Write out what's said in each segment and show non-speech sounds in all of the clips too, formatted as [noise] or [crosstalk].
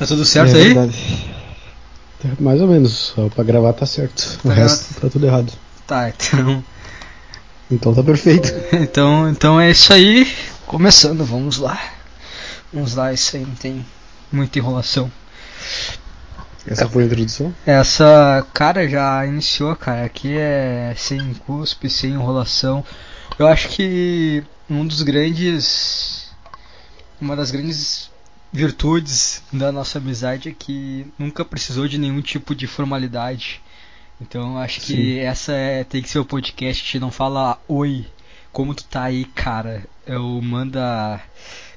Tá tudo certo é, aí? Verdade. Mais ou menos, só pra gravar tá certo. Pra o resto tá tudo errado. Tá, então. Então tá perfeito. [laughs] então, então é isso aí. Começando, vamos lá. Vamos lá, isso aí não tem muita enrolação. Essa foi a introdução? Essa, cara, já iniciou, cara. Aqui é sem cuspe, sem enrolação. Eu acho que um dos grandes. Uma das grandes virtudes da nossa amizade é que nunca precisou de nenhum tipo de formalidade. Então acho Sim. que essa é, tem que ser o podcast. Não fala oi, como tu tá aí, cara. Eu manda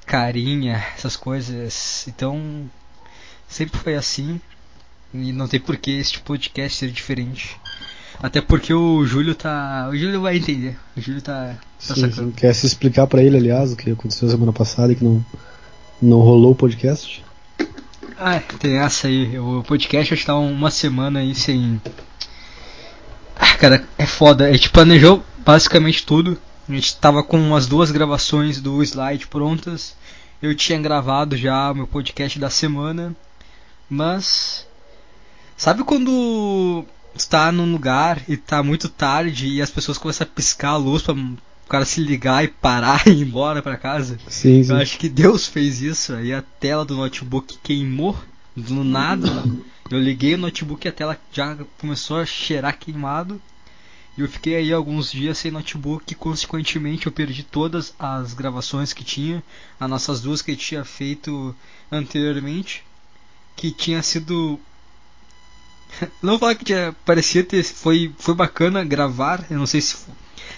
carinha, essas coisas. Então sempre foi assim. E não tem por que este podcast ser diferente. Até porque o Júlio tá. O Júlio vai entender. O Júlio tá, tá sim. Quer se explicar para ele, aliás, o que aconteceu semana passada e que não não rolou o podcast? Ah, tem essa aí. O podcast acho que tá uma semana aí sem. Ah, cara, é foda. A gente planejou basicamente tudo. A gente tava com umas duas gravações do slide prontas. Eu tinha gravado já o meu podcast da semana. Mas. Sabe quando tu tá num lugar e tá muito tarde e as pessoas começam a piscar a luz pra o cara se ligar e parar [laughs] e ir embora para casa. Sim, sim. Eu acho que Deus fez isso. Aí a tela do notebook queimou do nada. Eu liguei o notebook e a tela já começou a cheirar queimado. E eu fiquei aí alguns dias sem notebook e consequentemente eu perdi todas as gravações que tinha, as nossas duas que eu tinha feito anteriormente, que tinha sido [laughs] não falar que tinha, parecia ter foi foi bacana gravar, eu não sei se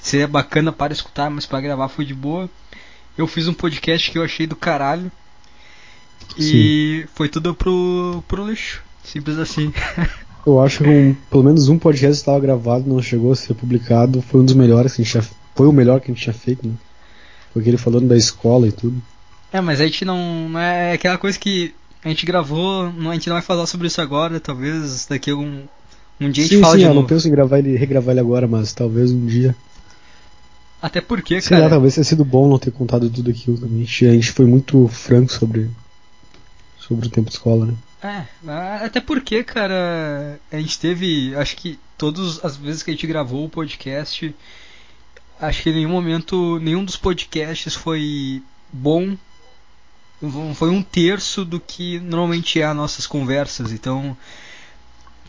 seria bacana para escutar, mas para gravar foi de boa. Eu fiz um podcast que eu achei do caralho. E Sim. foi tudo pro, pro lixo. Simples assim. [laughs] eu acho que um, pelo menos um podcast estava gravado, não chegou a ser publicado. Foi um dos melhores que a gente já, Foi o melhor que a gente tinha feito, né? Foi aquele falando da escola e tudo. É, mas a gente não. não é aquela coisa que a gente gravou, não, a gente não vai falar sobre isso agora, talvez daqui a um, um dia a gente sim, fala sim, de eu novo. não penso em gravar ele, regravar ele agora, mas talvez um dia. Até porque, Sei cara. Lá, talvez tenha sido bom não ter contado tudo aquilo também. A gente, a gente foi muito franco sobre, sobre o tempo de escola, né? É, até porque, cara, a gente teve, acho que todas as vezes que a gente gravou o podcast, acho que em nenhum momento, nenhum dos podcasts foi bom. Foi um terço do que normalmente é as nossas conversas, então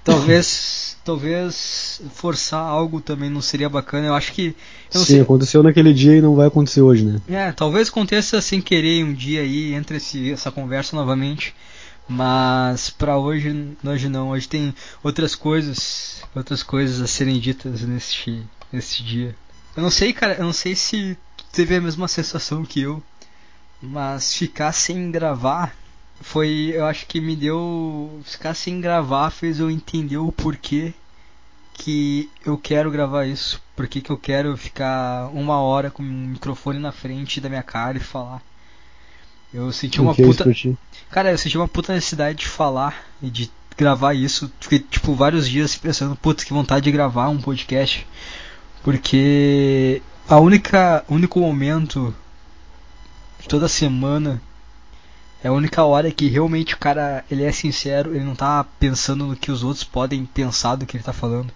talvez talvez forçar algo também não seria bacana. Eu acho que. Eu Sim, sei. aconteceu naquele dia e não vai acontecer hoje, né? É, talvez aconteça sem querer um dia aí entre esse, essa conversa novamente. Mas para hoje, hoje não. Hoje tem outras coisas, outras coisas a serem ditas neste, neste dia. Eu não sei, cara. Eu não sei se teve a mesma sensação que eu. Mas ficar sem gravar foi, eu acho que me deu ficar sem gravar fez eu entender o porquê que eu quero gravar isso, porque que eu quero ficar uma hora com o microfone na frente da minha cara e falar. Eu senti uma puta, cara, eu senti uma puta necessidade de falar e de gravar isso. Fiquei tipo vários dias pensando, putz, que vontade de gravar um podcast, porque a única, único momento de toda semana é a única hora que realmente o cara ele é sincero, ele não tá pensando no que os outros podem pensar do que ele tá falando.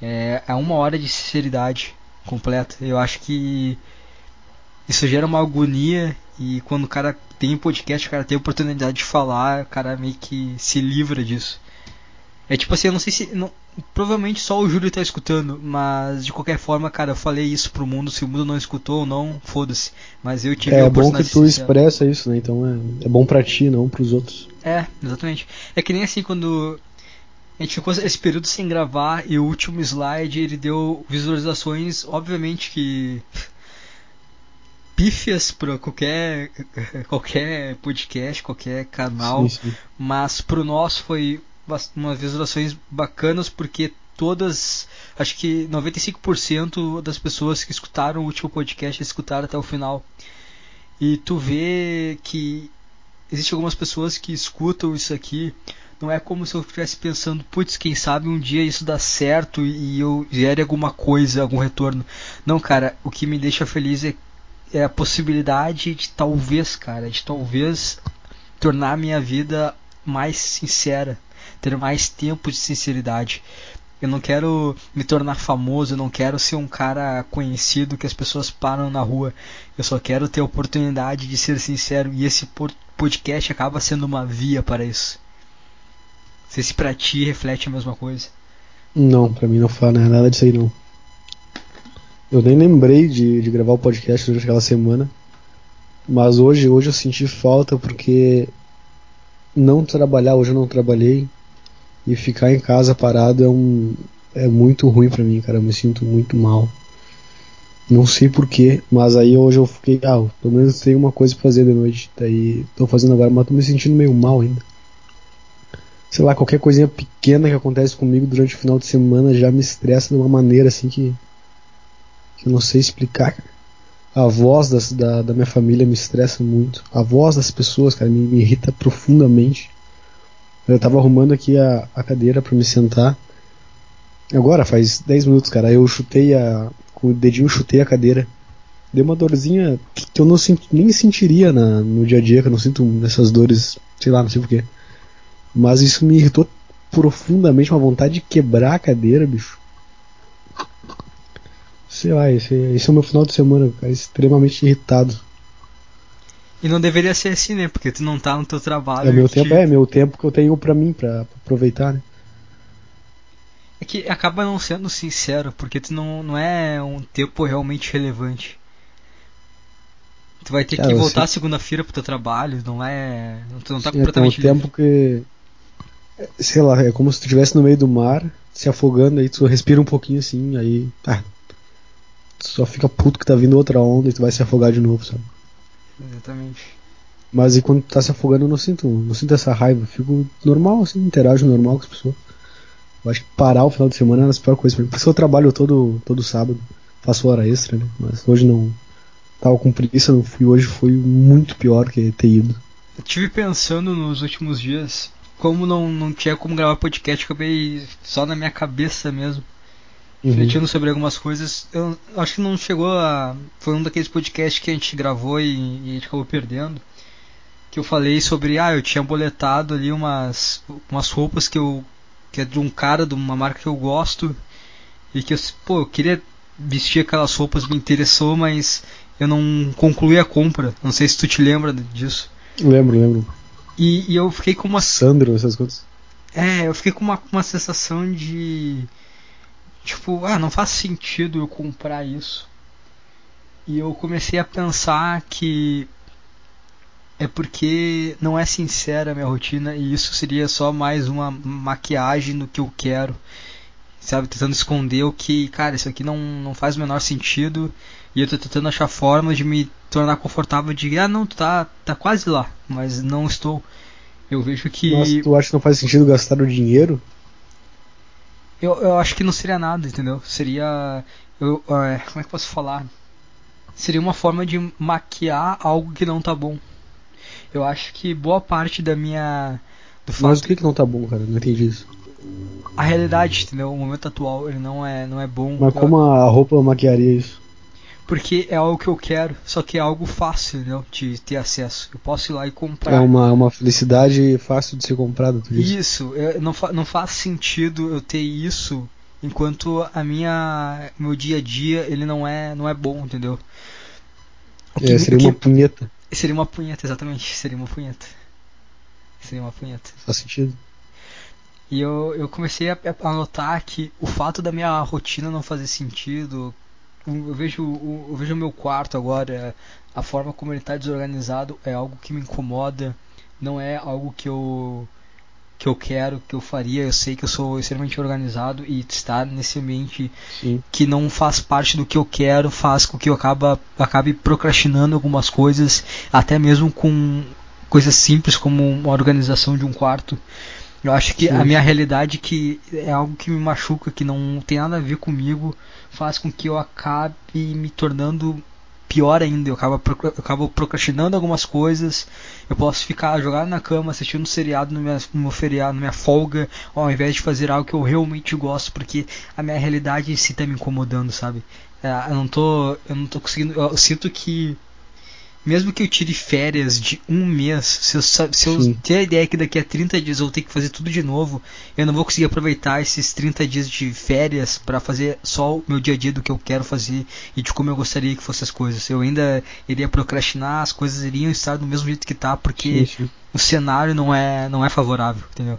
É, é uma hora de sinceridade completa. Eu acho que isso gera uma agonia e quando o cara tem podcast, o cara tem a oportunidade de falar, o cara meio que se livra disso. É tipo assim, eu não sei se. Não, provavelmente só o Júlio tá escutando, mas de qualquer forma, cara, eu falei isso pro mundo. Se o mundo não escutou ou não, foda-se. Mas eu tive é, a oportunidade. É bom que tu expressa isso, né? Então é, é bom pra ti, não pros outros. É, exatamente. É que nem assim quando. A gente ficou esse período sem gravar e o último slide ele deu visualizações, obviamente que [laughs] pífias para qualquer [laughs] qualquer podcast, qualquer canal, sim, sim. mas pro nosso foi umas visualizações bacanas porque todas, acho que 95% das pessoas que escutaram o último podcast escutaram até o final. E tu vê que existem algumas pessoas que escutam isso aqui, não é como se eu estivesse pensando, putz, quem sabe um dia isso dá certo e eu gere alguma coisa, algum retorno. Não, cara, o que me deixa feliz é, é a possibilidade de talvez, cara, de talvez tornar a minha vida mais sincera, ter mais tempo de sinceridade. Eu não quero me tornar famoso, eu não quero ser um cara conhecido que as pessoas param na rua. Eu só quero ter a oportunidade de ser sincero e esse podcast acaba sendo uma via para isso. Não sei se pra ti reflete a mesma coisa. Não, pra mim não fala nada disso aí não. Eu nem lembrei de, de gravar o podcast durante aquela semana. Mas hoje, hoje eu senti falta porque não trabalhar, hoje eu não trabalhei. E ficar em casa parado é um. é muito ruim para mim, cara. Eu me sinto muito mal. Não sei porquê, mas aí hoje eu fiquei, ah, pelo menos tenho uma coisa pra fazer de noite. Daí tô fazendo agora, mas tô me sentindo meio mal ainda. Sei lá, qualquer coisinha pequena que acontece comigo durante o final de semana já me estressa de uma maneira assim que. que eu não sei explicar, A voz das, da, da minha família me estressa muito. A voz das pessoas, cara, me, me irrita profundamente. Eu tava arrumando aqui a, a cadeira para me sentar. Agora, faz 10 minutos, cara. Eu chutei a. Com o dedinho chutei a cadeira. Deu uma dorzinha que eu não sinto, nem sentiria na, no dia a dia, que eu não sinto essas dores, sei lá, não sei porquê. Mas isso me irritou profundamente, uma vontade de quebrar a cadeira, bicho. Sei lá, esse, esse é o meu final de semana, cara, extremamente irritado. E não deveria ser assim, né? Porque tu não tá no teu trabalho. É meu tempo, é meu tempo que eu tenho para mim, para aproveitar, né? É que acaba não sendo sincero, porque tu não, não é um tempo realmente relevante. Tu vai ter que voltar segunda-feira pro teu trabalho, não é. Tu não tá Sim, completamente é um tempo que. Sei lá, é como se tu estivesse no meio do mar, se afogando, aí tu respira um pouquinho assim, aí. Ah, tu só fica puto que tá vindo outra onda e tu vai se afogar de novo, sabe? Exatamente. Mas e quando tá se afogando eu não sinto, não sinto essa raiva, fico normal, assim, interajo normal com as pessoas. Eu acho que parar o final de semana é a pior coisa pra mim. Por isso eu trabalho todo, todo sábado, faço hora extra, né? Mas hoje não. Tava com preguiça, não fui hoje, foi muito pior que ter ido. Eu tive pensando nos últimos dias, como não, não tinha como gravar podcast, acabei só na minha cabeça mesmo uhum. refletindo sobre algumas coisas. Eu acho que não chegou a. Foi um daqueles podcasts que a gente gravou e, e a gente acabou perdendo. Que eu falei sobre. Ah, eu tinha boletado ali umas, umas roupas que eu. que é de um cara de uma marca que eu gosto. E que eu, pô, eu queria vestir aquelas roupas, me interessou, mas eu não concluí a compra. Não sei se tu te lembra disso. Lembro, lembro. E, e eu fiquei com uma. Sandro, essas coisas. É, eu fiquei com uma, uma sensação de tipo, ah, não faz sentido eu comprar isso. E eu comecei a pensar que é porque não é sincera a minha rotina e isso seria só mais uma maquiagem no que eu quero. Sabe, tentando esconder o que, cara, isso aqui não, não faz o menor sentido. E eu tô tentando achar formas de me tornar confortável de, ah, não, tá, tá quase lá, mas não estou. Eu vejo que. Nossa, tu acha que não faz sentido gastar o dinheiro? Eu, eu acho que não seria nada, entendeu? Seria. Eu, é, como é que posso falar? Seria uma forma de maquiar algo que não tá bom. Eu acho que boa parte da minha. Mas o que, que não tá bom, cara? Não entendi isso. A realidade, entendeu? O momento atual ele não é, não é bom. Mas como a roupa maquiaria isso? Porque é algo que eu quero, só que é algo fácil né, de ter acesso. Eu posso ir lá e comprar. É uma, uma felicidade fácil de ser comprada. Isso, é, não, fa não faz sentido eu ter isso enquanto a minha meu dia a dia ele não é não é bom, entendeu? Que, é, seria que, uma punheta. Seria uma punheta, exatamente, seria uma punheta. Seria uma punheta. Faz sentido. E eu, eu comecei a, a notar que o fato da minha rotina não fazer sentido, eu vejo eu vejo o meu quarto agora, a forma como ele está desorganizado é algo que me incomoda, não é algo que eu que eu quero, que eu faria. Eu sei que eu sou extremamente organizado e estar nesse ambiente Sim. que não faz parte do que eu quero faz com que eu acaba, acabe procrastinando algumas coisas, até mesmo com coisas simples como uma organização de um quarto. Eu acho que Sim. a minha realidade que é algo que me machuca, que não tem nada a ver comigo, faz com que eu acabe me tornando pior ainda. Eu acabo, eu acabo procrastinando algumas coisas. Eu posso ficar jogado na cama assistindo um seriado no, meu, no meu feriado, na minha folga, ao invés de fazer algo que eu realmente gosto, porque a minha realidade em si tá me incomodando, sabe? É, eu não tô, eu não tô conseguindo. Eu sinto que mesmo que eu tire férias de um mês, se eu, se eu ter a ideia que daqui a 30 dias eu vou ter que fazer tudo de novo, eu não vou conseguir aproveitar esses 30 dias de férias para fazer só o meu dia a dia do que eu quero fazer e de como eu gostaria que fossem as coisas. Eu ainda iria procrastinar, as coisas iriam estar do mesmo jeito que tá, porque sim, sim. o cenário não é, não é favorável, entendeu?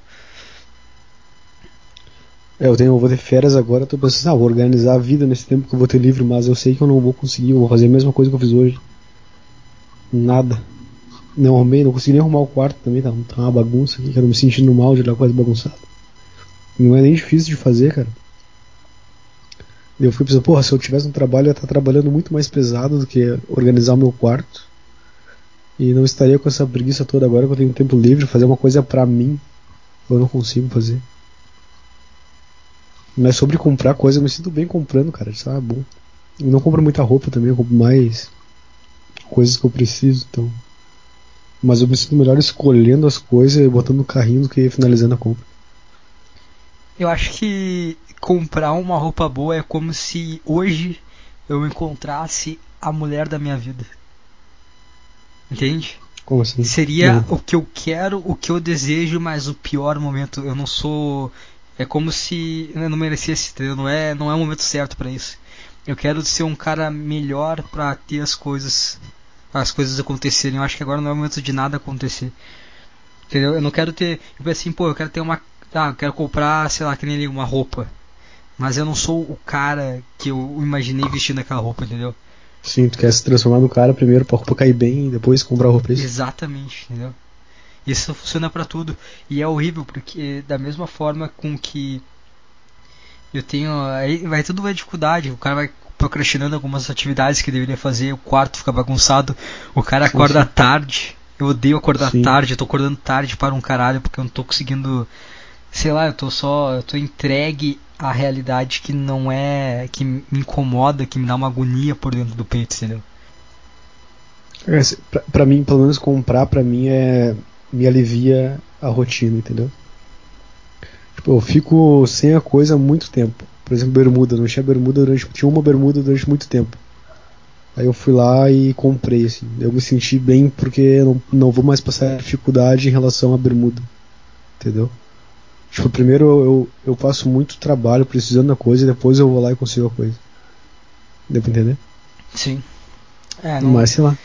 É, eu, tenho, eu vou ter férias agora, tô pensando, ah, vou organizar a vida nesse tempo que eu vou ter livre, mas eu sei que eu não vou conseguir, eu vou fazer a mesma coisa que eu fiz hoje. Nada. Não arrumei, não consegui nem arrumar o quarto também, tá, tá uma bagunça aqui, cara, me sentindo mal de lá quase bagunçado. Não é nem difícil de fazer, cara. Eu fui pensando, porra, se eu tivesse um trabalho, eu ia estar trabalhando muito mais pesado do que organizar o meu quarto. E não estaria com essa preguiça toda agora que eu tenho tempo livre, fazer uma coisa pra mim. Eu não consigo fazer. Mas sobre comprar coisa, eu me sinto bem comprando, cara. Isso é bom. Eu não compro muita roupa também, eu compro mais coisas que eu preciso, então. Mas eu me sinto melhor escolhendo as coisas e botando no carrinho do que finalizando a compra. Eu acho que comprar uma roupa boa é como se hoje eu encontrasse a mulher da minha vida. Entende? Como assim? Seria não. o que eu quero, o que eu desejo, mas o pior momento. Eu não sou é como se eu não merecesse, entendeu? Não é, não é o momento certo para isso. Eu quero ser um cara melhor para ter as coisas, as coisas acontecerem. Eu acho que agora não é o momento de nada acontecer. Entendeu? Eu não quero ter, eu penso assim, pô, eu quero ter uma, ah, eu quero comprar, sei lá, que nem ali uma roupa. Mas eu não sou o cara que eu imaginei vestindo aquela roupa, entendeu? Sim, tu quer se transformar no cara primeiro pra roupa cair bem e depois comprar a roupa. É Exatamente, entendeu? Isso funciona para tudo. E é horrível porque da mesma forma com que eu tenho. Aí vai tudo vai dificuldade. O cara vai procrastinando algumas atividades que deveria fazer, o quarto fica bagunçado, o cara acorda sim. tarde. Eu odeio acordar sim. tarde, eu tô acordando tarde para um caralho porque eu não tô conseguindo. Sei lá, eu tô só. Eu tô entregue à realidade que não é. que me incomoda, que me dá uma agonia por dentro do peito, entendeu? É, pra, pra mim, pelo menos comprar pra mim é me alivia a rotina, entendeu? Tipo, eu fico sem a coisa há muito tempo. Por exemplo, bermuda, não tinha bermuda durante. Tinha uma bermuda durante muito tempo. Aí eu fui lá e comprei, assim. Eu me senti bem porque não, não vou mais passar dificuldade em relação à bermuda. Entendeu? Tipo, primeiro eu, eu, eu passo muito trabalho precisando da coisa e depois eu vou lá e consigo a coisa. Deu pra entender? Sim. É, não... Mas sei lá.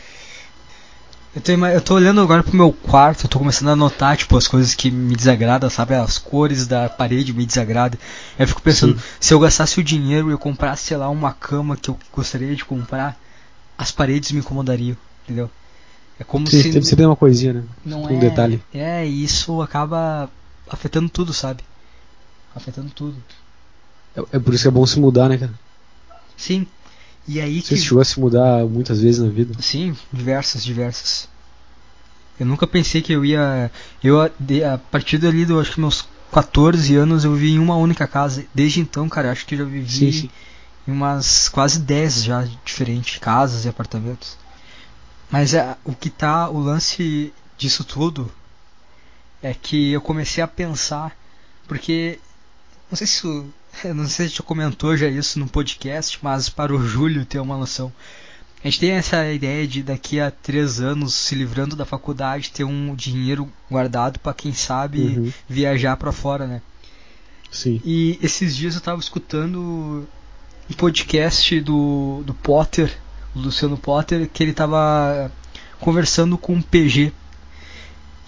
Eu tô, eu tô olhando agora pro meu quarto, eu tô começando a notar, tipo, as coisas que me desagradam, sabe? As cores da parede me desagradam. Eu fico pensando, Sim. se eu gastasse o dinheiro e eu comprasse, sei lá, uma cama que eu gostaria de comprar, as paredes me incomodariam, entendeu? É como Sim, se. Sempre, sempre uma coisinha, né? Não um é, detalhe. É, e isso acaba afetando tudo, sabe? Afetando tudo. É, é por isso que é bom se mudar, né, cara? Sim, e aí Você que... chegou a se mudar muitas vezes na vida? Sim, diversas, diversas. Eu nunca pensei que eu ia. Eu, a partir dali, do, acho que meus 14 anos, eu vivi em uma única casa. Desde então, cara, acho que eu já vivi sim, sim. em umas quase 10 já diferentes casas e apartamentos. Mas é, o que tá. O lance disso tudo é que eu comecei a pensar. Porque. Não sei se [laughs] eu não sei se a gente comentou já isso no podcast, mas para o Júlio ter uma noção. A gente tem essa ideia de daqui a três anos, se livrando da faculdade, ter um dinheiro guardado para quem sabe uhum. viajar para fora, né? Sim. E esses dias eu estava escutando um podcast do, do Potter, o Luciano Potter, que ele estava conversando com o PG,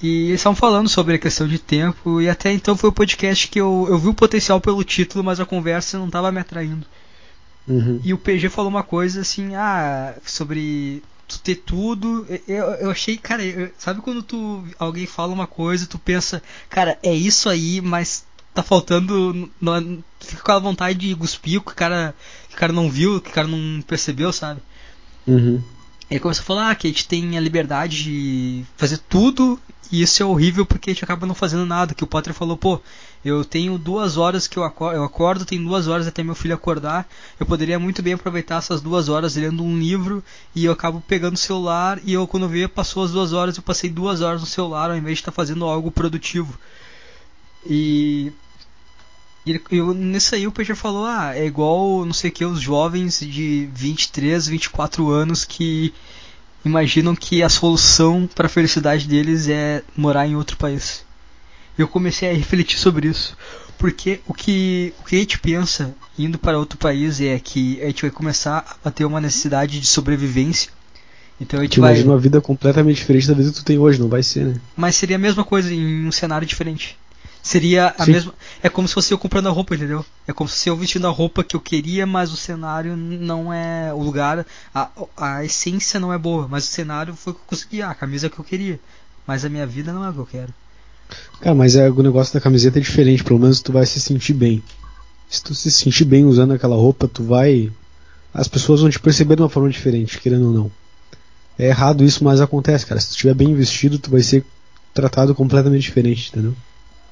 e eles estavam falando sobre a questão de tempo, e até então foi o podcast que eu, eu vi o potencial pelo título, mas a conversa não estava me atraindo. Uhum. E o PG falou uma coisa assim, ah, sobre tu ter tudo. Eu, eu achei, cara, eu, sabe quando tu alguém fala uma coisa, tu pensa, cara, é isso aí, mas tá faltando. Não, fica com a vontade de cuspir, que o cara, que o cara não viu, que o cara não percebeu, sabe? Uhum. Ele começou a falar ah, que a gente tem a liberdade de fazer tudo e isso é horrível porque a gente acaba não fazendo nada. Que o Potter falou, pô, eu tenho duas horas que eu acordo, eu acordo, tenho duas horas até meu filho acordar. Eu poderia muito bem aproveitar essas duas horas lendo um livro e eu acabo pegando o celular e eu quando vi passou as duas horas, eu passei duas horas no celular ao invés de estar fazendo algo produtivo. E e eu, nisso aí o Peter falou, ah, é igual, não sei o que, os jovens de 23, 24 anos que imaginam que a solução para a felicidade deles é morar em outro país. Eu comecei a refletir sobre isso, porque o que, o que a gente pensa indo para outro país é que a gente vai começar a ter uma necessidade de sobrevivência. Então a gente Tu vai. imagina uma vida completamente diferente da vida que tu tem hoje, não vai ser, né? Mas seria a mesma coisa em um cenário diferente. Seria a Sim. mesma. É como se fosse eu comprando a roupa, entendeu? É como se eu vestindo a roupa que eu queria, mas o cenário não é o lugar. A, a essência não é boa, mas o cenário foi o que eu consegui. Ah, a camisa que eu queria. Mas a minha vida não é o que eu quero. Cara, mas é, o negócio da camiseta é diferente, pelo menos tu vai se sentir bem. Se tu se sentir bem usando aquela roupa, tu vai. As pessoas vão te perceber de uma forma diferente, querendo ou não. É errado isso, mas acontece, cara. Se tu estiver bem vestido, tu vai ser tratado completamente diferente, entendeu?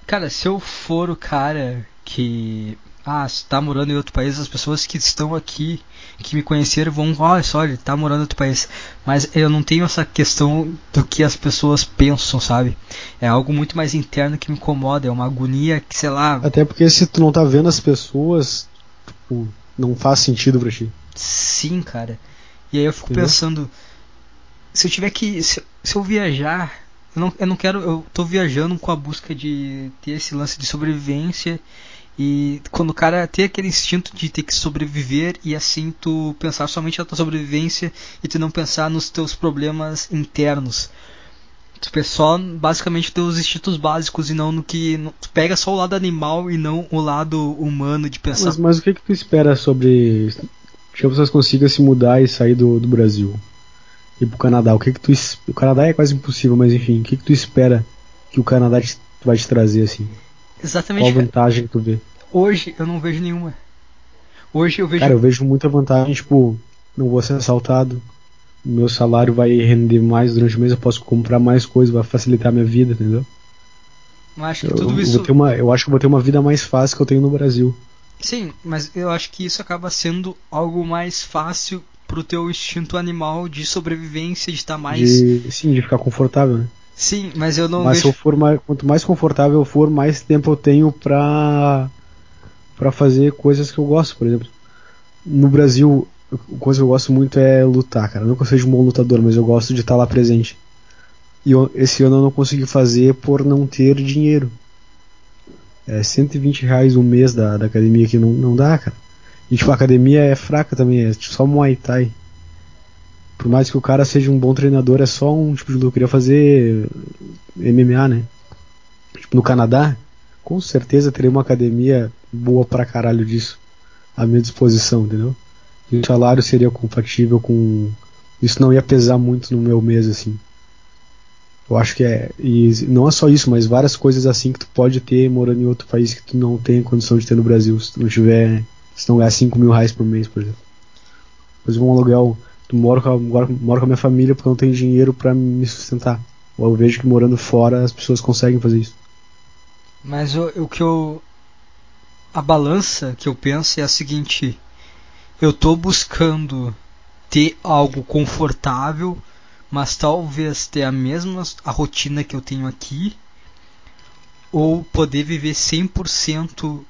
Cara, se eu for o cara que. Ah, está morando em outro país, as pessoas que estão aqui, que me conheceram, vão. Olha só, ele tá morando em outro país. Mas eu não tenho essa questão do que as pessoas pensam, sabe? É algo muito mais interno que me incomoda. É uma agonia que, sei lá. Até porque se tu não tá vendo as pessoas, tipo, não faz sentido pra ti. Sim, cara. E aí eu fico Entendeu? pensando. Se eu tiver que. Se, se eu viajar. Eu não, eu não quero. Eu tô viajando com a busca de ter esse lance de sobrevivência. E quando o cara tem aquele instinto de ter que sobreviver e assim tu pensar somente na tua sobrevivência e tu não pensar nos teus problemas internos. Tu pensa só basicamente teus instintos básicos e não no que. no- Tu pega só o lado animal e não o lado humano de pensar. Mas, mas o que que tu espera sobre que as pessoas consigam se mudar e sair do, do Brasil? Ir pro Canadá. O que que tu O Canadá é quase impossível, mas enfim, o que que tu espera que o Canadá te, vai te trazer assim? Qual Exatamente. a vantagem que tu vê? Hoje eu não vejo nenhuma. Hoje eu vejo. Cara, eu vejo muita vantagem, tipo, não vou ser assaltado. Meu salário vai render mais durante o mês, eu posso comprar mais coisas, vai facilitar a minha vida, entendeu? eu acho que Eu, tudo isso. vou ter uma, eu acho que eu vou ter uma vida mais fácil que eu tenho no Brasil. Sim, mas eu acho que isso acaba sendo algo mais fácil pro teu instinto animal de sobrevivência, de estar mais. De, sim, de ficar confortável, né? Sim, mas eu não Mas se vejo. eu for mais, quanto mais confortável eu for, mais tempo eu tenho pra, pra fazer coisas que eu gosto, por exemplo. No Brasil, a coisa que eu gosto muito é lutar, cara. Não que eu seja um bom lutador, mas eu gosto de estar lá presente. E eu- esse ano eu não consegui fazer por não ter dinheiro. É 120 reais o mês da, da academia que não, não dá, cara. E tipo, a academia é fraca também, é tipo, só Muay Thai. Por mais que o cara seja um bom treinador, é só um tipo de luta. Eu queria fazer MMA, né? Tipo, no Canadá, com certeza teria uma academia boa pra caralho disso à minha disposição, entendeu? E o salário seria compatível com. Isso não ia pesar muito no meu mês, assim. Eu acho que é. E não é só isso, mas várias coisas assim que tu pode ter morando em outro país que tu não tem condição de ter no Brasil. Se tu não tiver. Se não ganhar 5 mil reais por mês, por exemplo. Exemplo, um aluguel. Tu mora com, a, moro, moro com a minha família porque eu não tenho dinheiro pra me sustentar. Ou eu vejo que morando fora as pessoas conseguem fazer isso. Mas o, o que eu. A balança que eu penso é a seguinte: eu tô buscando ter algo confortável, mas talvez ter a mesma a rotina que eu tenho aqui, ou poder viver 100%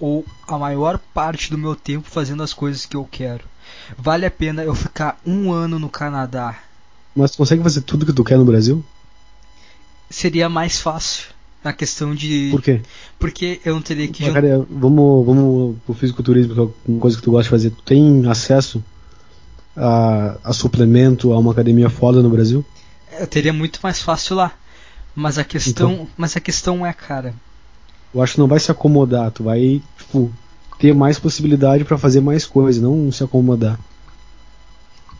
ou a maior parte do meu tempo fazendo as coisas que eu quero. Vale a pena eu ficar um ano no Canadá? Mas tu consegue fazer tudo que tu quer no Brasil? Seria mais fácil na questão de. Por quê? Porque eu não teria que Mas, cara, vamos, vamos pro fisiculturismo, que é uma coisa que tu gosta de fazer. Tu tem acesso a, a suplemento, a uma academia foda no Brasil? Eu teria muito mais fácil lá. Mas a questão, Então. mas a questão é, cara, Eu acho que não vai se acomodar, tu vai, tipo, ter mais possibilidade pra fazer mais coisa, não se acomodar.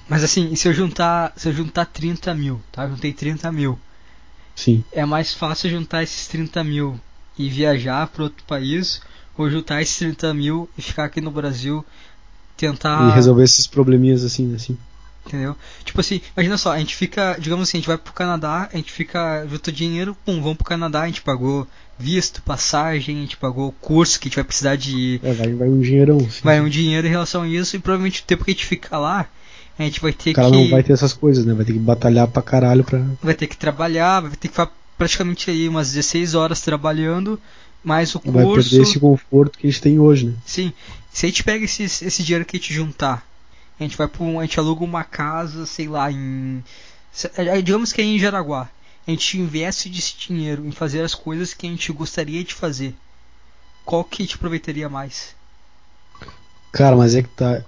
mas assim, se eu juntar, se eu juntar 30 mil, tá? Eu juntei 30 mil. Sim. É mais fácil juntar esses 30 mil e viajar para outro país, ou juntar esses 30 mil e ficar aqui no Brasil, tentar E resolver esses probleminhas assim, assim. Entendeu? Tipo assim, imagina só, a gente fica, digamos assim, a gente vai pro Canadá, a gente fica, junta dinheiro, pum, vamos pro Canadá, a gente pagou visto, passagem, a gente pagou curso que a gente vai precisar de. É, vai, vai um dinheirão. Sim, Vai um dinheiro em relação a isso, e provavelmente o tempo que a gente fica lá, a gente vai ter O cara que. não vai ter essas coisas, né? Vai ter que batalhar pra caralho pra. vai ter que trabalhar, vai ter que ficar praticamente aí umas 16 horas trabalhando, mais o Vai curso. perder esse conforto que a gente tem hoje, né? Sim, se a gente pega esse, esse dinheiro que a gente juntar A gente vai para um, a gente aluga uma casa, sei lá, em é, digamos que é em Jaraguá. A gente investe esse dinheiro em fazer as coisas que a gente gostaria de fazer. Qual que te aproveitaria mais? Cara, mas é que tá.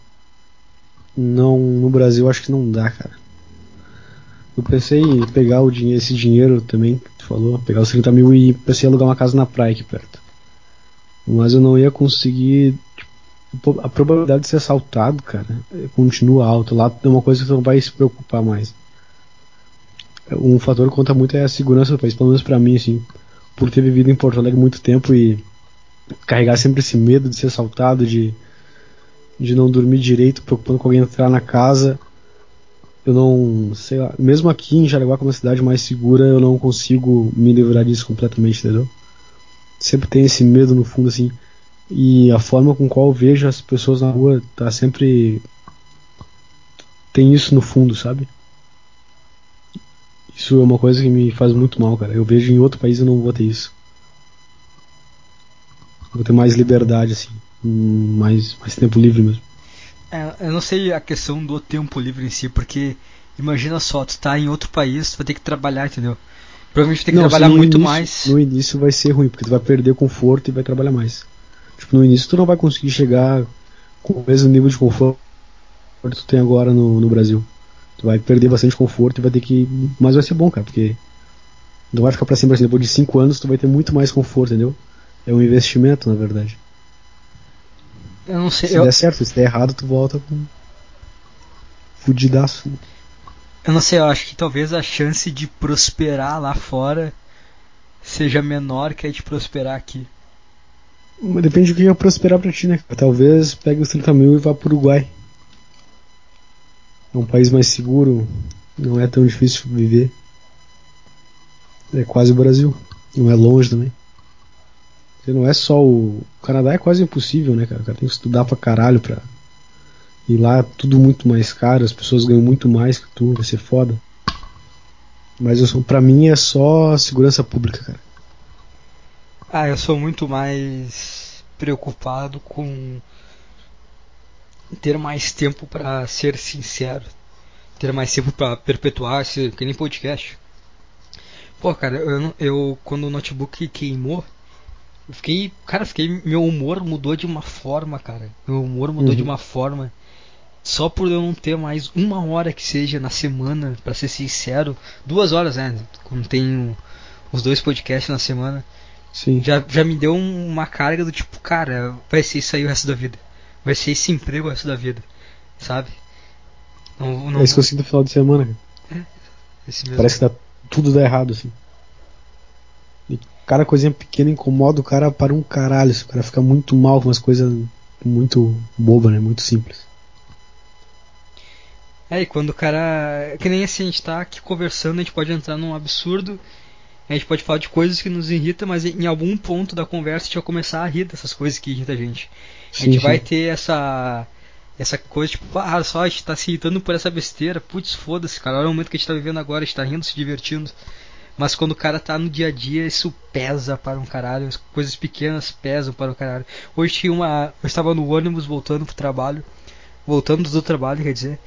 Não, no Brasil acho que não dá, cara. Eu pensei em pegar o dinheiro, esse dinheiro também, que tu falou, pegar os 30 mil e pensei em alugar uma casa na praia aqui perto. Mas eu não ia conseguir. Tipo, a probabilidade de ser assaltado, cara, continua alta. Lá é uma coisa que você não vai se preocupar mais. Um fator que conta muito é a segurança do país, pelo menos pra mim, assim. Por ter vivido em Porto Alegre muito tempo e carregar sempre esse medo de ser assaltado, de, de não dormir direito, preocupando com alguém entrar na casa. Eu não, sei lá, mesmo aqui em Jaraguá, como uma cidade mais segura, eu não consigo me livrar disso completamente, entendeu? Sempre tem esse medo no fundo, assim. E a forma com qual eu vejo as pessoas na rua tá sempre. tem isso no fundo, sabe? Isso é uma coisa que me faz muito mal, cara. Eu vejo em outro país eu não vou ter isso. Vou ter mais liberdade, assim. Mais, mais tempo livre mesmo. É, eu não sei a questão do tempo livre em si, porque imagina só, tu tá em outro país, tu vai ter que trabalhar, entendeu? Provavelmente tem que não, trabalhar muito início, mais. No início vai ser ruim, porque tu vai perder conforto e vai trabalhar mais. Tipo, no início tu não vai conseguir chegar com o mesmo nível de conforto que tu tem agora no, no Brasil. Tu vai perder bastante conforto e vai ter que. Mas vai ser bom, cara, porque não vai ficar pra sempre assim. Depois de 5 anos tu vai ter muito mais conforto, entendeu? É um investimento, na verdade. Eu não sei. Se eu... der certo, se der errado, tu volta com. Fudidaço. Eu não sei, eu acho que talvez a chance de prosperar lá fora seja menor que a de prosperar aqui. Mas depende do que é prosperar pra ti, né? Talvez pegue os 30 mil e vá pro Uruguai. É um país mais seguro, não é tão difícil viver. É quase o Brasil, não é longe também. Você não é só o. O Canadá é quase impossível, né, cara? Tem que estudar pra caralho pra e lá tudo muito mais caro, as pessoas ganham muito mais que tu, vai ser foda. Mas eu sou, pra mim é só segurança pública, cara. Ah, eu sou muito mais preocupado com ter mais tempo para ser sincero, ter mais tempo para perpetuar esse que nem podcast. Pô, cara, eu, eu quando o notebook queimou, eu fiquei, cara, fiquei, meu humor mudou de uma forma, cara. Meu humor mudou uhum. de uma forma só por eu não ter mais uma hora que seja na semana, para ser sincero, duas horas, né? Quando tenho os dois podcasts na semana, Sim. Já, já me deu uma carga do tipo, cara, vai ser isso aí o resto da vida. Vai ser esse emprego o resto da vida, sabe? Não, não é isso que eu sinto no final de semana, cara. É, Parece que dá, tudo dá errado, assim. E cada coisinha pequena incomoda o cara para um caralho. O cara fica muito mal com umas coisas muito boba, né? Muito simples. É, e quando o cara. Que nem assim, a gente tá aqui conversando, a gente pode entrar num absurdo. A gente pode falar de coisas que nos irritam, mas em algum ponto da conversa a gente vai começar a rir dessas coisas que irritam a gente. Sim, a gente sim. vai ter essa. Essa coisa, tipo, ah, só a gente tá se irritando por essa besteira. Putz, foda-se, cara. Olha o momento que a gente tá vivendo agora, a gente tá rindo, se divertindo. Mas quando o cara tá no dia a dia, isso pesa para um caralho. As coisas pequenas pesam para um caralho. Hoje tinha uma. Eu estava no ônibus voltando pro trabalho. Voltando do trabalho, quer dizer.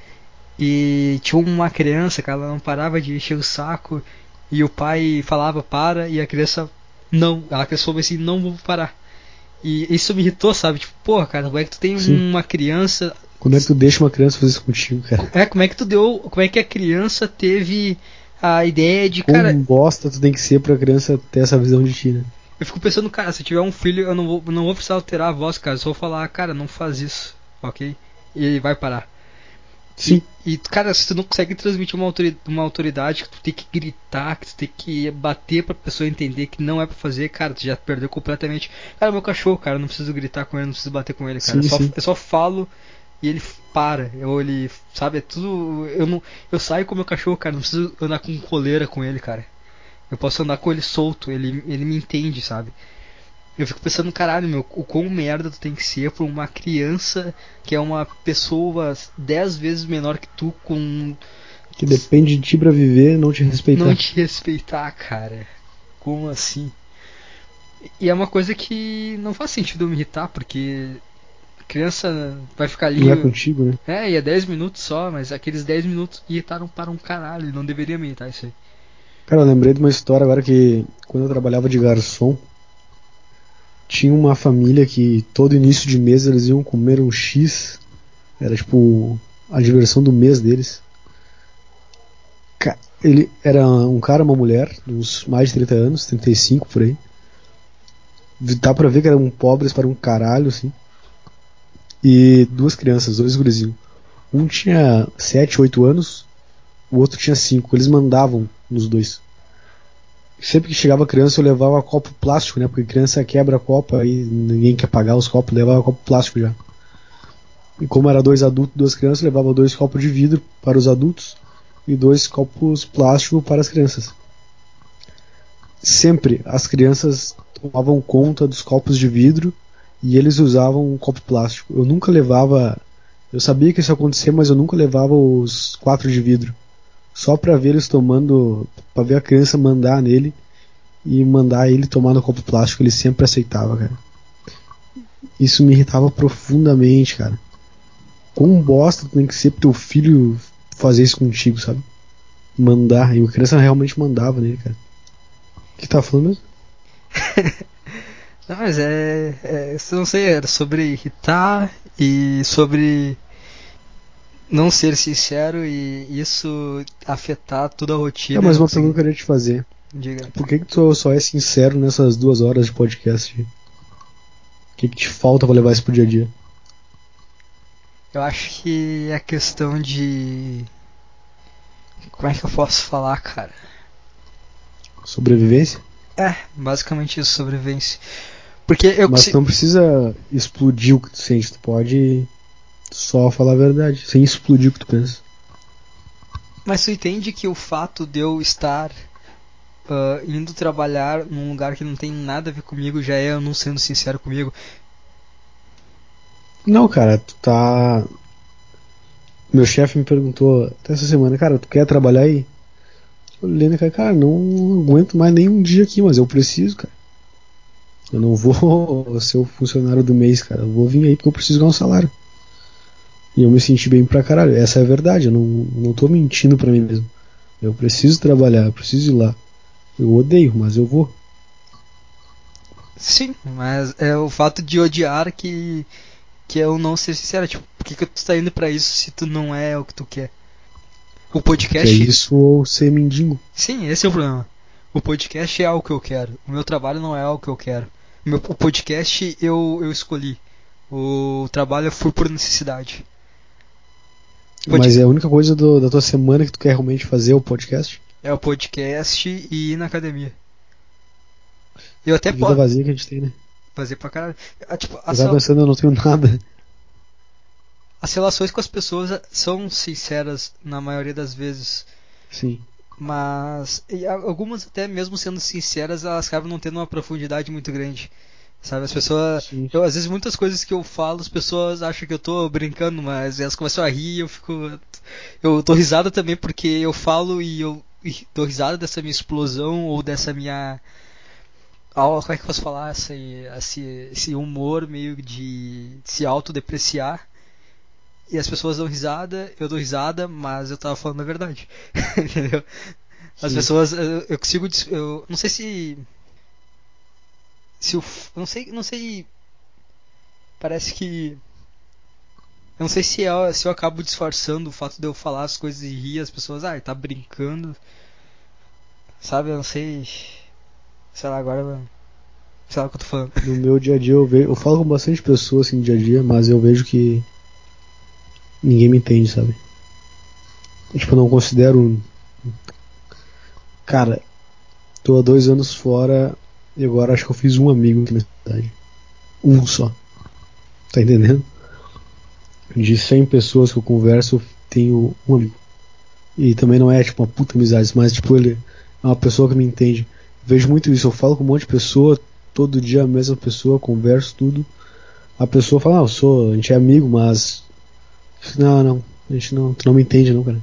E tinha uma criança que ela não parava de encher o saco e o pai falava para e a criança não, ela cresceu assim, não vou parar. E isso me irritou, sabe? Tipo, porra, cara, como é que tu tem Sim. uma criança. Como é que tu deixa uma criança fazer isso contigo, cara? É, como é que tu deu. Como é que a criança teve a ideia de, Como cara. bosta tu tem que ser pra criança ter essa visão de ti, né? Eu fico pensando, cara, se tiver um filho, eu não vou, não vou precisar alterar a voz, cara. Só vou falar, cara, não faz isso, ok? E ele vai parar. Sim. E, e, cara, se tu não consegue transmitir uma autoridade, uma autoridade que tu tem que gritar, que tu tem que bater pra pessoa entender que não é pra fazer, cara, tu já perdeu completamente. Cara, meu cachorro, cara, não preciso gritar com ele, não preciso bater com ele, cara. Sim, eu, só, eu, só, falo e ele para. Ou ele, sabe, é tudo. Eu não. Eu saio com meu cachorro, cara, não preciso andar com coleira com ele, cara. Eu posso andar com ele solto, ele, ele me entende, sabe? Eu fico pensando, caralho, meu, o quão merda tu tem que ser pra uma criança que é uma pessoa dez vezes menor que tu com. Que depende de ti pra viver, não te respeitar. Não te respeitar, cara. Como assim? E é uma coisa que não faz sentido eu me irritar, porque. A criança vai ficar ali. Não é contigo, né? É, e é 10 minutos só, mas aqueles 10 minutos irritaram para um caralho. Não deveria me irritar isso aí. Cara, eu lembrei de uma história agora que quando eu trabalhava de garçom, tinha uma família que todo início de mês eles iam comer um X. Era tipo a diversão do mês deles. Ele era um cara, uma mulher, uns mais de 30 anos, 35 por aí. Dá pra ver que eram pobres para um caralho, assim. E duas crianças, dois gurizinhos. Um tinha 7, 8 anos, o outro tinha 5. Eles mandavam nos dois. Sempre que chegava criança eu levava copo plástico, né? Porque criança quebra copo, aí ninguém quer pagar os copos, levava copo plástico já. E como era dois adultos, duas crianças, levava dois copos de vidro para os adultos e dois copos plásticos para as crianças. Sempre as crianças tomavam conta dos copos de vidro e eles usavam um copo plástico. Eu nunca levava, eu sabia que isso ia acontecer, mas eu nunca levava os quatro de vidro. Só para ver eles tomando, para ver a criança mandar nele e mandar ele tomar no copo plástico, ele sempre aceitava, cara. Isso me irritava profundamente, cara. Quão bosta tem que ser pro teu filho fazer isso contigo, sabe? Mandar. E a criança realmente mandava nele, cara. O que tá falando mesmo? [laughs] não, mas é, é. Não sei, era sobre irritar e sobre não ser sincero e isso afetar toda a rotina. É, mas uma pergunta que eu queria te fazer. Diga. Por que, que tu só é sincero nessas duas horas de podcast? O que, que te falta pra levar isso pro dia a dia? Eu acho que é questão de. Como é que eu posso falar, cara? Sobrevivência? É, basicamente isso, sobrevivência. Porque eu Mas tu não precisa explodir o que tu sente, tu pode só falar a verdade, sem explodir o que tu pensa. Mas tu entende que o fato de eu estar uh, indo trabalhar num lugar que não tem nada a ver comigo já é eu não sendo sincero comigo? Não, cara, tu tá. Meu chefe me perguntou até essa semana, cara, tu quer trabalhar aí? Eu olhei na cara, cara, não aguento mais nem um dia aqui, mas eu preciso, cara. Eu não vou [laughs] ser o funcionário do mês, cara. Eu vou vir aí porque eu preciso ganhar um salário. E eu me senti bem pra caralho. Essa é a verdade, eu não, não tô mentindo pra mim mesmo. Eu preciso trabalhar, eu preciso ir lá. Eu odeio, mas eu vou. Sim, mas é o fato de odiar que que é o não ser sincero. Tipo, por que, que tu tá indo pra isso se tu não é o que tu quer? O podcast. Que é isso ou ser mendigo? Sim, esse é o problema. O podcast é algo que eu quero. O meu trabalho não é algo que eu quero. O, meu, o podcast eu, eu escolhi. O trabalho eu fui por necessidade. Pod... Mas é a única coisa do, da tua semana que tu quer realmente fazer o podcast? É o podcast e ir na academia. Eu até posso. vazia que a gente tem, né? Fazer pra caralho. Ah, tipo, eu tava pensando, eu não tenho [laughs] nada. As relações com as pessoas são sinceras na maioria das vezes. Sim. Mas algumas até mesmo sendo sinceras, elas acabam não tendo uma profundidade muito grande. Sabe, as pessoas. Eu, às vezes muitas coisas que eu falo, as pessoas acham que eu tô brincando, mas elas começam a rir e eu fico. Eu tô risada também porque eu falo e eu e dou risada dessa minha explosão ou dessa minha como é que eu posso falar, esse, esse, esse humor meio de se autodepreciar. E as pessoas dão risada, eu dou risada, mas eu tava falando a verdade. [laughs] Entendeu? As Sim. pessoas, eu, eu consigo, eu não sei se se eu, não sei, não sei parece que não sei se eu, é, se eu acabo disfarçando o fato de eu falar as coisas e rir as pessoas, ah, tá brincando. Sabe, eu não sei Sei lá, agora. Sei lá o que eu tô falando. No meu dia a dia eu vejo. Eu falo com bastante pessoas assim no dia a dia, mas eu vejo que. Ninguém me entende, sabe? Tipo, eu não considero. Cara, tô há dois anos fora e agora acho que eu fiz um amigo aqui na cidade. Um só. Tá entendendo? De 100 pessoas que eu converso, eu tenho um amigo. E também não é tipo uma puta amizade, mas tipo, ele é uma pessoa que me entende. Vejo muito isso, eu falo com um monte de pessoa, todo dia a mesma pessoa, converso tudo. A pessoa fala, ah, eu sou, a gente é amigo, mas. Não, não, a gente não, tu não me entende não, cara.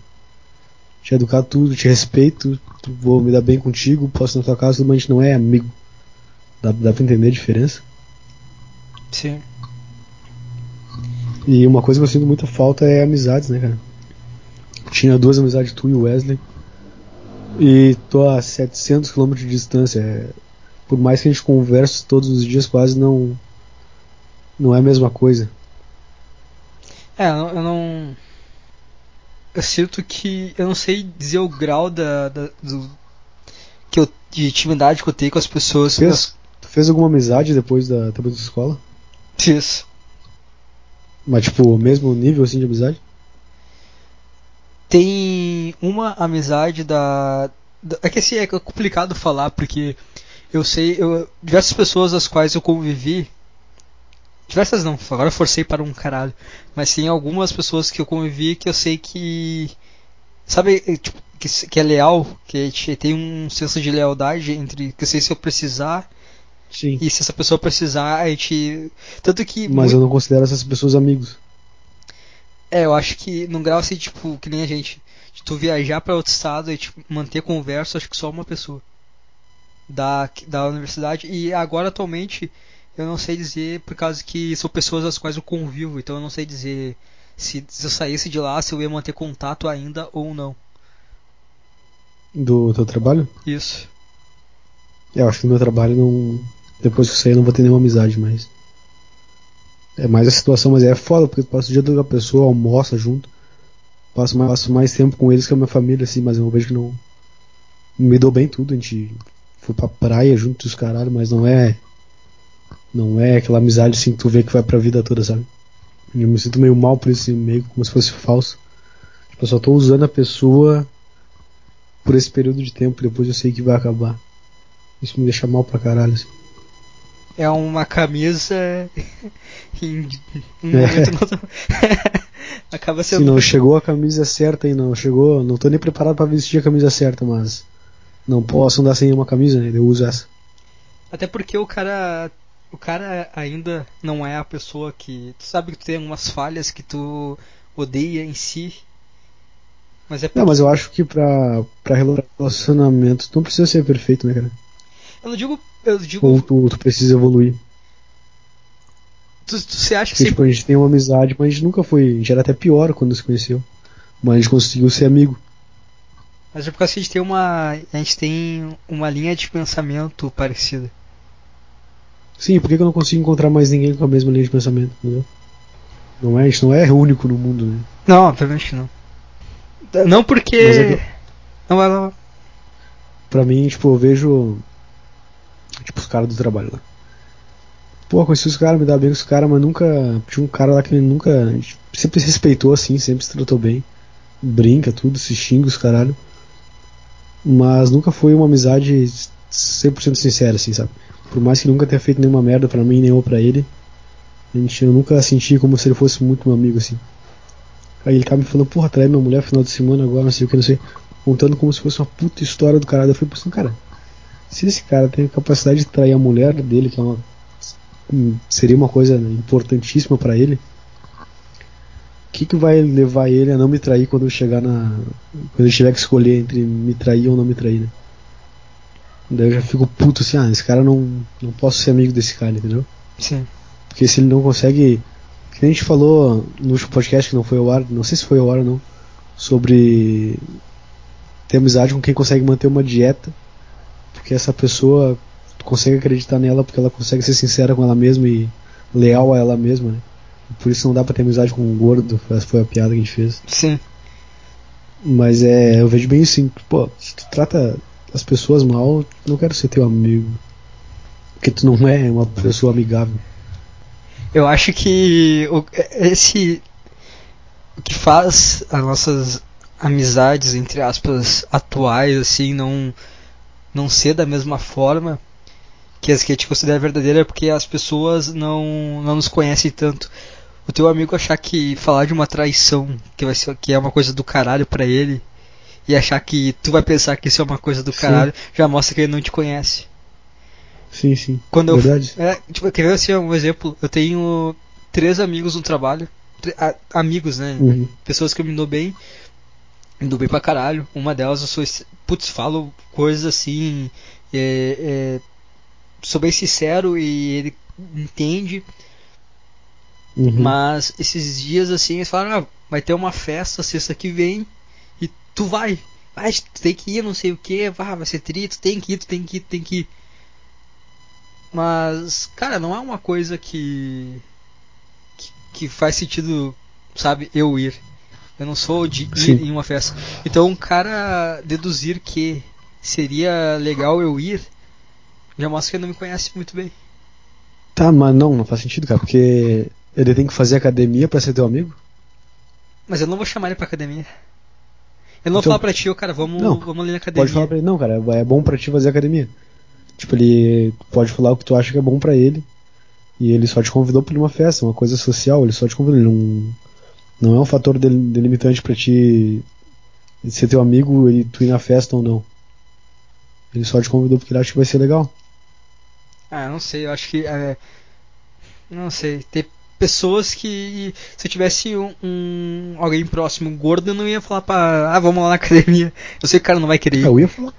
Te educar tudo, te respeito, vou me dar bem contigo, posso ir na tua casa, mas a gente não é amigo. Dá, dá pra entender a diferença? Sim. E uma coisa que eu sinto muita falta é amizades, né, cara? Tinha duas amizades, tu e o Wesley. E tô a 700 km de distância. É, por mais que a gente converse todos os dias, quase não. Não é a mesma coisa. É, eu não. Eu sinto que. Eu não sei dizer o grau da. da do, que eu, de intimidade que eu tenho com as pessoas. Tu fez, alguma amizade depois da, depois da escola? Fiz. Mas, tipo, o mesmo nível assim de amizade? Tem uma amizade da. da é que assim, é complicado falar porque eu sei. Eu, diversas pessoas das quais eu convivi. Diversas não, agora eu forcei para um caralho. Mas tem algumas pessoas que eu convivi que eu sei que. Sabe, tipo, que, que é leal, que gente tem um senso de lealdade entre. Que eu sei se eu precisar. Sim. E se essa pessoa precisar, a gente. Tanto que. Mas muito- eu não considero essas pessoas amigos. É, eu acho que num grau assim, tipo, que nem a gente. De tu viajar pra outro estado e tipo, manter conversa, acho que só uma pessoa. Da, da universidade. E agora, atualmente, eu não sei dizer, por causa que são pessoas às quais eu convivo. Então eu não sei dizer se, se eu saísse de lá, se eu ia manter contato ainda ou não. Do teu trabalho? Isso. Eu acho que no meu trabalho não. Depois que eu sair eu não vou ter nenhuma amizade mais. É mais a situação, mas é foda, porque tu passa o dia com a pessoa, almoça junto. Passo mais, passo mais tempo com eles que a minha família, assim, mas eu vejo que não. Me dou bem tudo, a gente foi pra praia junto os caralho, mas não é. Não é aquela amizade assim que tu vê que vai pra vida toda, sabe? Eu me sinto meio mal por isso, meio como se fosse falso. Tipo, eu só tô usando a pessoa por esse período de tempo, depois eu sei que vai acabar. Isso me deixa mal pra caralho. Assim. É uma camisa. [laughs] em um momento não. Acaba Se sendo. não chegou a camisa certa e não chegou, não tô nem preparado pra vestir a camisa certa, mas não posso andar sem uma camisa, né? Eu uso essa. Até porque o cara. O cara ainda não é a pessoa que. Tu sabe que tu tem algumas falhas que tu odeia em si. Mas é Não, mas eu acho que pra, pra relacionamento tu não precisa ser perfeito, né, cara? Eu não digo. Eu digo. Ou tu, tu precisa evoluir. Tu, tu, você acha que Porque, você. tipo, a gente tem uma amizade, mas a gente nunca foi. A gente era até pior quando se conheceu. Mas a gente conseguiu ser amigo. Mas é por causa que a gente tem uma. A gente tem uma linha de pensamento parecida. Sim, por que que eu não consigo encontrar mais ninguém com a mesma linha de pensamento, entendeu? Não é, a gente não é único no mundo, né? Não, obviamente não. Não porque. É que- Não vai lá. Pra mim, tipo, eu vejo. Tipo, os caras do trabalho lá. Pô, conheci os caras, me dá bem com os caras, mas nunca. Tinha um cara lá que nunca. Sempre se respeitou assim, sempre se tratou bem. Brinca, tudo, se xinga os caralho. Mas nunca foi uma amizade 100% sincera, assim, sabe? Por mais que nunca tenha feito nenhuma merda pra mim, nem eu pra ele. A gente, eu nunca senti como se ele fosse muito meu amigo, assim. Aí ele tava me falando, porra, trai minha mulher final de semana agora, não sei o que, não sei. Contando como se fosse uma puta história do caralho. Eu falei, pensando, cara, se esse cara tem a capacidade de trair a mulher dele, que é uma, hum, seria uma coisa importantíssima pra ele, o que, que vai levar ele a não me trair quando eu chegar na. Quando ele tiver que escolher entre me trair ou não me trair, né? Daí eu já fico puto assim, ah, esse cara não. Não posso ser amigo desse cara, entendeu? Sim. Porque se ele não consegue. Que a gente falou no último podcast que não foi ao ar, não sei se foi ao ar ou não, sobre ter amizade com quem consegue manter uma dieta, porque essa pessoa tu consegue acreditar nela porque ela consegue ser sincera com ela mesma e leal a ela mesma, né? Por isso não dá pra ter amizade com um gordo, essa foi a piada que a gente fez. Sim. Mas é, eu vejo bem assim, pô, se tu trata as pessoas mal, não quero ser teu amigo. Porque tu não é uma pessoa amigável. Eu acho que o, esse o que faz as nossas amizades entre aspas atuais assim não não ser da mesma forma que as que a gente considera verdadeira porque as pessoas não não nos conhecem tanto. O teu amigo achar que falar de uma traição que vai ser que é uma coisa do caralho pra ele e achar que tu vai pensar que isso é uma coisa do Sim. caralho já mostra que ele não te conhece. Sim, sim. Quando eu Verdade. é, tipo, quer ver assim, um exemplo? Eu tenho três amigos no trabalho. amigos, né? Uhum. Pessoas que eu me dou bem. Dou bem pra caralho. Uma delas eu sou. Putz, falo coisas assim. É, é, sou bem sincero e ele entende. Uhum. Mas esses dias assim, eles falaram, ah, vai ter uma festa sexta que vem e tu vai. Vai, tu tem que ir, não sei o que, ah, vai ser tri, tu tem que ir, tu tem que ir, tu tem que ir. Mas, cara, não é uma coisa que, que, que faz sentido, sabe, eu ir. Eu não sou de ir Sim. em uma festa. Então, um cara deduzir que seria legal eu ir, já mostra que ele não me conhece muito bem. Tá, mas não, não faz sentido, cara, porque ele tem que fazer academia pra ser teu amigo? Mas eu não vou chamar ele pra academia. Eu não vou Então- falar pra ti, cara, vamos, Não, vamos ali na academia. Pode falar pra ele, não, cara, é bom pra ti fazer academia. Tipo, ele pode falar o que tu acha que é bom pra ele. E ele só te convidou pra ir numa festa, uma coisa social, ele só te convidou. Ele não, não é um fator del- delimitante pra ti ser teu amigo e tu ir na festa ou não. Ele só te convidou porque ele acha que vai ser legal. Ah, não sei, eu acho que. é, não sei. Tem pessoas que. Se eu tivesse um, um- alguém próximo gordo, eu não ia falar pra. Ah, vamos lá na academia. Eu sei que o cara não vai querer ir. Eu ia falar.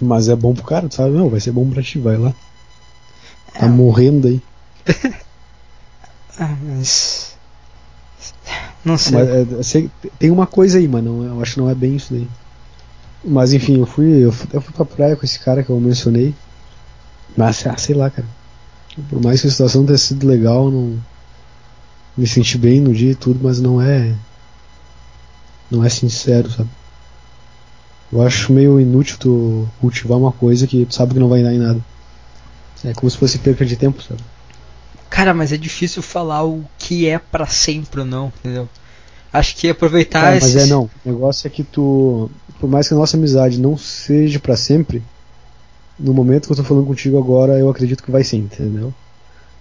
Mas é bom pro cara, tu sabe? Não, vai ser bom pra ti, vai lá. Tá É. morrendo aí. [laughs] Ah, mas. Não sei. Mas, é, tem uma coisa aí, mas não, eu acho que não é bem isso daí. Mas enfim, eu fui, eu fui, eu fui pra praia com esse cara que eu mencionei. Mas, ah, sei lá, cara. Por mais que a situação tenha sido legal, não. Me senti bem no dia e tudo, mas não é. Não é sincero, sabe? Eu acho meio inútil tu cultivar uma coisa que tu sabe que não vai dar em nada. É como se fosse perca de tempo, sabe? Cara, mas é difícil falar o que é pra sempre ou não, entendeu? Acho que aproveitar Cara, mas é não. O negócio é que tu. Por mais que a nossa amizade não seja pra sempre, no momento que eu tô falando contigo agora, eu acredito que vai ser, entendeu?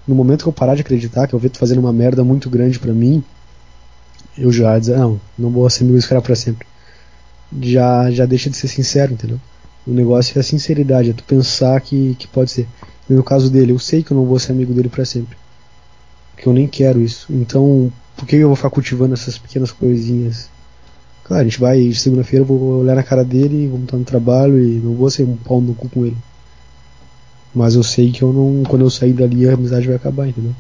No momento que eu parar de acreditar, que eu ver tu fazendo uma merda muito grande pra mim, eu já dizer, não, não vou ser amigo desse cara pra sempre. Já, já deixa de ser sincero, entendeu? O negócio é a sinceridade, é tu pensar que, que pode ser. E no caso dele, eu sei que eu não vou ser amigo dele pra sempre. Porque eu nem quero isso. Então, por que eu vou ficar cultivando essas pequenas coisinhas? Claro, a gente vai, segunda-feira eu vou olhar na cara dele, vamos estar no trabalho e não vou ser um pau no cu com ele. Mas eu sei que eu não, quando eu sair dali a amizade vai acabar, entendeu?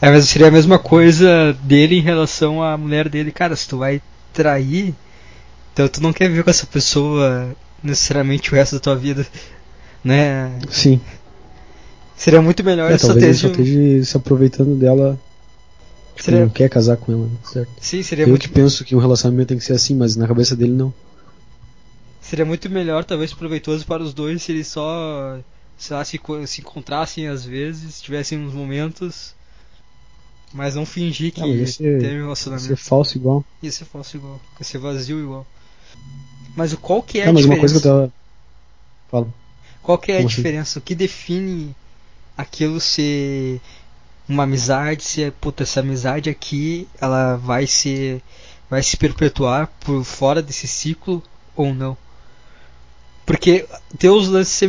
É, mas seria a mesma coisa dele em relação à mulher dele. Cara, se tu vai trair, então tu não quer viver com essa pessoa necessariamente o resto da tua vida, né? Sim. Seria muito melhor É, talvez ele só esteja se aproveitando dela. Tipo, Seria- não quer casar com ela, certo? Sim, seria Eu muito, que penso que um relacionamento tem que ser assim, mas na cabeça dele não. seria muito melhor, talvez proveitoso para os dois se eles só, sei lá, se, se encontrassem às vezes, tivessem uns momentos, mas não fingir que Ah, esse- teve um Vai ser relacionamento. falso igual. Isso é falso igual, vai ser vazio igual. Mas o qual que é ah, a mas uma diferença? coisa que eu tava. Fala. Qual que é a Como assim? diferença? O que define aquilo ser uma amizade, se puta, essa amizade aqui, ela vai ser vai se perpetuar por fora desse ciclo ou não? Porque ter os lances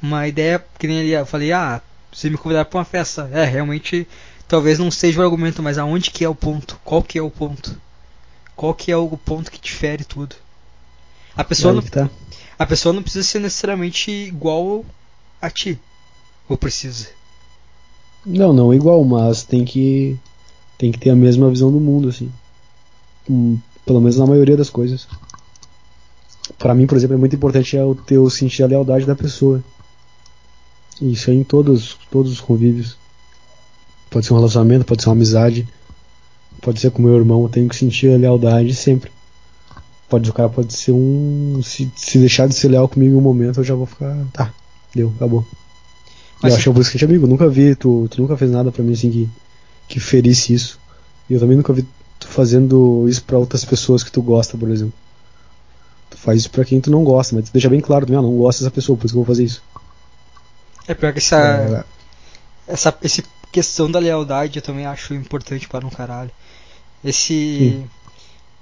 uma ideia que nem ali eu falei, ah, você me convidar para uma festa, é, realmente talvez não seja o argumento, mas aonde que é o ponto? Qual que é o ponto? Qual que é o ponto que difere tudo? A pessoa não, tá. a pessoa não precisa ser necessariamente igual a ti. Ou precisa? Não, não igual, mas tem que tem que ter a mesma visão do mundo, assim. Hum, pelo menos na maioria das coisas. Pra mim, por exemplo, é muito importante é o teu sentir a lealdade da pessoa. Isso é em todos, todos os convívios. Pode ser um relacionamento, pode ser uma amizade, pode ser com meu irmão, eu tenho que sentir a lealdade sempre. Pode, o cara pode ser um. Se, se deixar de ser leal comigo em um momento, eu já vou ficar. Tá, deu, acabou. Mas eu se- acho que eu vou ser amigo. Nunca vi, tu, tu nunca fez nada pra mim assim que, que ferisse isso. E eu também nunca vi tu fazendo isso pra outras pessoas que tu gosta, por exemplo. Tu faz isso pra quem tu não gosta, mas tu deixa bem claro também, ah, não gosto dessa pessoa, por isso que eu vou fazer isso. É pior que essa, É, essa esse questão da lealdade eu também acho importante para um caralho. Esse. Sim.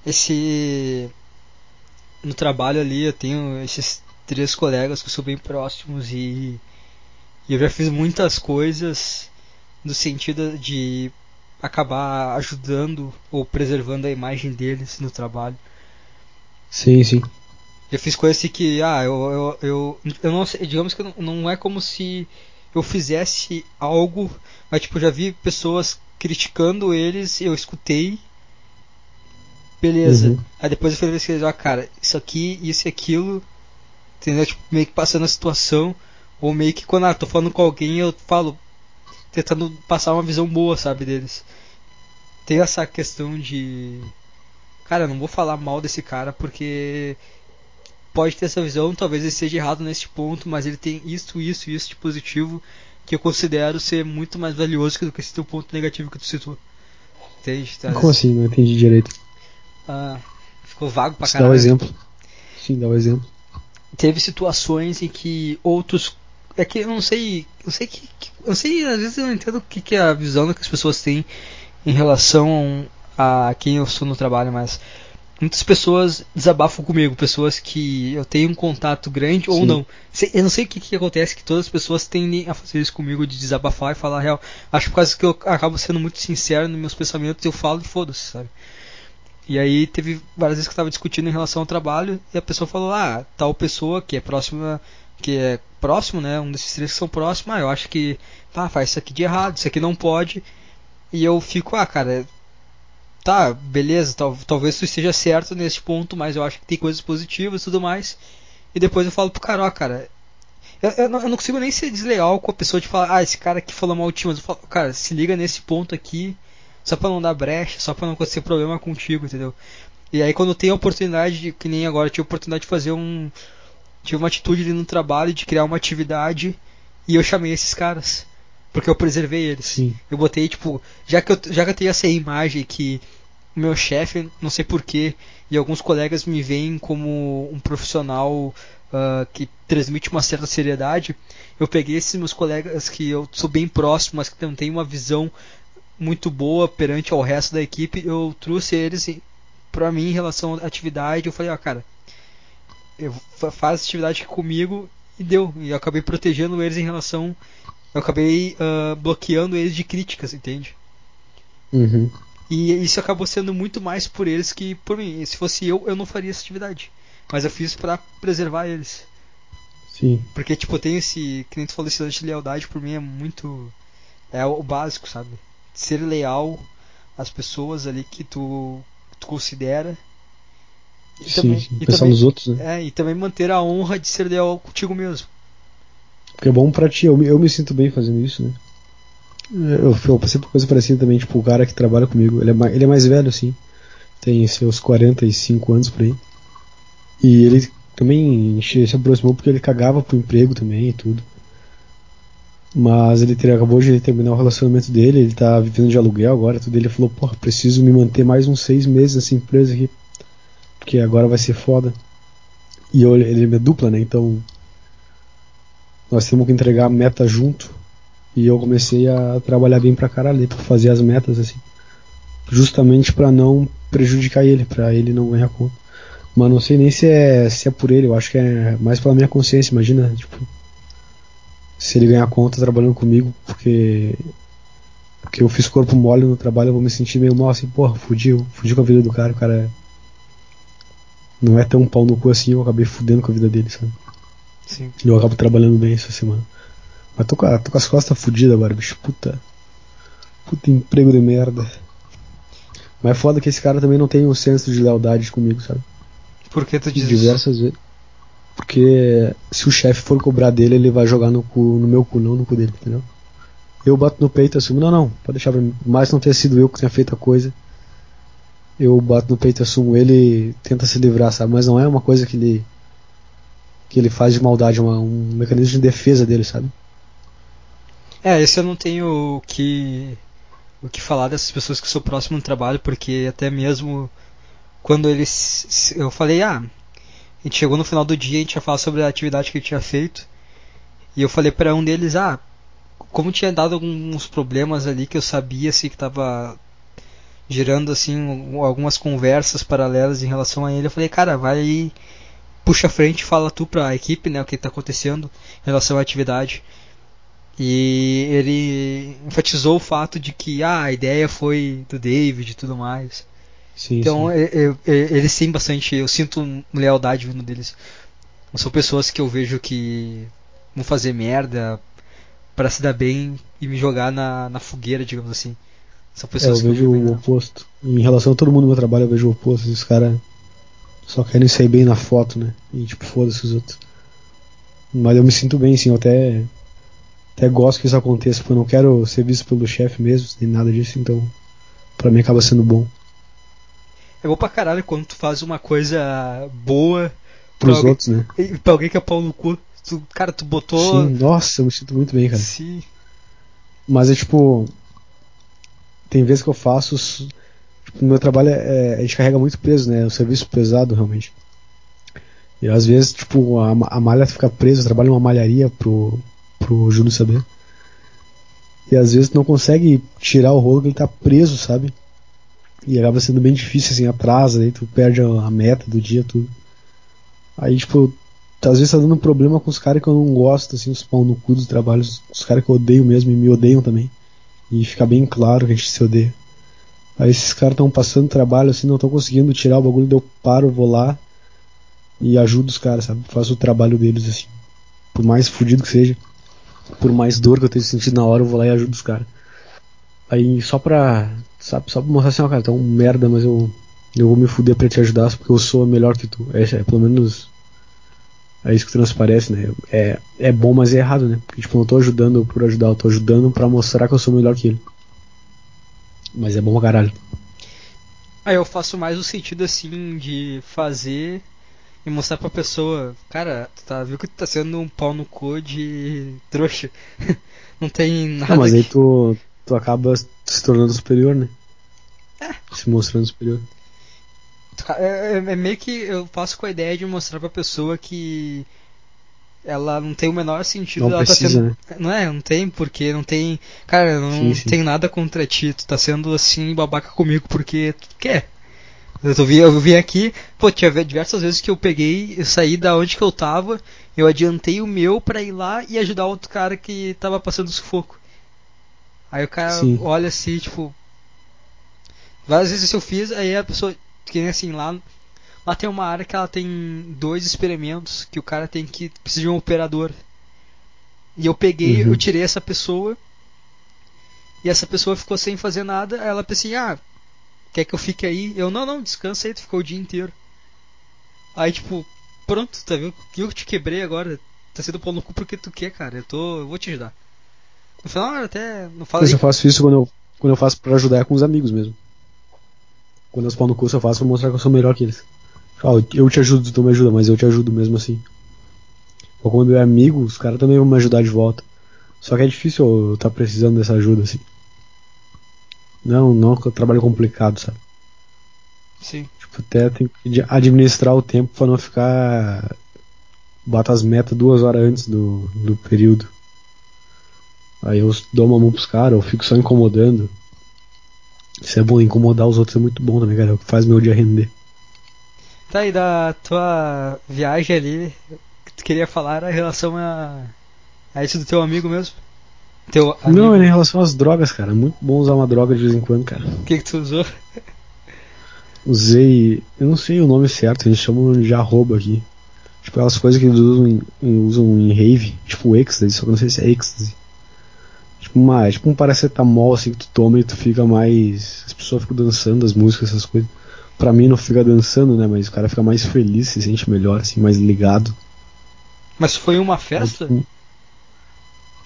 Esse. No trabalho ali eu tenho esses três colegas que são bem próximos e. E eu já fiz muitas coisas no sentido de acabar ajudando ou preservando a imagem deles no trabalho. sim, sim. Já fiz coisas assim que, ah, eu, eu, eu, eu não sei, digamos que não, não é como se eu fizesse algo, mas tipo, já vi pessoas criticando eles, eu escutei. Beleza. Uhum. Aí depois eu falei ó, cara, isso aqui, isso e aquilo. Entendeu? Tipo, meio que passando a situação. Ou meio que quando ah, tô falando com alguém, eu falo. Tentando passar uma visão boa, sabe, deles. Tem essa questão de. Cara, eu não vou falar mal desse cara porque pode ter essa visão, talvez ele seja errado nesse ponto, mas ele tem isso, isso, isso de positivo que eu considero ser muito mais valioso do que esse teu ponto negativo que tu citou. Entende? Tá? Como assim? Não entendi direito. Ah, ficou vago pra caralho. dá um exemplo. Sim, dá um exemplo. Teve situações em que outros. É que eu não sei. Eu sei que. Eu sei, às vezes eu não entendo o que, que é a visão que as pessoas têm em relação a quem eu sou no trabalho, mas muitas pessoas desabafam comigo, pessoas que eu tenho um contato grande ou Sim. não. Sei- Eu não sei o que, que acontece, que todas as pessoas tendem a fazer isso comigo, de desabafar e falar a real. Acho por causa que eu acabo sendo muito sincero nos meus pensamentos, eu falo e foda-se, sabe? E aí teve várias vezes que eu tava discutindo em relação ao trabalho e a pessoa falou, ah, tal pessoa que é próxima, que é próximo, né? Um desses três que são próximos, ah, eu acho que ah, faz isso aqui de errado, isso aqui não pode. E eu fico, ah, cara, tá, beleza, tal, talvez tu esteja certo nesse ponto, mas eu acho que tem coisas positivas e tudo mais. E depois eu falo pro cara, ó, cara, eu, eu não, eu não consigo nem ser desleal com a pessoa de falar, ah, esse cara aqui falou mal de ti, mas eu falo, cara, se liga nesse ponto aqui, só pra não dar brecha, só pra não acontecer problema contigo, entendeu? E aí quando tem a oportunidade, de, que nem agora, eu tive a oportunidade de fazer um. Tive uma atitude ali no trabalho de criar uma atividade e eu chamei esses caras. Porque eu preservei eles. Sim. Eu botei, tipo, já que eu, já que eu tenho essa imagem que o meu chefe, não sei porquê, e alguns colegas me veem como um profissional ah, que transmite uma certa seriedade, eu peguei esses meus colegas que eu sou bem próximo, mas que não tem uma visão muito boa perante ao resto da equipe, eu trouxe eles pra mim em relação à atividade, eu falei, ó, cara, faz atividade comigo e deu. E eu acabei protegendo eles em relação. Eu acabei ah, bloqueando eles de críticas, entende? Uhum. E isso acabou sendo muito mais por eles que por mim. E se fosse eu, eu não faria essa atividade. Mas eu fiz pra preservar eles. Sim. Porque, tipo, tenho esse. Que nem tu falou, esse lance de lealdade por mim é muito. É o básico, sabe? Ser leal às pessoas ali que tu, tu considera. E Sim, também- sim. e Pensar também- nos outros, né? É, e também manter a honra de ser leal contigo mesmo. Porque é bom pra ti, eu me, eu me sinto bem fazendo isso, né? Eu, eu passei por coisa parecida também, tipo, o cara que trabalha comigo, ele é, mais, ele é mais velho, assim, tem seus 45 anos por aí. E ele também se aproximou porque ele cagava pro emprego também e tudo. Mas ele acabou de terminar o relacionamento dele, ele tá vivendo de aluguel agora, tudo. Ele falou, porra, preciso me manter mais uns seis meses nessa empresa aqui, porque agora vai ser foda. E eu, ele é dupla, né? Então nós temos que entregar a meta junto. E eu comecei a trabalhar bem pra caralho pra fazer as metas assim. Justamente pra não prejudicar ele, pra ele não ganhar conta. Mas não sei nem se é, se é por ele, eu acho que é mais pela minha consciência, imagina, tipo, se ele ganhar conta trabalhando comigo, porque porque eu fiz corpo mole no trabalho, eu vou me sentir meio mal assim, porra, fudi, fudi com a vida do cara, o cara não é tão pau no cu assim, eu acabei fudendo com a vida dele, sabe? Sim. E eu acabo trabalhando bem essa semana. Mas tô com, a- tô com as costas fodidas agora, bicho. Puta. Puta emprego de merda. Mas é foda que esse cara também não tem um senso de lealdade comigo, sabe? Por que tu diz isso? Diversas vezes. Porque se o chefe for cobrar dele, ele vai jogar no, cu, no meu cu, não no cu dele, entendeu? Eu bato no peito e assumo, não, não, pode deixar pra mim. Mas não ter sido eu que tenha feito a coisa. Eu bato no peito e assumo ele e tenta se livrar, sabe? Mas não é uma coisa que ele. que ele faz de maldade, uma, um mecanismo de defesa dele, sabe? É, esse eu não tenho o que o que falar dessas pessoas que sou próximo no trabalho, porque até mesmo quando eles eu falei, ah, a gente chegou no final do dia, a gente ia falar sobre a atividade que ele tinha feito. E eu falei pra um deles, ah, como tinha dado alguns problemas ali que eu sabia assim que tava girando assim algumas conversas paralelas em relação a ele, eu falei, cara, vai aí, puxa a frente, fala tu pra equipe, né, o que tá acontecendo em relação à atividade. E ele enfatizou o fato de que ah, a ideia foi do David e tudo mais. Sim, Então sim. eu- eu- eles sim bastante, eu sinto lealdade vindo deles. São pessoas que eu vejo que vão fazer merda pra se dar bem e me jogar na, na fogueira, digamos assim. São É, eu pessoas vejo o oposto. Em relação a todo mundo no meu trabalho, eu vejo o oposto. Os caras só querem sair bem na foto, né? E tipo, foda-se os outros. Mas eu me sinto bem, assim, eu até, até gosto que isso aconteça, porque eu não quero ser visto pelo chefe mesmo, nem nada disso, então pra mim acaba sendo bom. É bom pra caralho quando tu faz uma coisa boa Pros alguém- outros, né? pra alguém que é pau no cu. Tu, cara, tu botou. Sim, nossa, eu me sinto muito bem, cara. Sim. Mas é tipo. Tem vezes que eu faço. Tipo, meu trabalho é, a gente carrega muito peso, né? É um serviço pesado, realmente. E às vezes, tipo, a, a malha fica presa, eu trabalho numa malharia pro, pro Júlio saber. E às vezes não consegue tirar o rolo que ele tá preso, sabe? E acaba sendo bem difícil, assim, atrasa, aí tu perde a, meta do dia, tudo. Aí, tipo, às vezes tá dando problema com os caras que eu não gosto, assim, os pau no cu do trabalho, os, os caras que eu odeio mesmo e me odeiam também. E fica bem claro que a gente se odeia. Aí esses caras estão passando trabalho assim, não estão conseguindo tirar o bagulho, eu paro, vou lá e ajudo os caras, sabe? Faço o trabalho deles assim. Por mais fudido que seja, por mais dor que eu tenha sentido na hora, eu vou lá e ajudo os caras. Aí só pra, sabe, só pra mostrar assim, ó, cara, é um merda, mas eu, eu vou me fuder pra te ajudar porque eu sou melhor que tu. É, é pelo menos é isso que transparece, né? É, é bom, mas é errado, né? Porque tipo, eu não tô ajudando por ajudar, eu tô ajudando pra mostrar que eu sou melhor que ele. Mas é bom pra caralho. Aí eu faço mais o sentido assim de fazer e mostrar pra pessoa, cara, tu tá, viu que tu tá sendo um pau no cu de trouxa. [laughs] Não tem nada. Não, mas aí que- tu, tu acaba se tornando superior, né? Se mostrando superior. É, é- é meio que eu faço com a ideia de mostrar pra pessoa que ela não tem o menor sentido Não ela tá precisa, sendo. né? Não é, não tem porque não tem. Cara, não Sim, sim. tenho nada contra ti, tu tá sendo assim babaca comigo porque tu quer. Eu, tô, vi- eu vim aqui, pô, tinha ve- diversas vezes que eu peguei, eu saí da onde que eu tava, eu adiantei o meu pra ir lá e ajudar outro cara que tava passando sufoco. Aí o cara Sim. olha assim, tipo. Várias vezes eu fiz, aí a pessoa, que nem assim, lá, lá tem uma área que ela tem dois experimentos que o cara tem que precisa de um operador. E eu peguei, Uhum. eu tirei essa pessoa. E essa pessoa ficou sem fazer nada. Aí ela pensou assim: ah, quer que eu fique aí? Eu, não, não, descansa aí, tu ficou o dia inteiro. Aí, tipo, pronto, tá vendo? Eu te quebrei agora. Tá sendo pau no cu porque tu quer, cara. Eu tô. Eu vou te ajudar. No final, eu até. Não fala Mas eu faço isso quando eu, quando eu faço pra ajudar é com os amigos mesmo. Quando eu pau no curso eu faço pra mostrar que eu sou melhor que eles. Eu te ajudo, tu me ajuda, mas eu te ajudo mesmo assim. Ou quando é amigo, os caras também vão me ajudar de volta. Só que é difícil eu estar precisando dessa ajuda assim. Não, não é um trabalho complicado, sabe? Sim. Tipo, até tem que administrar o tempo pra não ficar. Bota as metas duas horas antes do, do período. Aí eu dou uma mão pros caras, eu fico só incomodando. Isso é bom, incomodar os outros é muito bom também, cara. é Faz meu dia render. Tá aí da tua viagem ali, que tu queria falar era em relação a. a isso do teu amigo mesmo? Teu amigo. Não, é em relação às drogas, cara. É muito bom usar uma droga de vez em quando, cara. O que que tu usou? Usei. Eu não sei o nome certo, eles chamam de arroba aqui. Tipo, aquelas coisas que eles usam em, usam em rave, tipo ecstasy, só que eu não sei se é ecstasy. Tipo, uma, é tipo um paracetamol assim que tu toma e tu fica mais. As pessoas ficam dançando as músicas, essas coisas. Pra mim não fica dançando, né? Mas o cara fica mais feliz, se sente melhor, assim, mais ligado. Mas foi uma festa?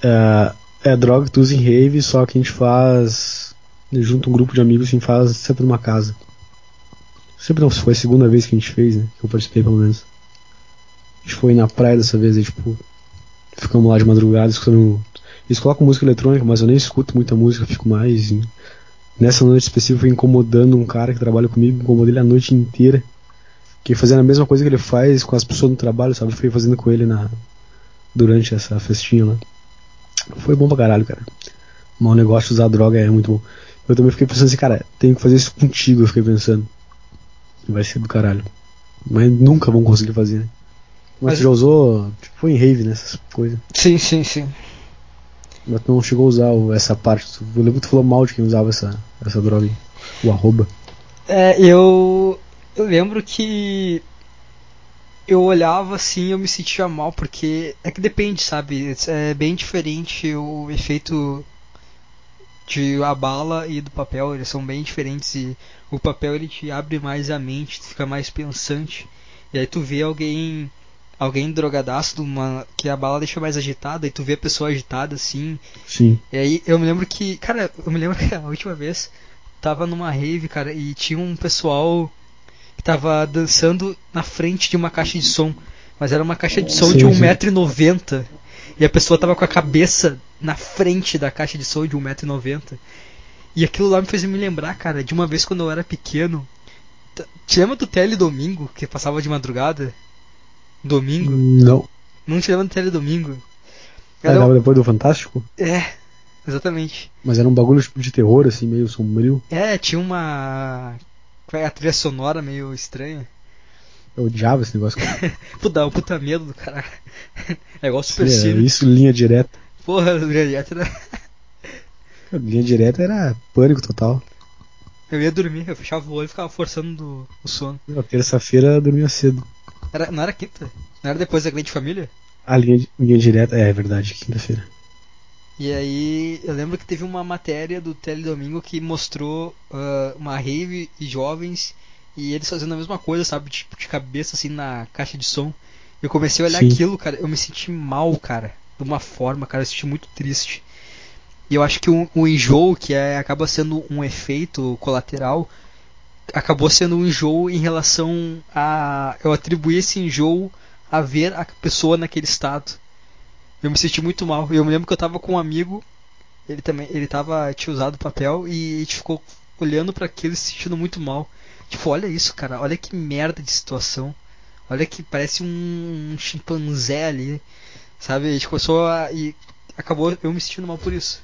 É, é droga que tu usa em rave, só que a gente faz. Junto um grupo de amigos, assim, faz sempre numa casa. Sempre não, foi a segunda vez que a gente fez, né? Que eu participei pelo menos. A gente foi na praia dessa vez e tipo. Ficamos lá de madrugada escutando. Eles colocam música eletrônica, mas eu nem escuto muita música, fico mais. em- Nessa noite específica, incomodando um cara que trabalha comigo, incomodei ele a noite inteira. Fiquei fazendo a mesma coisa que ele faz com as pessoas no trabalho, sabe? Fiquei fazendo com ele na durante essa festinha lá. Foi bom pra caralho, cara. Mas o negócio de usar droga é muito bom. Eu também fiquei pensando assim, cara, tenho que fazer isso contigo, eu fiquei pensando. Vai ser do caralho. Mas nunca vão conseguir fazer, né? Mas, Mas- já usou, tipo, foi em rave, né, essas coisas. Sim, sim, sim. Mas tu não chegou a usar essa parte. Eu lembro que tu falou mal de quem usava essa, essa droga. O arroba. É, eu. Eu lembro que. Eu olhava assim eu me sentia mal, porque. É que depende, sabe? É bem diferente o efeito de a bala e do papel, eles são bem diferentes e o papel ele te abre mais a mente, tu fica mais pensante. E aí tu vê alguém alguém drogadaço, uma, que a bala deixa mais agitada, e tu vê a pessoa agitada assim. Sim. E aí eu me lembro que, cara, eu me lembro [laughs] que a última vez tava numa rave, cara, e tinha um pessoal que tava dançando na frente de uma caixa de som. Mas era uma caixa de som Sim, de sim. 1,90m. E a pessoa tava com a cabeça na frente da caixa de som de 1,90m. E aquilo lá me fez me lembrar, cara, de uma vez quando eu era pequeno. Te lembra do Tele Domingo, que passava de madrugada? Domingo? Não. Não te lembra do Tele Domingo? Ah, Era dava um- depois do Fantástico? É, exatamente. Mas era um bagulho tipo de terror, assim, meio sombrio. É, tinha uma. É a trilha sonora meio estranha? Eu odiava esse negócio. [laughs] Puta, dá um puta medo do cara. [laughs] É igual Super Era Cine. isso, linha direta. Porra, [laughs] o Juliette era. Linha direta era pânico total. Eu ia dormir, eu fechava o olho e ficava forçando do- o sono. Terça-feira dormia cedo. Era, não era quinta? Não era depois da grande família? A linha, linha direta, é, é verdade, quinta-feira. E aí eu lembro que teve uma matéria do Teledomingo que mostrou ah, uma rave e jovens e eles fazendo a mesma coisa, sabe? Tipo, de cabeça assim na caixa de som. Eu comecei a olhar Sim. aquilo, cara, eu me senti mal, cara. De uma forma, cara, eu me senti muito triste. E eu acho que o, o enjoo, que é, acaba sendo um efeito colateral, acabou sendo um enjoo em relação a. Eu atribuí esse enjoo a ver a pessoa naquele estado. Eu me senti muito mal. Eu me lembro que eu tava com um amigo, ele também, ele tava, tinha usado papel e a gente ficou olhando para aquilo e se sentindo muito mal. Tipo, olha isso, cara, olha que merda de situação. Olha que parece um, um chimpanzé ali, sabe? A gente começou a. E acabou eu me sentindo mal por isso.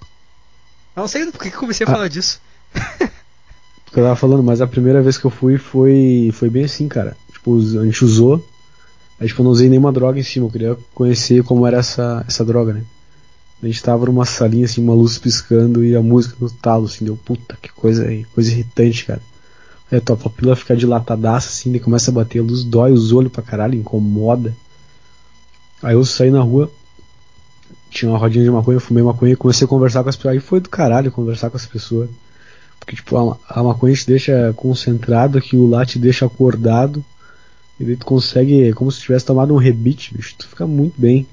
Eu não sei por que comecei a Ah. falar disso. [laughs] Porque eu tava falando, mas a primeira vez que eu fui foi, foi bem assim, cara. Tipo, a gente usou, aí tipo, eu não usei nenhuma droga em cima, eu queria conhecer como era essa, essa droga, né? A gente tava numa salinha, assim, uma luz piscando e a música no talo, assim, deu puta, que coisa, coisa irritante, cara. Aí a tua papila fica dilatadaça, assim, daí começa a bater a luz, dói os olhos pra caralho, incomoda. Aí eu saí na rua, tinha uma rodinha de maconha, fumei maconha e comecei a conversar com as pessoas. Aí foi do caralho conversar com as pessoas. Porque, tipo, a, a maconha te deixa concentrado, aquilo lá te deixa acordado. E daí tu consegue, é como se tivesse tomado um rebite, bicho. Tu fica muito bem.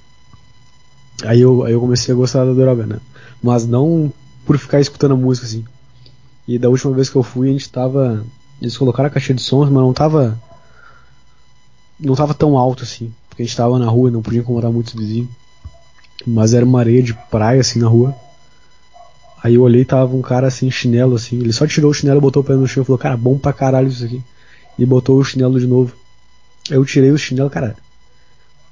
Aí eu, aí eu comecei a gostar da droga, né? Mas não por ficar escutando a música, assim. E da última vez que eu fui, a gente tava. Eles colocaram a caixa de sons, mas não tava. Não tava tão alto assim. Porque a gente tava na rua, não podia incomodar muito os vizinhos. Mas era uma areia de praia, assim, na rua. Aí eu olhei e tava um cara assim, chinelo, assim. Ele só tirou o chinelo, botou o pé no chão e falou, cara, bom pra caralho isso aqui. E botou o chinelo de novo. Eu tirei o chinelo, cara.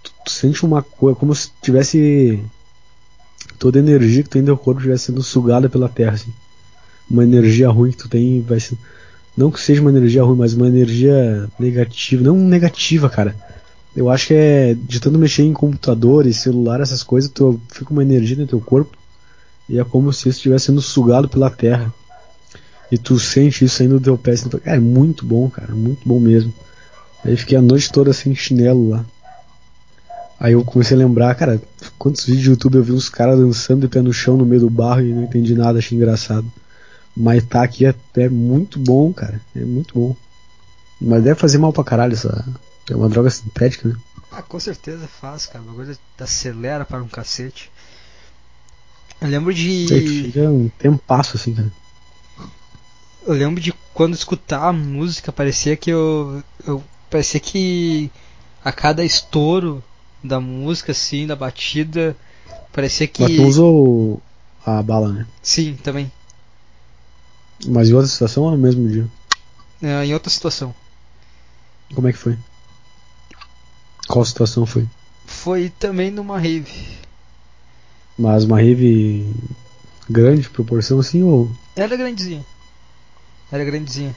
Tu, tu sente uma coisa, como se tivesse. Toda a energia que tu tem no corpo estivesse sendo sugada pela terra, assim. Uma energia ruim que tu tem vai ser. Não que seja uma energia ruim, mas uma energia negativa. Não negativa, cara. Eu acho que é de tanto mexer em computador e celular, essas coisas, tu fica uma energia no teu corpo e é como se isso estivesse sendo sugado pela terra. E tu sente isso saindo do teu pé. Assim, é muito bom, cara, muito bom mesmo. Aí fiquei a noite toda sem chinelo lá. Aí eu comecei a lembrar, cara, quantos vídeos do YouTube eu vi uns caras dançando de pé no chão no meio do barro e não entendi nada, achei engraçado. Mas tá aqui é, é muito bom, cara, é muito bom. Mas deve fazer mal pra caralho essa. É uma droga sintética, né? Ah, com certeza faz, cara. O bagulho acelera para um cacete. Eu lembro de. Tu fica um tempasso assim, cara. Eu lembro de quando escutar a música, parecia que eu. eu parecia que a cada estouro da música, assim, da batida, parecia que. Mas tu usou a bala, né? Sim, também. Mas em outra situação ou no mesmo dia? É, em outra situação. Como é que foi? Qual situação foi? Foi também numa rave. Mas uma rave grande, proporção assim, ou. Era grandezinha. Era grandezinha.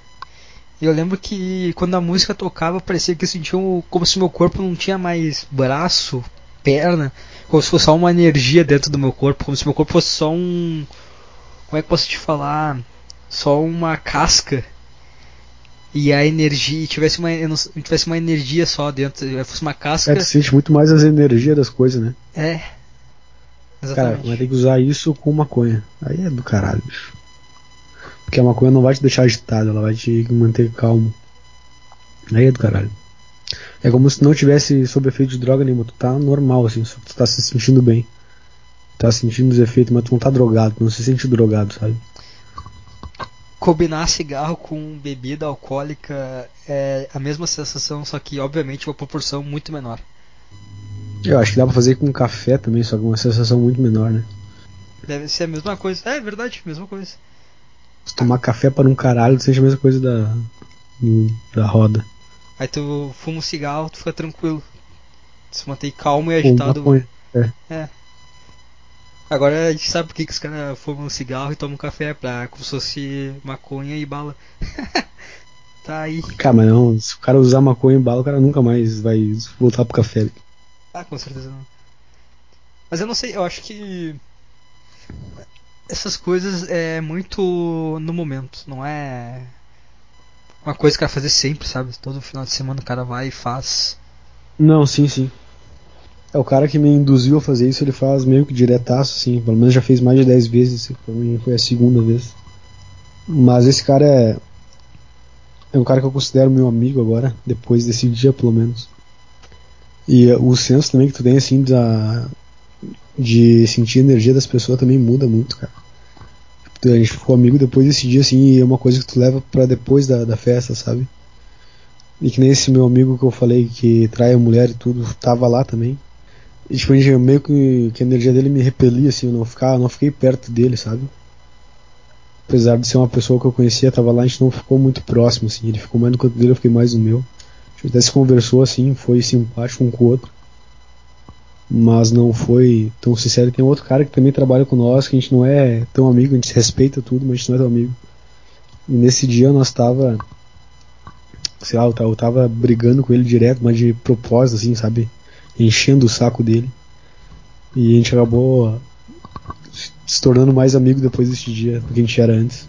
E eu lembro que quando a música tocava, parecia que eu sentia um, como se meu corpo não tinha mais braço, perna, como se fosse só uma energia dentro do meu corpo, como se meu corpo fosse só um. Como é que posso te falar? Só uma casca. E a energia tivesse uma, não- tivesse uma energia só dentro, fosse uma casca. É, tu sente muito mais as energias das coisas, né? É. Cara, vai ter que usar isso com maconha. Aí é do caralho, bicho. Porque a maconha não vai te deixar agitado, ela vai te manter calmo. Aí é do caralho. É como se não tivesse sob efeito de droga nenhuma, tu tá normal assim, tu tá se sentindo bem. Tá sentindo os efeitos, mas tu não tá drogado, tu não se sente drogado, sabe? Combinar cigarro com bebida alcoólica é a mesma sensação, só que obviamente uma proporção muito menor. Eu acho que dá pra fazer com café também, só que uma sensação muito menor, né? Deve ser a mesma coisa. É, é verdade, mesma coisa. Se tomar café para um caralho, sente a mesma coisa da, da roda. Aí tu fuma um cigarro, tu fica tranquilo. Tu se mantém calmo e agitado. É. é. Agora a gente sabe por que, que os caras fumam um cigarro e tomam café, pra, como se fosse maconha e bala. [laughs] tá aí. Cara, mas não, se o cara usar maconha e bala, o cara nunca mais vai voltar pro café. Ah, com certeza não. Mas eu não sei, eu acho que essas coisas é muito no momento, não é uma coisa que vai fazer sempre, sabe? Todo final de semana o cara vai e faz. Não, sim, sim. É o cara que me induziu a fazer isso, ele faz meio que diretaço, assim. Pelo menos já fez mais de 10 vezes, pra mim foi a segunda vez. Mas esse cara é. É um cara que eu considero meu amigo agora, depois desse dia pelo menos. E o senso também que tu tem, assim, da, de sentir a energia das pessoas também muda muito, cara. A gente ficou amigo depois desse dia, assim, e é uma coisa que tu leva para depois da, da festa, sabe? E que nem esse meu amigo que eu falei que trai a mulher e tudo, tava lá também. E tipo, a gente, meio que, que a energia dele me repelia, assim, eu não, ficava, não fiquei perto dele, sabe? Apesar de ser uma pessoa que eu conhecia, tava lá, a gente não ficou muito próximo, assim. Ele ficou mais no canto dele, eu fiquei mais no meu. A gente até se conversou, assim, foi simpático um com o outro mas não foi tão sincero. Tem outro cara que também trabalha com nós, que a gente não é tão amigo, a gente respeita tudo, mas a gente não é tão amigo. E nesse dia nós tava, sei lá, eu tava, brigando com ele direto, mas de propósito, assim, sabe? Enchendo o saco dele. E a gente acabou se tornando mais amigo depois desse dia do que a gente era antes.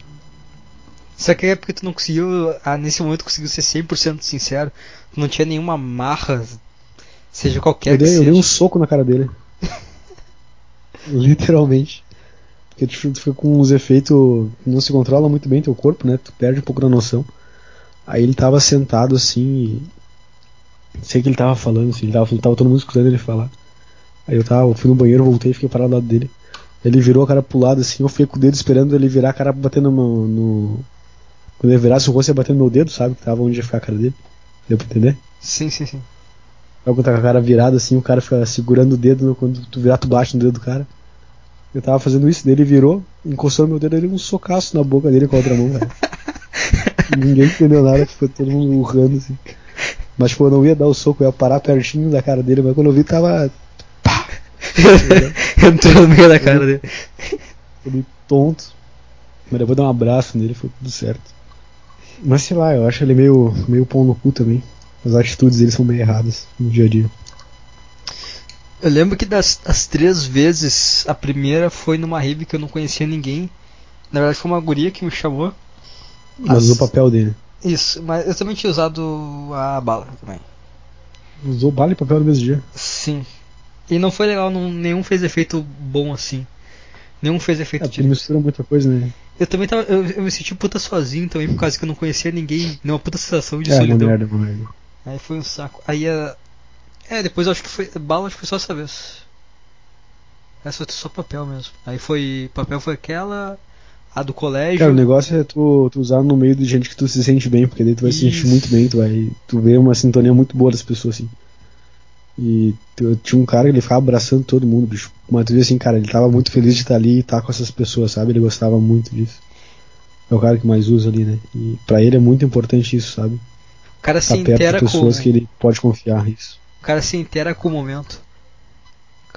Só que é porque tu não conseguiu, ah, nesse momento conseguiu ser 100% sincero, tu não tinha nenhuma marra Seja qualquer eu dei, que eu seja. dei um soco na cara dele. [laughs] Literalmente. Porque tu, tu fica com uns efeitos. Não se controla muito bem teu corpo, né? Tu perde um pouco da noção. Aí ele tava sentado assim. E... Sei que ele tava falando, assim, ele tava, tava todo mundo escutando ele falar. Aí eu tava, eu fui no banheiro, voltei e fiquei parado ao lado dele. Ele virou a cara pro lado assim, eu fiquei com o dedo esperando ele virar a cara batendo no. no... Quando ele virasse o rosto ia bater no meu dedo, sabe? Que tava onde ia ficar a cara dele. Deu pra entender? Sim, sim, sim. Aí quando tá com a cara virada assim, o cara fica segurando o dedo, quando tu virar, tu bate no dedo do cara. Eu tava fazendo isso, dele virou, encostou no meu dedo, ele um socaço na boca dele com a outra mão, cara. [laughs] Ninguém entendeu nada, ficou todo mundo urrando assim. Mas tipo, eu não ia dar o soco, eu ia parar pertinho da cara dele, mas quando eu vi tava. Pá! [laughs] Entrou no meio da cara dele. Ele tonto. Mas depois dar um abraço nele foi tudo certo. Mas sei lá, eu acho ele meio, meio pão no cu também. As atitudes dele são meio erradas no dia a dia. Eu lembro que das as três vezes, a primeira foi numa rave que eu não conhecia ninguém. Na verdade foi uma guria que me chamou. Mas usou o papel dele. Isso, mas eu também tinha usado a bala também. Usou bala e papel no mesmo dia? Sim. E não foi legal, não, nenhum fez efeito bom assim. Nenhum fez efeito é, direito. mistura muita coisa, né? Eu também tava. Eu, eu, me senti puta sozinho também, por causa que eu não conhecia ninguém. Não, uma puta sensação de é, solidão. Merda, merda. Aí foi um saco. Aí a. É, depois acho que foi. Bala acho que foi só essa vez. Essa foi só papel mesmo. Aí foi. Papel foi aquela. A do colégio. Cara, o negócio é tu, tu usar no meio de gente que tu se sente bem, porque daí tu vai Isso. se sentir muito bem, tu vai. Tu vê uma sintonia muito boa das pessoas, assim. E tinha um cara que ele ficava abraçando todo mundo, bicho. Mas tu vê assim, cara, ele tava muito feliz de estar ali e estar com essas pessoas, sabe? Ele gostava muito disso. É o cara que mais usa ali, né? E pra ele é muito importante isso, sabe? O cara se tá intera com pessoas que ele pode confiar isso. O cara se intera com o momento.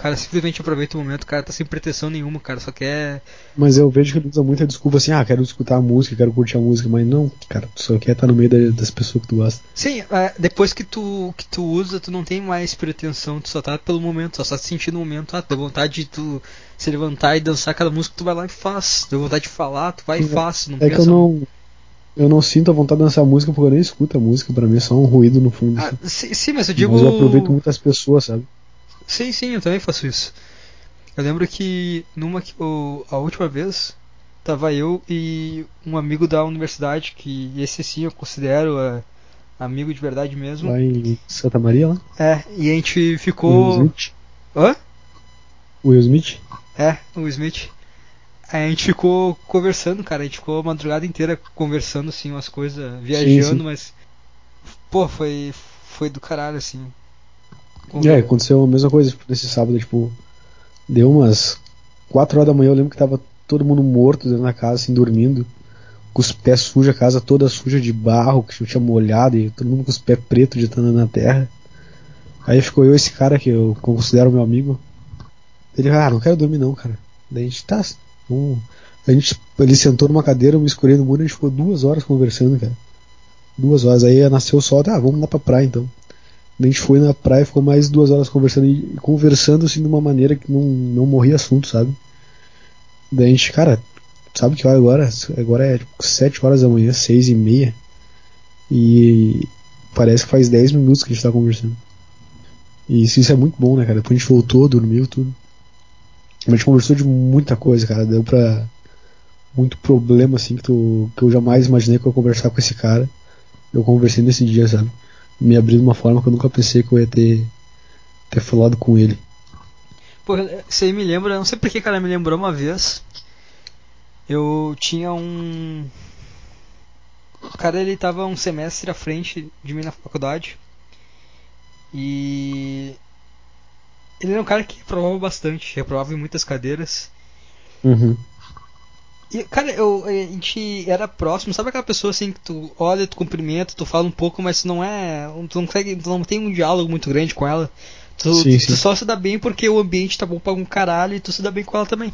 Cara simplesmente aproveita o momento, o cara tá sem pretensão nenhuma, cara, só quer. Mas eu vejo que ele usa muita desculpa assim, ah, quero escutar a música, quero curtir a música, mas não, cara, tu só quer estar no meio das pessoas que tu gosta. Sim, é, depois que tu, que tu usa, tu não tem mais pretensão, tu só tá pelo momento, só tá sentindo o momento, ah, deu vontade de tu se levantar e dançar aquela música, tu vai lá e faz. Deu vontade de falar, tu vai e faz. Não é que eu não eu não sinto a vontade de dançar música porque eu nem escuto a música, pra mim é só um ruído no fundo. Ah, sim, sim, mas eu digo. Mas eu aproveito muitas pessoas, sabe? Sim, sim, eu também faço isso. Eu lembro que numa que eu, a última vez tava eu e um amigo da universidade, que esse sim eu considero é, amigo de verdade mesmo. Lá em Santa Maria, lá? É, e a gente Will ficou. Smith? Hã? Will Smith? É, o Smith. Aí a gente ficou conversando, cara. A gente ficou a madrugada inteira conversando, assim, umas coisas, viajando, sim. mas. Pô, foi. Foi do caralho, assim. É, aconteceu a mesma coisa tipo, nesse sábado, tipo, deu umas 4 horas da manhã, eu lembro que tava todo mundo morto dentro da casa, assim, dormindo, com os pés sujos, a casa toda suja de barro, que tinha molhado, e todo mundo com os pés pretos de estando na terra. Aí ficou eu esse cara que eu considero meu amigo. Ele, ah, não quero dormir não, cara. Daí a gente tá. Vamos... A gente, ele sentou numa cadeira, eu me escurei no muro a gente ficou duas horas conversando, cara. Duas horas. Aí nasceu o sol, ah, vamos lá pra praia então. A gente foi na praia, ficou mais duas horas conversando e conversando assim de uma maneira que não, não morria assunto, sabe? Daí a gente, cara, sabe que agora? Agora é tipo, sete horas da manhã, seis e meia. E parece que faz 10 minutos que a gente tá conversando. E isso, isso é muito bom, né, cara? Depois a gente voltou, dormiu, tudo. A gente conversou de muita coisa, cara. Deu pra. Muito problema, assim, que, tu, que eu jamais imaginei que eu ia conversar com esse cara. Eu conversei nesse dia, sabe? Me abriu de uma forma que eu nunca pensei que eu ia ter, ter falado com ele. Pô, isso aí me lembra, não sei porque, cara, me lembrou uma vez. Eu tinha um. O cara ele tava um semestre à frente de mim na faculdade. E. Ele era um cara que reprovava bastante, reprovava em muitas cadeiras. Uhum. E, cara, eu, a gente era próximo, sabe aquela pessoa assim que tu olha, tu cumprimenta, tu fala um pouco, mas tu não é. Tu não consegue. Tu não tem um diálogo muito grande com ela. Tu, Sim, tu sim. só se dá bem porque o ambiente tá bom pra um caralho e tu se dá bem com ela também.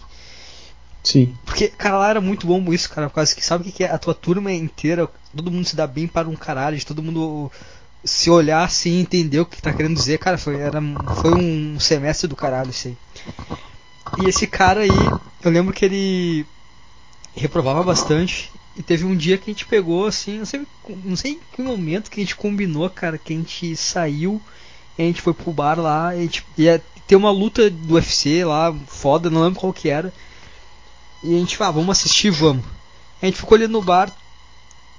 Sim. Porque, cara, lá era muito bom isso, cara. Por causa que sabe o que, é? A tua turma inteira, todo mundo se dá bem para um caralho, todo mundo se olhar assim entender o que tá querendo dizer, cara, foi, era, foi um semestre do caralho isso aí. E esse cara aí, eu lembro que ele reprovava bastante. E teve um dia que a gente pegou, assim, não sei, não sei em que momento que a gente combinou, cara, que a gente saiu a gente foi pro bar lá, a gente ia ter uma luta do UFC lá, foda, não lembro qual que era. E a gente, ah, vamos assistir, vamos. A gente ficou ali no bar,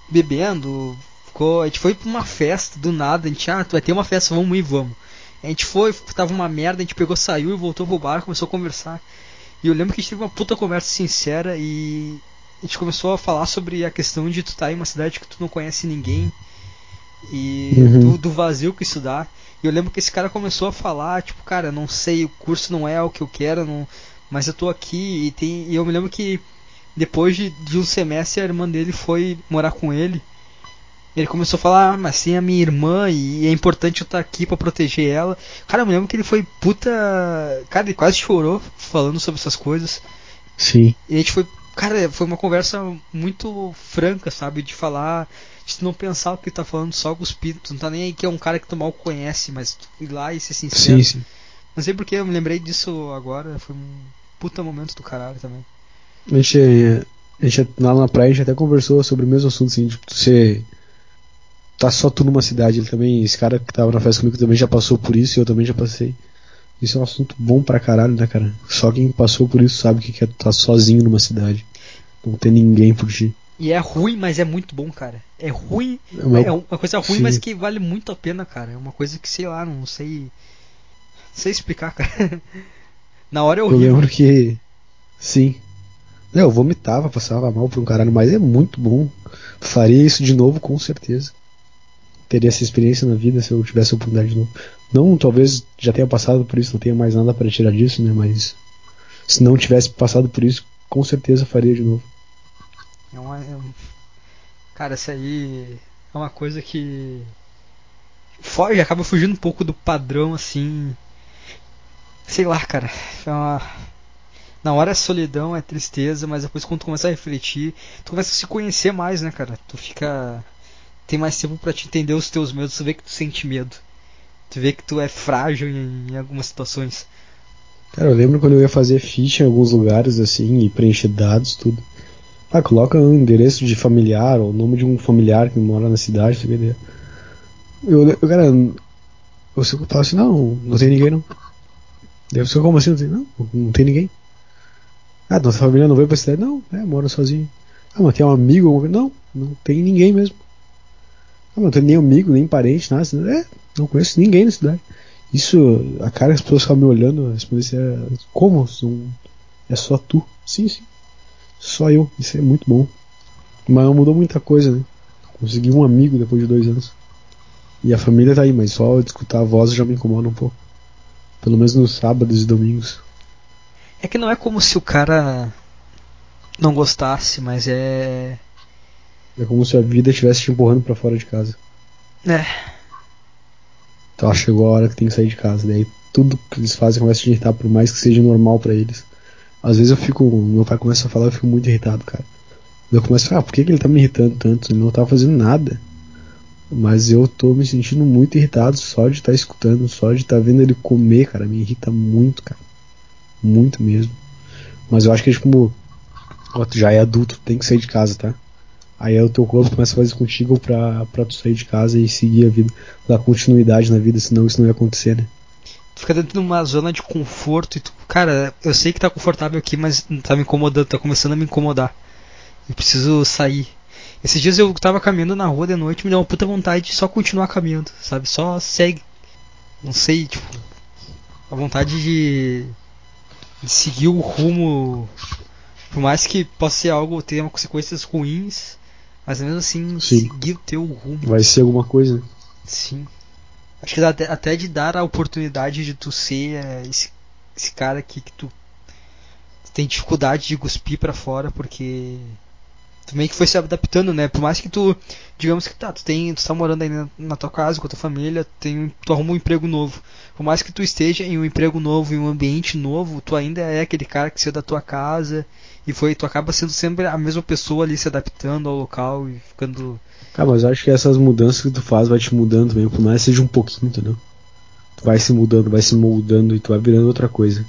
bebendo, ficou, a gente foi pra uma festa do nada, a gente, ah, vai ter uma festa, vamos ir, vamos. A gente foi, tava uma merda, a gente pegou, saiu e voltou pro bar, começou a conversar. E eu lembro que a gente teve uma puta conversa sincera e a gente começou a falar sobre a questão de tu estar tá em uma cidade que tu não conhece ninguém e Uhum. do, do vazio que isso dá. E eu lembro que esse cara começou a falar, tipo, cara, não sei, o curso não é o que eu quero, não, mas eu tô aqui e tem. E eu me lembro que depois de, de um semestre a irmã dele foi morar com ele. Ele começou a falar, ah, mas tem a minha irmã e é importante eu estar aqui pra proteger ela. Cara, eu me lembro que ele foi puta. Cara, ele quase chorou falando sobre essas coisas. Sim. E a gente foi. Cara, foi uma conversa muito franca, sabe? De falar. De tu não pensar o que tá falando só cuspido. Tu não tá nem aí que é um cara que tu mal conhece, mas ir lá e ser sincero. Sim, sim. Não sei porque eu me lembrei disso agora. Foi um puta momento do caralho também. A gente, a gente lá na praia a gente até conversou sobre o mesmo assunto, assim, tipo, você tá só tu numa cidade, ele também, esse cara que tava na festa comigo também já passou por isso e eu também já passei. Isso é um assunto bom pra caralho, né, cara? Só quem passou por isso sabe o que é tu tá sozinho numa cidade. Não ter ninguém por ti. E é ruim, mas é muito bom, cara. É ruim, É uma- é uma coisa ruim, Sim. mas que vale muito a pena, cara. É uma coisa que, sei lá, não sei. Não sei explicar, [laughs] cara. Na hora é Eu horrível. lembro que. Sim. Eu vomitava, passava mal por um caralho, mas é muito bom. Faria isso de novo, com certeza. Teria essa experiência na vida se eu tivesse a oportunidade de novo. Não, talvez já tenha passado por isso, não tenha mais nada para tirar disso, né? Mas se não tivesse passado por isso, com certeza faria de novo. É uma, é um- Cara, essa aí é uma coisa que. Foge, acaba fugindo um pouco do padrão, assim. Sei lá, cara. É uma... Na hora é solidão, é tristeza, mas depois quando tu começa a refletir, tu começa a se conhecer mais, né, cara? Tu fica. Tem mais tempo pra te entender os teus medos, tu vê que tu sente medo. Tu vê que tu é frágil em, em algumas situações. Cara, eu lembro quando eu ia fazer ficha em alguns lugares assim e preencher dados, tudo. Ah, coloca um endereço de familiar ou o nome de um familiar que mora na cidade, você vê. Eu, eu cara, eu falo assim, não, não tem ninguém não. Deve ser como assim? Não, não tem ninguém. Ah, nossa família não veio pra cidade? Não, é, mora sozinho. Ah, mas tem um amigo? Não, não tem ninguém mesmo. Ah, não tem nem amigo, nem parente, nada. É, não conheço ninguém na cidade. Isso, a cara as pessoas ficam me olhando, respondendo assim, é, como? É só tu? Sim, sim. Só eu. Isso é muito bom. Mas mudou muita coisa, né? Consegui um amigo depois de dois anos. E a família tá aí, mas só escutar a voz já me incomoda um pouco. Pelo menos nos sábados e domingos. É que não é como se o cara não gostasse, mas é. É como se a vida estivesse te empurrando para fora de casa. É. Então chegou a hora que tem que sair de casa. Daí tudo que eles fazem começa a te irritar, por mais que seja normal para eles. Às vezes eu fico. Meu pai começa a falar, eu fico muito irritado, cara. Eu começo a falar, ah, por que, que ele tá me irritando tanto? Ele não tá fazendo nada. Mas eu tô me sentindo muito irritado só de estar tá escutando, só de estar tá vendo ele comer, cara. Me irrita muito, cara. Muito mesmo. Mas eu acho que, tipo, ó, tu já é adulto, tem que sair de casa, tá? Aí é o teu corpo começa a fazer contigo pra, pra tu sair de casa e seguir a vida, dar continuidade na vida, senão isso não ia acontecer, né? Tu fica dentro de uma zona de conforto e tu, cara, eu sei que tá confortável aqui, mas tá me incomodando, tá começando a me incomodar. Eu preciso sair. Esses dias eu tava caminhando na rua de noite, me deu uma puta vontade de só continuar caminhando, sabe? Só segue. Não sei, tipo, a vontade de de seguir o rumo, por mais que possa ser algo, tenha consequências ruins, mas mesmo assim, Sim. seguir o teu rumo. Vai ser alguma coisa. Sim. Acho que até, até de dar a oportunidade de tu ser é, esse, esse cara aqui que tu, tu tem dificuldade de cuspir para fora, porque tu meio que foi se adaptando, né? Por mais que tu, digamos que tá, tu tem, tu tá morando aí na, na tua casa com a tua família, tem, tu arruma um emprego novo. Por mais que tu esteja em um emprego novo, em um ambiente novo, tu ainda é aquele cara que saiu da tua casa e foi, tu acaba sendo sempre a mesma pessoa ali se adaptando ao local e ficando Cara, mas eu acho que essas mudanças que tu faz vai te mudando também, por mais que seja um pouquinho, entendeu? Tu vai se mudando, vai se moldando e tu vai virando outra coisa.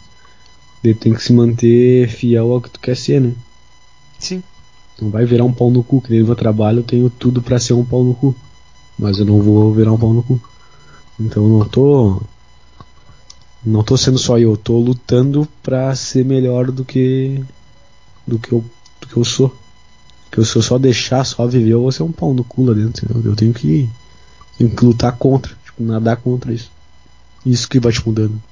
Daí tu tem que se manter fiel ao que tu quer ser, né? Sim. Não vai virar um pau no cu, que no meu trabalho eu tenho tudo para ser um pau no cu. Mas eu não vou virar um pau no cu. Então eu não tô. Não tô sendo só eu, eu tô lutando pra ser melhor do que. Do que eu, do que eu sou. Que se eu só deixar, só viver, eu vou ser um pau no cu lá dentro. Eu, eu tenho que. Tenho que lutar contra, tipo, nadar contra isso. Isso que vai te mudando.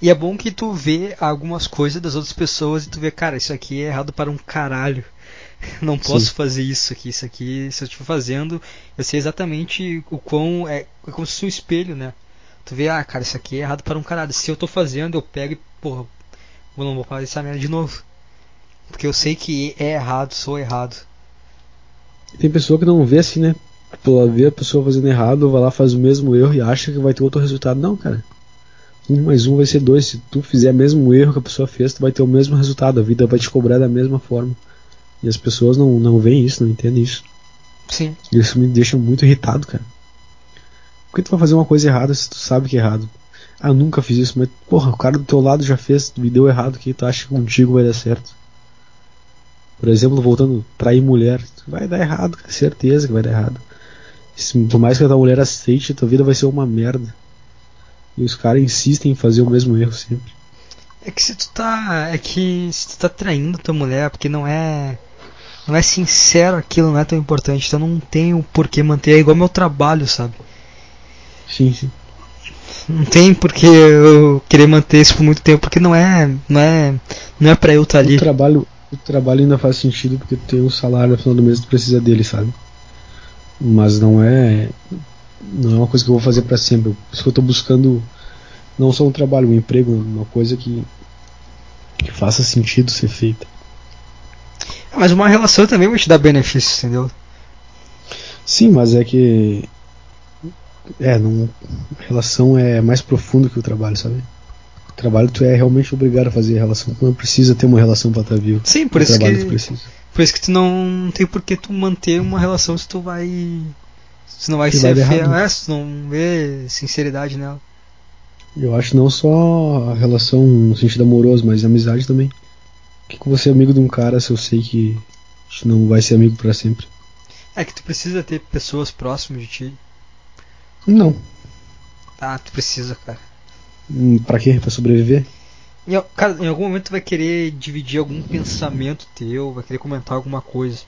E é bom que tu vê algumas coisas das outras pessoas e tu vê, cara, isso aqui é errado para um caralho. [laughs] não posso Sim. fazer isso aqui, isso aqui, se eu estiver fazendo, eu sei exatamente o quão é, é como se fosse um espelho, né? Tu vê, ah, cara, isso aqui é errado para um caralho. Se eu tô fazendo, eu pego e, porra, eu não vou fazer essa merda de novo. Porque eu sei que é errado, sou errado. Tem pessoa que não vê assim, né? Tipo, ela vê a pessoa fazendo errado, vai lá, faz o mesmo erro e acha que vai ter outro resultado. Não, cara. Um mais um vai ser dois. Se tu fizer o mesmo erro que a pessoa fez, tu vai ter o mesmo resultado. A vida vai te cobrar da mesma forma. E as pessoas não, não veem isso, não entendem isso. Sim. Isso me deixa muito irritado, cara. Por que tu vai fazer uma coisa errada se tu sabe que é errado? Ah, eu nunca fiz isso, mas porra, o cara do teu lado já fez e deu errado que tu acha que contigo vai dar certo. Por exemplo, voltando, trair mulher, vai dar errado, certeza que vai dar errado. Se, por mais que a tua mulher aceite, a tua vida vai ser uma merda. E os caras insistem em fazer o mesmo erro sempre. É que se tu tá. É que se tu tá traindo tua mulher, porque não é não é sincero aquilo, não é tão importante. Então não tem o porquê manter. É igual meu trabalho, sabe? Sim, sim. Não tem porque eu querer manter isso por muito tempo, porque não é. Não é. Não é pra eu estar tá ali. O trabalho, o trabalho ainda faz sentido porque tem um salário no final do mês tu precisa dele, sabe? Mas não é. Não é uma coisa que eu vou fazer para sempre. Por isso que eu tô buscando não só um trabalho, um emprego, uma coisa que, que faça sentido ser feita. Mas uma relação também vai te dar benefícios, entendeu? Sim, mas é que. É, não, relação é mais profundo que o trabalho, sabe? O trabalho tu é realmente obrigado a fazer a relação. Tu não precisa ter uma relação para estar vivo. Sim, por o isso que. Precisa. Por isso que tu não tem por que tu manter uma relação se tu vai. Se não vai que ser vai fiel, é, se tu não vê sinceridade nela. Eu acho não só a relação no sentido amoroso, mas amizade também que, que você é amigo de um cara se eu sei que a gente não vai ser amigo para sempre? É que tu precisa ter pessoas próximas de ti. Não. Ah, tu precisa, cara. Hum, Pra quê? Pra sobreviver? Cara, em algum momento tu vai querer dividir algum pensamento teu, vai querer comentar alguma coisa.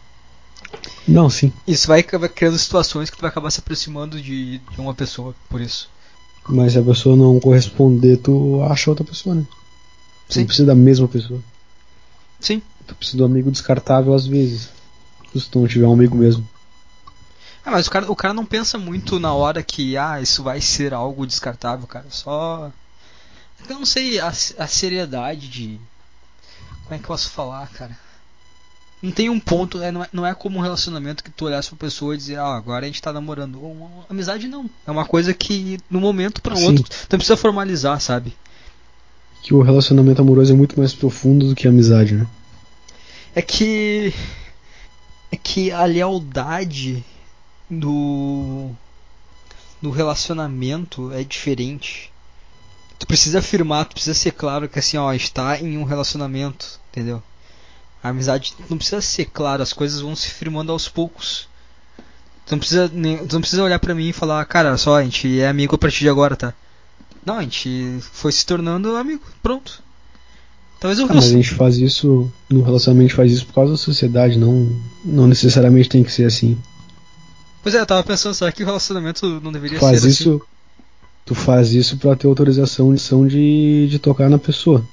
Não, sim. Isso vai acabar criando situações que tu vai acabar se aproximando de, de uma pessoa, por isso. Mas se a pessoa não corresponder, tu acha outra pessoa, né? Tu Sim. não precisa da mesma pessoa. Sim. Tu precisa do amigo descartável às vezes. Se tu não tiver um amigo mesmo. Ah, mas o cara, o cara não pensa muito na hora que, ah, isso vai ser algo descartável, cara. Só. Eu não sei a, a seriedade de. Como é que eu posso falar, cara? Não tem um ponto, né? não, é, não é como um relacionamento que tu olhasse pra pessoa e dizer, ah, agora a gente tá namorando. Uma, amizade não. É uma coisa que, no momento pra um Sim. outro, tu não precisa formalizar, sabe? Que o relacionamento amoroso é muito mais profundo do que a amizade, né? É que. É que a lealdade do. do relacionamento é diferente. Tu precisa afirmar, tu precisa ser claro que assim, ó, está em um relacionamento, entendeu? A amizade não precisa ser claro, as coisas vão se firmando aos poucos. Tu não precisa, nem, tu não precisa olhar pra mim e falar, cara, só, a gente é amigo a partir de agora, tá? Não, a gente foi se tornando amigo, pronto. Talvez o Ah, mas a gente faz isso, no relacionamento a gente faz isso por causa da sociedade, não, não necessariamente tem que ser assim. Pois é, eu tava pensando, será que o relacionamento não deveria faz ser isso, tu faz isso pra ter autorização de, de tocar na pessoa.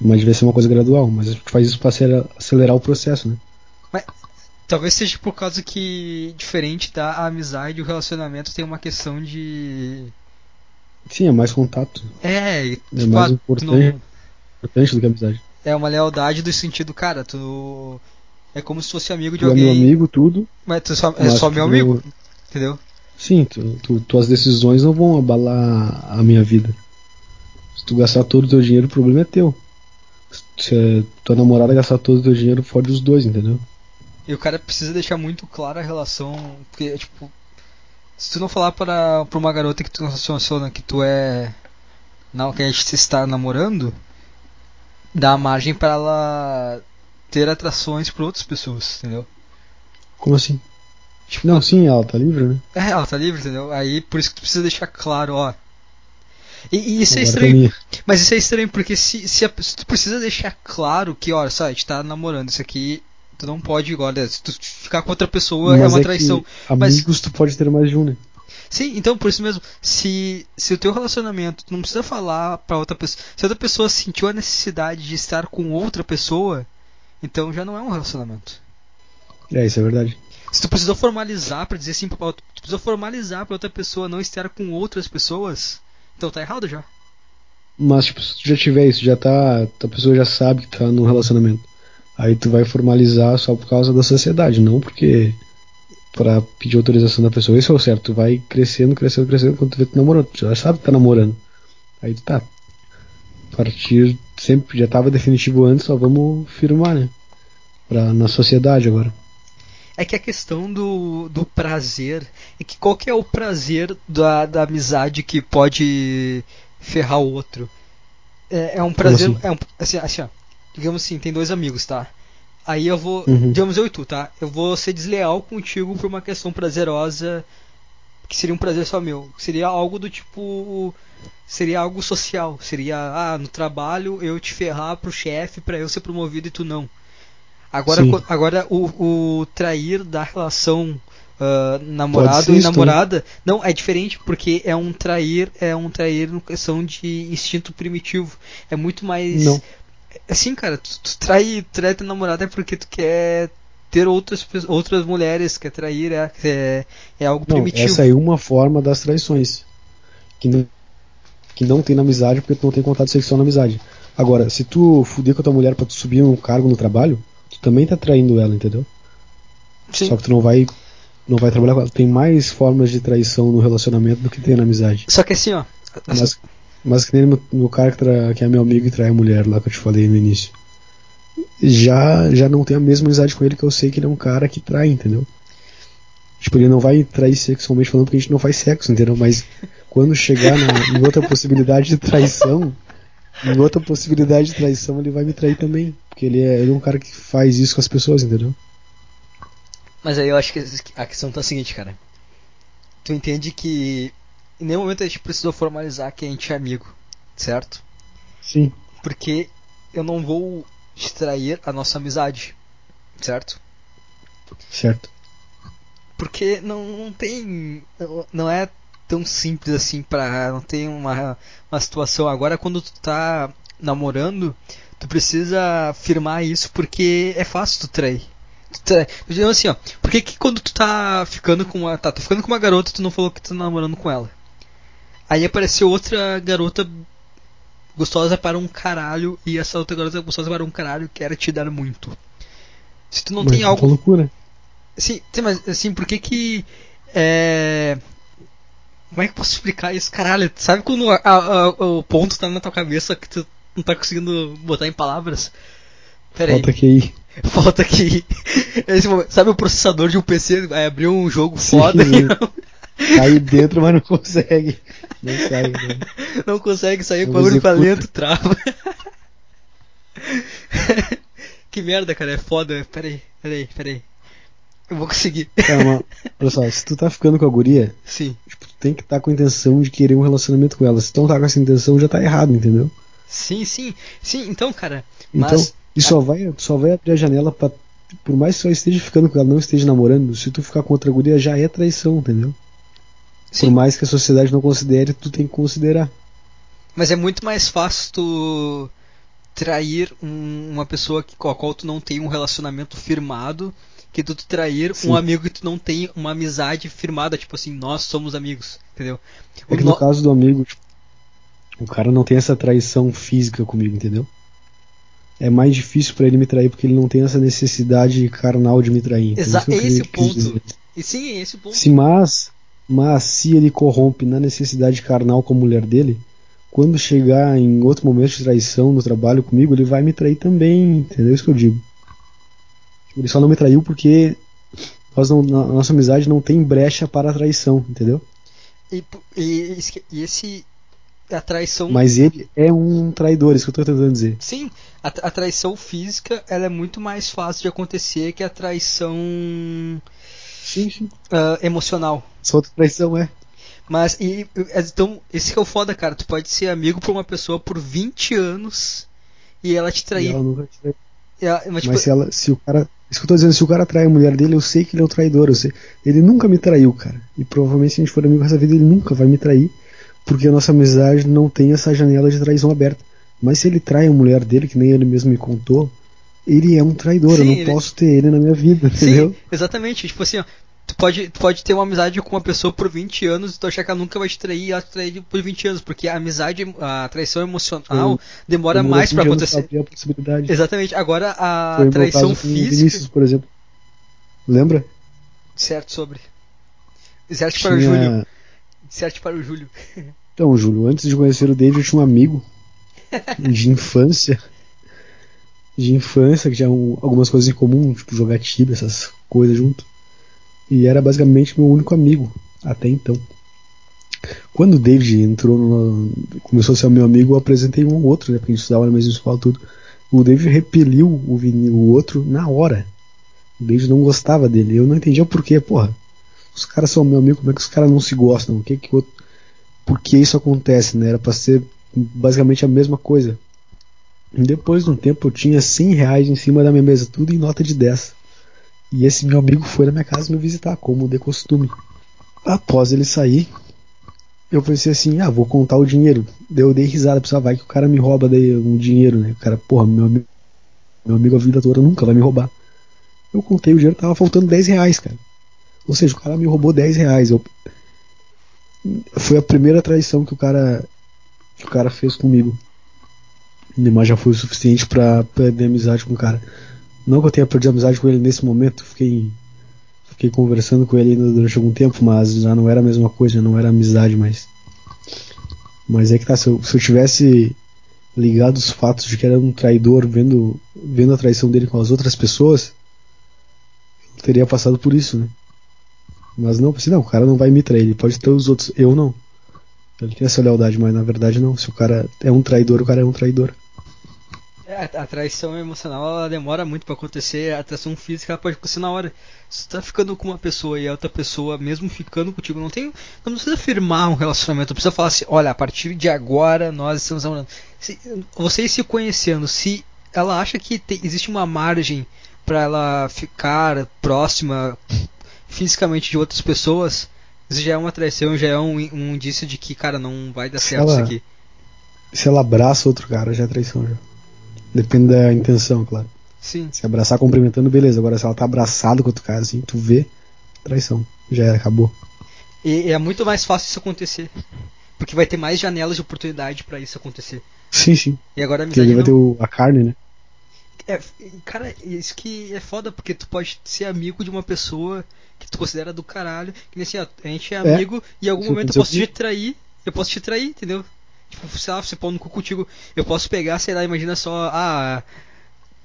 Mas devia ser uma coisa gradual, mas gente faz isso pra acelerar, acelerar o processo, né? assim? Talvez seja por causa que, diferente da amizade, o relacionamento tem uma questão de. Sim, é mais contato. É, É tipo, mais ah, tu importante. não- Importante do que amizade. é uma lealdade do sentido, cara, tu. É como se fosse amigo de Tu é alguém. meu amigo, tudo. Mas tu só, é mas só tu meu amigo, entendeu? Sim, tu, tu- tuas decisões não vão abalar a minha vida. Se tu gastar todo o teu dinheiro, o problema é teu. Se a tua namorada gastar todo o teu dinheiro, fode os dois, entendeu? E o cara precisa deixar muito clara a relação. Porque, tipo, se tu não falar para, pra uma garota que tu não relaciona que tu é. Não, que a gente está namorando, dá margem para ela ter atrações por outras pessoas, entendeu? Como assim? Tipo, Não, sim, ela tá livre, né? É, ela tá livre, entendeu? Aí por isso que tu precisa deixar claro, ó. E, e isso é Agora estranho. também- Mas isso é estranho porque se, se, a- se tu precisa deixar claro que, olha, só, a gente tá namorando, isso aqui tu não pode agora. Se tu ficar com outra pessoa é Mas uma que traição. amigos tu pode ter mais de um, né? Sim, então por isso mesmo, se, se o teu relacionamento, tu não precisa falar pra outra pessoa. Se outra pessoa sentiu a necessidade de estar com outra pessoa, então já não é um relacionamento. É, isso é verdade. Se tu precisou formalizar pra dizer assim pra tu precisou formalizar pra outra pessoa não estar com outras pessoas, então tá errado já. Mas, tipo, se tu já tiver isso, já tá. A pessoa já sabe que tá num relacionamento. Aí tu vai formalizar só por causa da sociedade, não porque. Pra pedir autorização da pessoa. Isso é o certo. Tu vai crescendo, crescendo, crescendo. Quando tu vê tu namorando, tu já sabe que tá namorando. Aí tu tá. A partir. Sempre já tava definitivo antes, só vamos firmar, né? Pra, na sociedade agora. É que a questão do, do prazer. É que qual que é o prazer da, da amizade que pode ferrar o outro? É, é um prazer. assim? É um, assim, assim, ó. Digamos assim, tem dois amigos, tá? Aí eu vou. Uhum. Digamos eu e tu, tá? Eu vou ser desleal contigo por uma questão prazerosa. Que seria um prazer só meu. Seria algo do tipo. Seria algo social. Seria, ah, no trabalho eu te ferrar pro chefe pra eu ser promovido e tu não. Agora, Sim. agora o, o trair da relação ah, namorado e namorada não é diferente porque é um trair é um trair em questão de instinto primitivo é muito mais Não. assim cara tu, tu trai trai tua namorada é porque tu quer ter outras outras mulheres quer trair é, é, é algo Não, primitivo essa é uma forma das traições. Que não, que não tem na amizade porque tu não tem contato sexual na amizade. Agora, se tu fuder com a tua mulher pra tu subir um cargo no trabalho, tu também tá traindo ela, entendeu? Sim. Só que tu não vai não vai trabalhar com ela. Tem mais formas de traição no relacionamento do que tem na amizade. só que assim ó Mas, mas que nem no, no cara que, tra- que é meu amigo e trai a mulher lá que eu te falei no início. Já, já não tenho a mesma amizade com ele que eu sei que ele é um cara que trai, entendeu? Tipo, ele não vai trair sexualmente falando porque a gente não faz sexo, entendeu? Mas quando chegar na, em outra possibilidade de traição, em outra possibilidade de traição, ele vai me trair também. Porque ele é, ele é um cara que faz isso com as pessoas, entendeu? Mas aí eu acho que a questão tá a seguinte, cara. Tu entende que em nenhum momento a gente precisou formalizar que a gente é amigo. certo? Sim. Porque eu não vou distrair a nossa amizade, certo? Certo. Porque não, não tem. Não é tão simples assim pra. Não tem uma, uma situação. Agora, quando tu tá namorando, tu precisa afirmar isso porque é fácil tu trair. Tu trai. Então, assim, ó. Por que, que quando tu tá ficando com uma. Tá, tu ficando com uma garota, tu não falou que tu tá namorando com ela? Aí apareceu outra garota gostosa para um caralho e essa outra garota gostosa para um caralho que era te dar muito. Se tu não Mas tem é algo uma loucura. Sim, sim, mas assim, por que que. É... Como é que eu posso explicar isso? Caralho, sabe quando a- a- o ponto tá na tua cabeça que tu não tá conseguindo botar em palavras? Pera aí, Falta QI. falta aqui. Esse sabe o processador de um PC vai abrir um jogo Sim. foda Tá aí dentro, mas não consegue. Não sai. Né? [laughs] não consegue sair o bagulho pra executa. dentro, trava. [laughs] que merda, cara, é foda. Pera aí, pera aí, pera aí. Eu vou conseguir. Cara, mas, olha só, se tu tá ficando com a guria, Sim. Tem que estar com a intenção de querer um relacionamento com ela. Se tu não tá com essa intenção, já tá errado, entendeu? Sim, sim. Sim, então, cara. Então, Mas. e só vai, só vai abrir a janela pra. Por mais que só esteja ficando com ela, não esteja namorando, se tu ficar com outra guria, já é traição, entendeu? Sim. Por mais que a sociedade não considere, tu tem que considerar. Mas é muito mais fácil tu trair um- uma pessoa que, com a qual tu não tem um relacionamento firmado que tu trair Sim. um amigo que tu não tem uma amizade firmada, tipo assim, nós somos amigos, entendeu? É que O no no- caso do amigo, tipo, o cara não tem essa traição física comigo, entendeu? É mais difícil pra ele me trair porque ele não tem essa necessidade carnal de me trair. entendeu? Exa- Isso que eu esse quis ponto. E sim, é esse o ponto. Se mas, mas se ele corrompe na necessidade carnal com a mulher dele, quando chegar em outro momento de traição no trabalho comigo, ele vai me trair também, entendeu? Isso que eu digo. Ele só não me traiu porque nós não- na- nossa amizade não tem brecha para a traição, entendeu? E, e, esse- e esse. A traição. Mas ele é um traidor, isso que eu tô tentando dizer. Sim, a, a traição física ela é muito mais fácil de acontecer que a traição Sim, sim. ah, emocional. Só outra traição é. Mas, e, então, esse que é o foda, cara. Tu pode ser amigo pra uma pessoa por 20 anos e ela te E trair. ela nunca te traiu. Ela- mas, tipo, Mas se ela, se o cara, isso que eu tô dizendo, se o cara trai a mulher dele, eu sei que ele é um traidor, eu sei. Ele nunca me traiu, cara. E provavelmente se a gente for amigo essa vida, ele nunca vai me trair, porque a nossa amizade não tem essa janela de traição aberta. Mas se ele trai a mulher dele, que nem ele mesmo me contou, ele é um traidor, Sim, eu não ele- posso ter ele na minha vida, sim, entendeu? exatamente. Tipo assim, ó, tu pode, tu pode ter uma amizade com uma pessoa por 20 anos e tu achar que ela nunca vai te trair e ela te trair por 20 anos, porque a amizade, a traição emocional demora Demorou mais pra 20 anos acontecer. Exatamente. Agora a Foi traição física. Vinícius, por exemplo. Lembra? Certo sobre. Certo para o Tinha- Júlio. Certo para o Júlio. [laughs] Então, Júlio, antes de conhecer o David, eu tinha um amigo de infância. De infância, que tinha um- algumas coisas em comum, tipo jogar tibia, essas coisas junto. E era basicamente meu único amigo, até então. Quando o David entrou no, começou a ser meu amigo, eu apresentei um outro, né? Porque a gente estudava na mesma escola tudo. O David repeliu o, o outro na hora. O David não gostava dele. Eu não entendia o porquê, porra. Os caras são meu amigo, como é que os caras não se gostam? O que que outro por que isso acontece, né? Era pra ser basicamente a mesma coisa. Depois de um tempo eu tinha 100 reais em cima da minha mesa, tudo em nota de 10. E esse meu amigo foi na minha casa me visitar, como de costume. Após ele sair, eu pensei assim, ah, vou contar o dinheiro. Daí eu dei risada, pensava, vai que o cara me rouba daí um dinheiro, né? O cara, porra, meu amigo, meu amigo a vida toda nunca vai me roubar. Eu contei o dinheiro, tava faltando 10 reais, cara. Ou seja, o cara me roubou 10 reais. Eu, foi a primeira traição que o cara que o cara fez comigo. Mas já foi o suficiente pra perder amizade com o cara. Não que eu tenha perdido amizade com ele nesse momento, fiquei fiquei conversando com ele durante algum tempo, mas já não era a mesma coisa, não era amizade mais. Mas é que tá, se eu, se eu tivesse ligado os fatos de que era um traidor vendo vendo a traição dele com as outras pessoas, eu teria passado por isso, né? Mas não, assim, não, o cara não vai me trair, ele pode ter os outros, eu não. Ele tem essa lealdade, mas na verdade não. Se o cara é um traidor, o cara é um traidor. É, a traição emocional ela demora muito pra acontecer, a traição física ela pode acontecer na hora. Se tu tá ficando com uma pessoa e a outra pessoa, mesmo ficando contigo, não tem. Não precisa firmar um relacionamento, não precisa falar assim, olha, a partir de agora nós estamos namorando. Se, vocês se conhecendo, se ela acha que existe uma margem para ela ficar próxima fisicamente de outras pessoas, isso já é uma traição, já é um, um indício de que, cara, não vai dar certo ela, isso aqui. Se ela abraça outro cara, já é traição já. Depende da intenção, claro. Sim. Se abraçar cumprimentando, beleza. Agora, se ela tá abraçada com outro cara, assim, tu vê, traição. Já era, acabou. E é muito mais fácil isso acontecer. Porque vai ter mais janelas de oportunidade para isso acontecer. Sim, sim. E agora a Porque amizade ele vai ter o, a carne, né? É, cara, isso que é foda, porque tu pode ser amigo de uma pessoa que tu considera do caralho. Que nem assim, ó, a gente é É, amigo e em algum momento eu posso te trair. Eu posso te trair, entendeu? Tipo, sei lá, você pôr no cu contigo. Eu posso pegar, sei lá, imagina só, ah,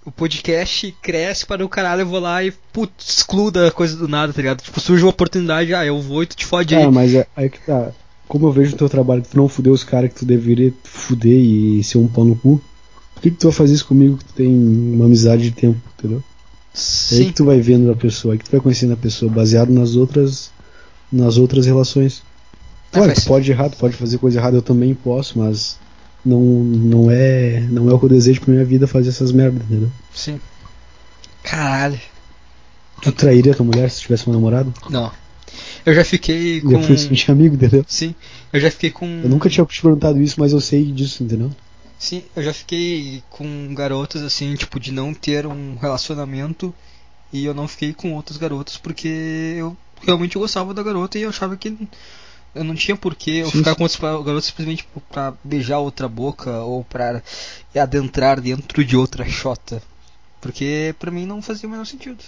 o podcast cresce para o caralho, eu vou lá e, putz, excluda a coisa do nada, tá ligado? Tipo, surge uma oportunidade, ah, eu vou e tu te fode aí. Ah, mas é, aí que tá. Como eu vejo no teu trabalho que tu não fudeu os caras que tu deveria fuder e ser um pau no cu, por que, que tu vai fazer isso comigo que tu tem uma amizade de tempo, entendeu? É aí Sim. que tu vai vendo a pessoa, aí que tu vai conhecendo a pessoa, baseado nas outras nas outras relações. Claro, tu pode errar, tu pode fazer coisa errada, eu também posso, mas não, não é não é o que eu desejo pra minha vida fazer essas merdas, entendeu? Sim. Caralho. Tu trairia tua mulher se tivesse um namorado? Não. Eu já fiquei E com. eu fui sentir amigo, entendeu? Sim, eu já fiquei com. Eu nunca tinha te perguntado isso, mas eu sei disso, entendeu? Sim, eu já fiquei com garotas assim, tipo, de não ter um relacionamento e eu não fiquei com outras garotas porque eu realmente gostava da garota e eu achava que eu não tinha porquê eu Sim, ficar sim. com pa- garotas simplesmente pra beijar outra boca ou pra adentrar dentro de outra xota. Porque pra mim não fazia o menor sentido.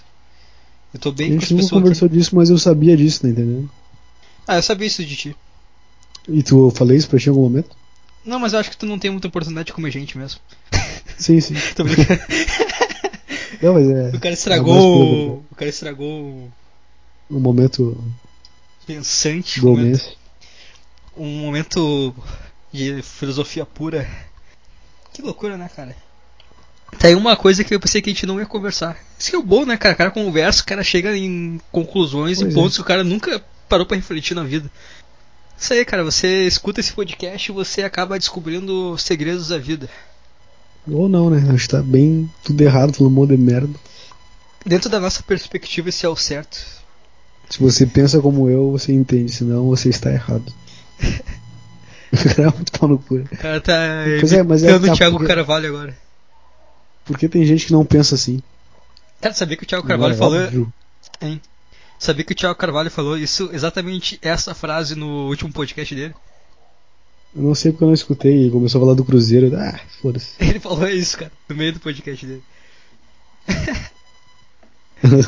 Eu tô A bem com as gente nunca pessoas aqui. conversou disso, mas eu sabia disso, tá entendendo? Ah, eu sabia isso de ti. E tu falei isso pra ti em algum momento? Não, mas eu acho que tu não tem muita oportunidade de comer gente mesmo. [laughs] Sim, sim. [laughs] Tô brincando. Não, mas é. O cara é estragou. O cara estragou um momento pensante. Um momento, mês. um momento de filosofia pura. Que loucura, né, cara? Tá aí uma coisa que eu pensei que a gente não ia conversar. Isso que é o bom, né, cara? O cara conversa, o cara chega em conclusões Pois e é. pontos que o cara nunca parou pra refletir na vida. Isso aí, cara. Você escuta esse podcast e você acaba descobrindo segredos da vida. Ou não, né? Acho que tá bem tudo errado, falando um monte de merda. Dentro da nossa perspectiva, esse é o certo. Se você pensa como eu, você entende, senão você está errado. [laughs] O cara é muito pau no cu. O cara tá Pois é, mas é que tá o Thiago porque- Carvalho agora. Porque tem gente que não pensa assim. Cara, sabia que o Thiago Carvalho É falou. Hein? Sabia que o Thiago Carvalho falou isso, exatamente essa frase no último podcast dele? Eu não sei porque eu não escutei. Começou a falar do Cruzeiro. Ah, foda-se. Ele falou isso, cara, no meio do podcast dele. [laughs]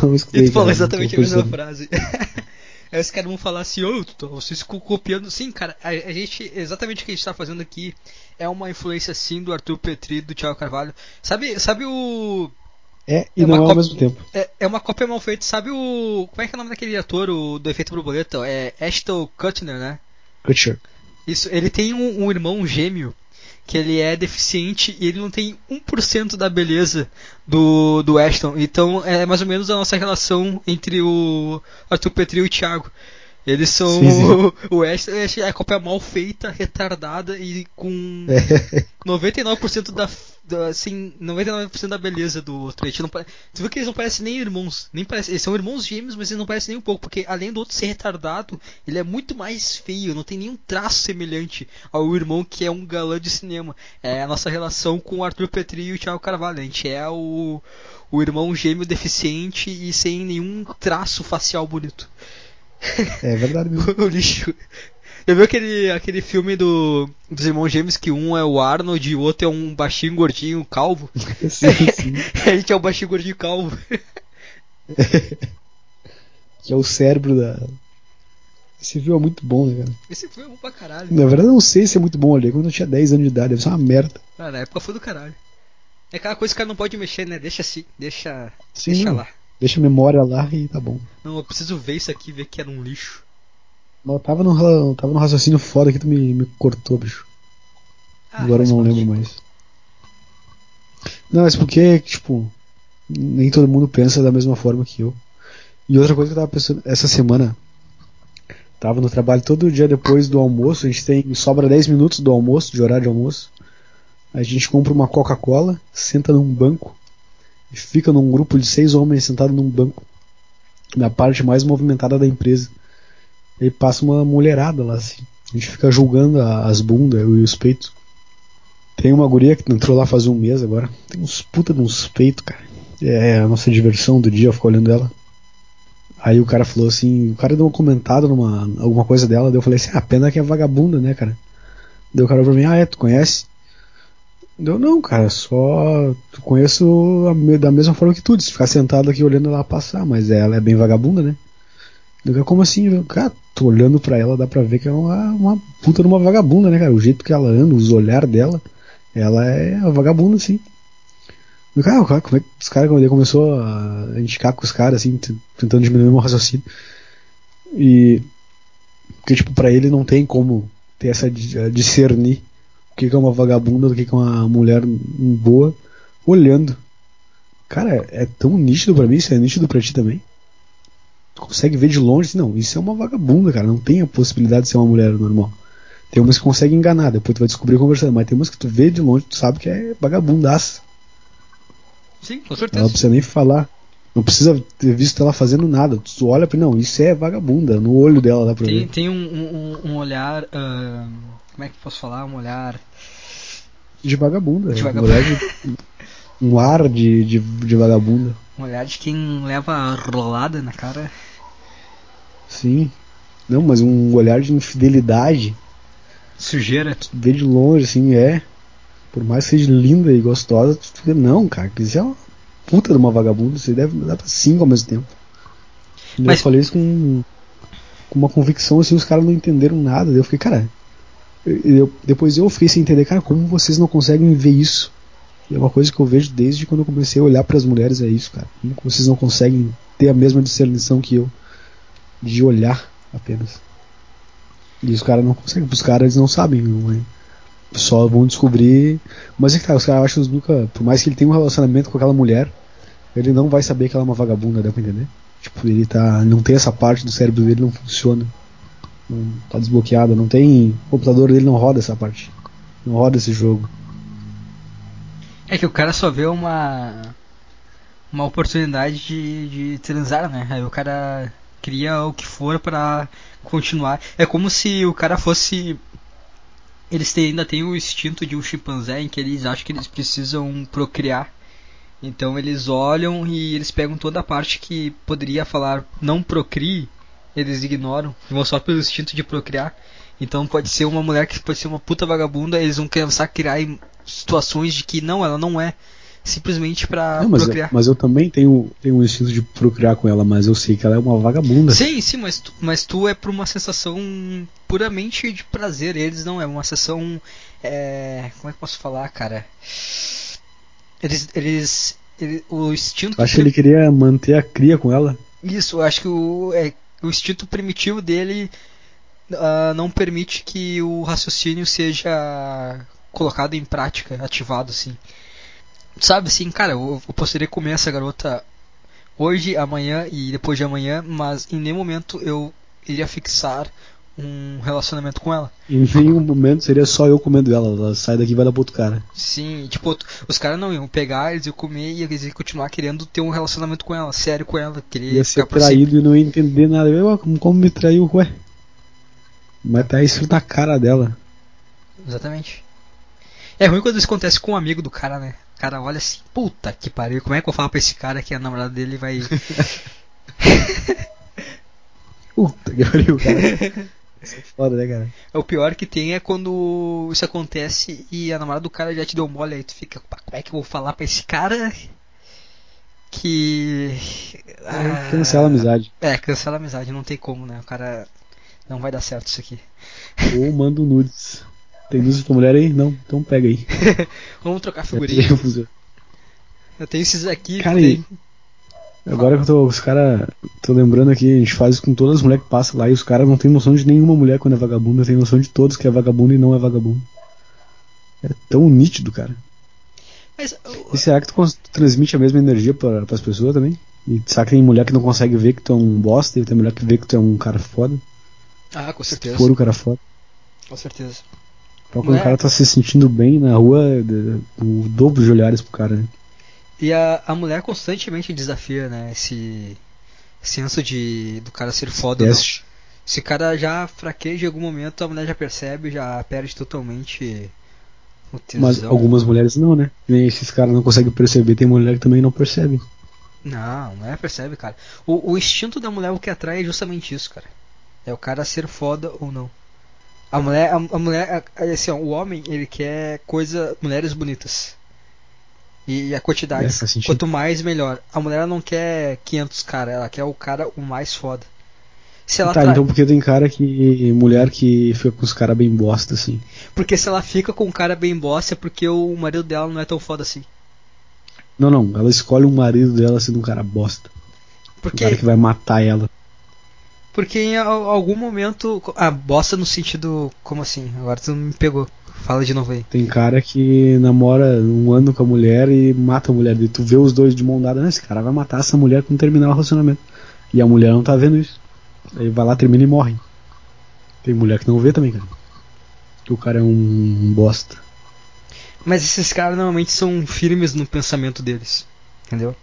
Não escutei. E tu falou cara, exatamente a mesma frase. [laughs] Aí os caras vão falar assim, ô, tu- vocês copiando. Sim, cara, a, a gente, exatamente o que a gente tá fazendo aqui é uma influência sim do Arthur Petri do Thiago Carvalho. Sabe, sabe o. É, e É não é ao cópia- mesmo tempo. É, é uma cópia mal feita. Sabe o. Como é que é o nome daquele ator o, do efeito borboleta? É Ashton Kutcher, né? Kutcher. Isso, ele tem um, um irmão gêmeo que ele é deficiente e ele não tem 1% da beleza do, do Ashton. Então é mais ou menos a nossa relação entre o Arthur Petri e o Thiago. Eles são. Sim, sim. [laughs] O Ashton é a cópia mal feita, retardada e com [laughs] É. 99% da, da. Assim, 99% da beleza do outro. Não. Tu viu que eles não parecem nem irmãos. Nem parece... Eles são irmãos gêmeos, mas eles não parecem nem um pouco. Porque além do outro ser retardado, ele é muito mais feio. Não tem nenhum traço semelhante ao irmão que é um galã de cinema. É a nossa relação com o Arthur Petri e o Thiago Carvalho. A gente é o, o irmão gêmeo deficiente e sem nenhum traço facial bonito. É verdade mesmo. [laughs] o lixo. Já viu aquele, aquele filme do, dos irmãos gêmeos que um é o Arnold e o outro é um baixinho gordinho calvo? [laughs] sim, sim. [laughs] A gente é o baixinho gordinho calvo. Que é o cérebro da. Esse filme é muito bom, né, cara? Esse filme é bom pra caralho. Na verdade, eu não sei se é muito bom ali. Quando eu tinha 10 anos de idade, deve ser uma merda. Ah, na época foi do caralho. É aquela coisa que o cara não pode mexer, né? Deixa assim, deixa, Sim, deixa lá. Deixa a memória lá e tá bom. Não, eu preciso ver isso aqui, ver que era um lixo. Eu tava eu tava num raciocínio foda que tu me, me cortou, bicho. Ah, Agora eu não lembro mais. Não, mas porque, tipo, nem todo mundo pensa da mesma forma que eu. E outra coisa que eu tava pensando, essa semana, tava no trabalho todo dia depois do almoço, a gente tem, sobra 10 minutos do almoço, de horário de almoço. A gente compra uma Coca-Cola, senta num banco e fica num grupo de seis homens sentados num banco na parte mais movimentada da empresa. E passa uma mulherada lá assim. A gente fica julgando as bundas e os peitos. Tem uma guria que entrou lá faz um mês agora. Tem uns puta de uns peitos, cara. É a nossa diversão do dia, ficar olhando ela. Aí o cara falou assim, o cara deu um comentário numa alguma coisa dela, daí eu falei assim, ah, pena que é vagabunda, né, cara? Deu o cara pra mim, ah, é, tu conhece? Deu, não, cara, só conheço da mesma forma que tu, de ficar sentado aqui olhando ela passar, mas ela é bem vagabunda, né? Como assim? Cara, tô olhando pra ela, dá pra ver que é uma, uma puta de uma vagabunda, né, cara? O jeito que ela anda, os olhar dela, ela é uma vagabunda, sim. Cara, como é que os caras, quando ele começou a indicar com os caras, assim, tentando diminuir o meu raciocínio. E. Porque, tipo, pra ele não tem como ter essa discernir o que é uma vagabunda do que é uma mulher boa olhando. Cara, é tão nítido para mim, isso é nítido pra ti também. Tu consegue ver de longe, assim, não, isso é uma vagabunda, cara, não tem a possibilidade de ser uma mulher normal. Tem umas que consegue enganar, depois tu vai descobrir conversando, mas tem umas que tu vê de longe, tu sabe que é vagabundaça. Sim, com certeza. Ela não precisa nem falar. Não precisa ter visto ela fazendo nada. Tu olha pra não, isso é vagabunda. No olho dela dá pra tem, ver. Tem um, um, um olhar. Uh, como é que posso falar? Um olhar. De vagabunda. De vagabunda. Um, de, um ar de, de, de vagabunda. Um olhar de quem leva rolada na cara. Sim. Não, mas um olhar de infidelidade. Sujeira. Tu vê de longe, assim, é por mais que seja linda e gostosa, tu fica, não, cara, que isso é uma puta de uma vagabunda, você deve dar pra cinco ao mesmo tempo. Mas... Eu falei isso com, com uma convicção, assim, os caras não entenderam nada. eu fiquei, cara, eu, depois eu fiquei sem entender, cara, como vocês não conseguem ver isso? E é uma coisa que eu vejo desde quando eu comecei a olhar para as mulheres, é isso, cara. Como vocês não conseguem ter a mesma discernição que eu, de olhar apenas. E os caras não conseguem, os caras eles não sabem, não, só vão descobrir. Mas é que tá, os caras acham que nunca. Por mais que ele tenha um relacionamento com aquela mulher, ele não vai saber que ela é uma vagabunda, dá pra entender? Tipo, ele tá. Não tem essa parte do cérebro dele, não funciona. Tá desbloqueada, não tem. O computador dele não roda essa parte. Não roda esse jogo. É que o cara só vê uma. Uma oportunidade de, de transar, né? Aí o cara cria o que for para continuar. É como se o cara fosse eles têm, ainda têm o instinto de um chimpanzé em que eles acham que eles precisam procriar. Então eles olham e eles pegam toda a parte que poderia falar não procrie, eles ignoram, vão só pelo instinto de procriar. Então pode ser uma mulher que pode ser uma puta vagabunda, eles vão começar a criar situações de que não, ela não é simplesmente pra não, mas procriar. Eu, mas eu também tenho, tenho um instinto de procriar com ela, mas eu sei que ela é uma vagabunda. Sim, sim, mas tu, mas tu é por uma sensação puramente de prazer. Eles não, é uma sensação. É, como é que eu posso falar, cara? Eles. eles ele, o instinto. Acho que ele queria manter a cria com ela. Isso, acho que o, é, o instinto primitivo dele uh, não permite que o raciocínio seja colocado em prática, ativado assim. Sabe assim, cara, eu, eu poderia comer essa garota hoje, amanhã e depois de amanhã, mas em nenhum momento eu iria fixar um relacionamento com ela. Em nenhum momento seria só eu comendo ela, ela sai daqui e vai dar pro outro cara. Sim, tipo, os caras não iam pegar, eles iam comer e eles iam continuar querendo ter um relacionamento com ela, sério com ela, querer ia ser traído e não ia entender nada. Eu, como me traiu, ué? Mas tá isso na cara dela. Exatamente. É ruim quando isso acontece com um amigo do cara, né? O cara olha assim, puta que pariu, como é que eu falo pra esse cara que a namorada dele vai. [laughs] puta que pariu, cara. [laughs] Isso é foda, né, cara? É o pior que tem é quando isso acontece e a namorada do cara já te deu mole, aí tu fica, como é que eu vou falar pra esse cara que. Ah, cancela a amizade. É, cancela a amizade, não tem como, né? O cara. Não vai dar certo isso aqui. Ou manda um nudes. Tem luz pra mulher aí? Não, então pega aí. [laughs] Vamos trocar figurinha. [laughs] Eu tenho esses aqui. Cara, tem... agora que eu tô. Os caras. Tô lembrando aqui, a gente faz com todas as mulheres que passam lá e os caras não tem noção de nenhuma mulher quando é vagabunda, tem noção de todos que é vagabundo e não é vagabundo. É tão nítido, cara. Mas, E será que tu, transmite a mesma energia para as pessoas também? E será que tem mulher que não consegue ver que tu é um bosta e tem mulher que vê que tu é um cara foda? ah, com Se certeza. tu for o cara foda. Com certeza. Então, quando É. o cara tá se sentindo bem na rua, o dobro de olhares pro cara, né? E a, a mulher constantemente desafia, né? Esse senso de do cara ser foda ou não. Se o cara já fraqueja em algum momento, a mulher já percebe, já perde totalmente o tesão. Mas algumas mulheres não, né? Nem esses caras não conseguem perceber, tem mulher que também não percebe. Não, a mulher percebe, cara. O, o instinto da mulher, o que atrai é justamente isso, cara. É o cara ser foda ou não. A mulher, a, a mulher, a- assim, ó, o homem, ele quer coisa, mulheres bonitas. E a quantidade, É, quanto mais melhor. A mulher não quer 500 cara, ela quer o cara o mais foda. Se ela tá, atrai- então porque tem cara que. mulher que fica com os caras bem bosta, assim. Porque se ela fica com um cara bem bosta é porque o marido dela não é tão foda assim. Não, não, ela escolhe um marido dela sendo um cara bosta. Um Porque, cara que vai matar ela. porque em al- algum momento. Ah, bosta no sentido. Como assim? Agora tu me pegou. Fala de novo aí. Tem cara que namora um ano com a mulher e mata a mulher. E tu vê os dois de mão dada, "Não, esse cara vai matar essa mulher quando terminar o relacionamento. E a mulher não tá vendo isso. Aí vai lá, termina e morre. Tem mulher que não vê também, cara. Que o cara é um, bosta. Mas esses caras normalmente são firmes no pensamento deles. Entendeu?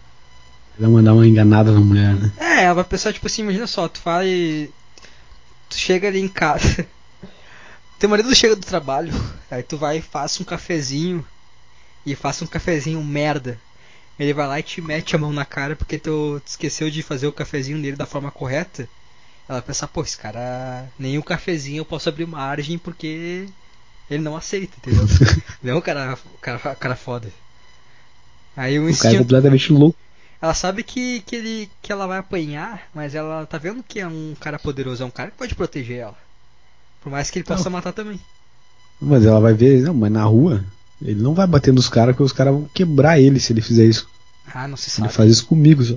Vai mandar uma enganada na mulher, né? É, ela vai pensar, tipo assim, imagina só, tu vai. Tu chega ali em casa. Teu marido chega do trabalho, aí tu vai e faz um cafezinho. E faça um cafezinho merda. Ele vai lá e te mete a mão na cara porque tu esqueceu de fazer o cafezinho dele da forma correta. Ela vai pensar, pô, esse cara. Nem o cafezinho eu posso abrir margem porque ele não aceita, entendeu? [laughs] um cara, cara, cara foda. Aí o O cara é instinto. completamente louco. Ela sabe que, que, ele, que ela vai apanhar, mas ela tá vendo que é um cara poderoso, é um cara que pode proteger ela. Por mais que ele possa Não. matar também. Mas ela vai ver, não, mas na rua, ele não vai bater nos caras, porque os caras vão quebrar ele se ele fizer isso. Ah, não se Ele sabe. faz isso comigo só.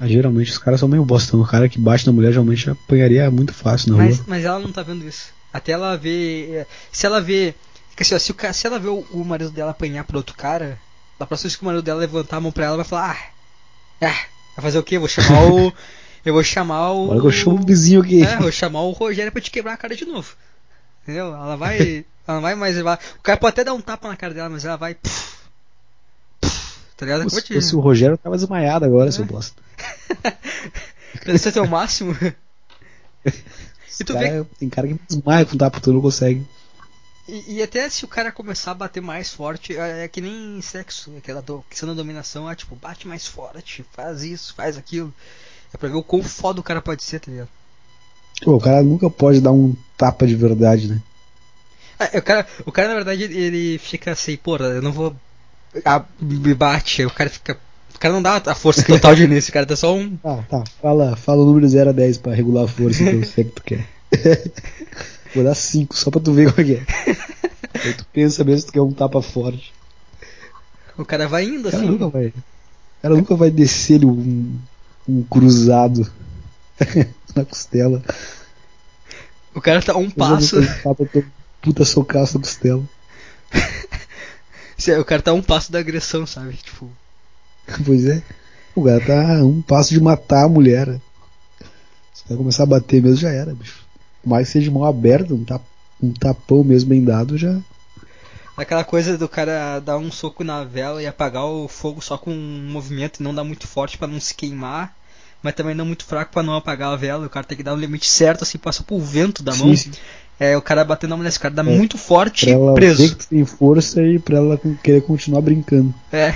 Ah, geralmente os caras são meio bosta. O cara que bate na mulher geralmente apanharia muito fácil na Mas, rua. mas ela não tá vendo isso. Até ela ver. Se ela vê. Assim, ó, se, o, se ela vê o, o marido dela apanhar pro outro cara, da próxima vez que o marido dela levantar a mão pra ela, vai falar: Ah, ah vai fazer o quê? Vou chamar o. eu vou chamar o. Que eu chamo o vizinho aqui. É, vou chamar o Rogério pra te quebrar a cara de novo. Entendeu? Ela vai. [laughs] ela não vai mais levar. O cara pode até dar um tapa na cara dela, mas ela vai. puf, puf, tá ligado? Pô, Como se fosse o Rogério, eu tava desmaiado agora, seu bosta. Esse é teu máximo. [laughs] E tu cara- Tem cara que desmaia com tapa, tu não consegue. E, e até se o cara começar a bater mais forte, é, é que nem sexo, aquela do, questão da dominação, é tipo, bate mais forte, faz isso, faz aquilo. É pra ver o quão foda o cara pode ser, tá ligado? Pô, o cara nunca pode dar um tapa de verdade, né? É, o, cara, o cara, na verdade, ele fica assim, porra, eu não vou. Ah, me bate, o cara fica. O cara não dá a força total de [laughs] início, o cara dá só um. Tá, tá. Fala, fala o número 0 a 10 pra regular a força que eu sei que tu quer. [laughs] Vou dar 5 só pra tu ver qual que é. Aí tu pensa mesmo que tu quer um tapa forte. O cara vai indo O cara assim. nunca vai. O cara nunca vai descer um, um cruzado [laughs] na costela. O cara tá a um passo. tapa tão puta socaço na costela. [laughs] O cara tá a um passo da agressão, sabe? Tipo. [laughs] Pois é. O cara tá a um passo de matar a mulher. Se o cara começar a bater mesmo, já era, bicho. Por mais que seja de mão aberta, um, tap, um tapão mesmo bem dado, já. Aquela coisa do cara dar um soco na vela e apagar o fogo só com um movimento e não dar muito forte pra não se queimar, mas também não muito fraco pra não apagar a vela. O cara tem que dar o limite certo, assim, passa pro vento da mão. Sim, sim. É, o cara batendo na mulher, esse cara dá É. muito forte Pra ela preso. tem força e pra ela querer continuar brincando. É,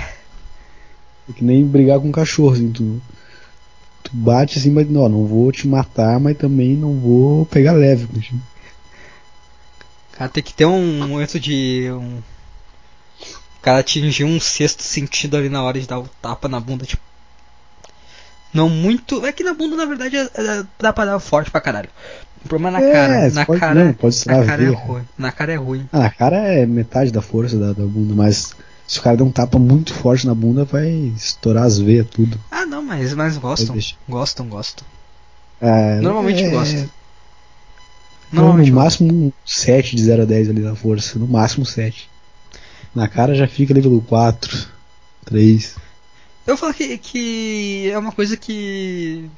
É que nem brigar com um cachorro, assim, tu, tu bate assim, mas não, não vou te matar, mas também não vou pegar leve. bicho. Cara tem que ter um momento de. Um... O cara atingir um sexto sentido ali na hora de dar o tapa na bunda, tipo. Não muito. É que na bunda, na verdade, é- é- dá pra dar forte pra caralho. O problema é na É, cara. Na pode- cara, não, pode na na cara é ruim. Na cara é ruim. Ah, a cara é metade da força da, da bunda, mas se o cara der um tapa muito forte na bunda, vai estourar as veias, tudo. Ah, não, mas, mas gostam. Gostam, gostam. É, Normalmente é, gostam. Não, no gostam. máximo um 7 de 0 a 10 ali na força. No máximo 7. Na cara já fica nível 4, 3. Eu falo que, que é uma coisa que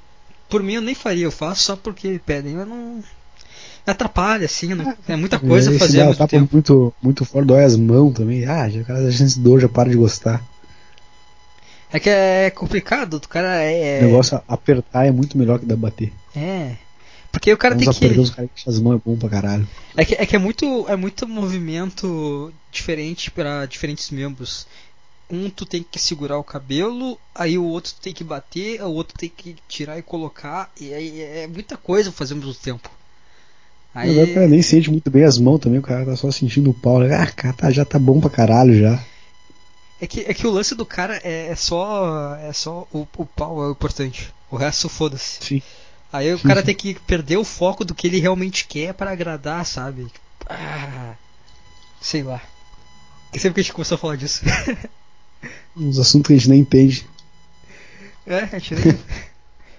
por mim eu nem faria, eu faço só porque pedem, mas não atrapalha, assim, não, é muita coisa é, fazer ao mesmo tempo. muito, muito forte, dói as mãos também. Ah, já, o cara já se dor, já para de gostar. É que é complicado, o cara é. O negócio apertar é muito melhor que dar bater. É. Porque o cara Vamos tem que. Os caras que as mãos é bom pra caralho. É que, é que é muito é muito movimento diferente para diferentes membros. Um tu tem que segurar o cabelo, aí o outro tu tem que bater, o outro tem que tirar e colocar, e aí é muita coisa pra fazer ao mesmo tempo. Aí... O cara nem sente muito bem as mãos também, o cara tá só sentindo o pau. Né? Ah, cara, tá, já tá bom pra caralho já. É que, é que o lance do cara é, é só. É só o, o pau é o importante. O resto foda-se. Sim. Aí o cara [laughs] tem que perder o foco do que ele realmente quer para agradar, sabe? Ah, sei lá. Sempre que a gente começou a falar disso. [laughs] Uns assuntos que a gente nem entende. É, a gente nem. [laughs]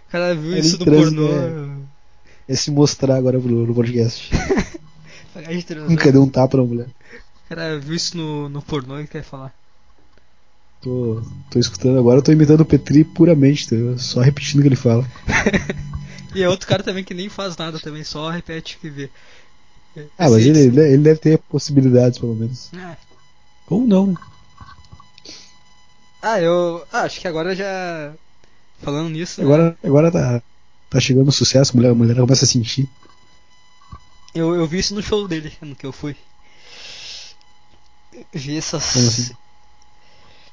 O cara viu isso no pornô. É, é se mostrar agora no, no podcast. Nunca deu um tapa na mulher. O cara viu isso no, no pornô e quer falar. Tô, tô escutando agora, eu tô imitando o Petri puramente, tá? só repetindo o que ele fala. E é outro cara também que nem faz nada também, só repete o que vê. Ah, mas ele, ele deve ter possibilidades, pelo menos. É. Ou não, né? Ah, eu. Ah, acho que agora já. Falando nisso. Agora, né? agora tá, tá chegando o sucesso, a mulher, a mulher começa a sentir. Eu, eu vi isso no show dele, no que eu fui. Vi essas. Como assim?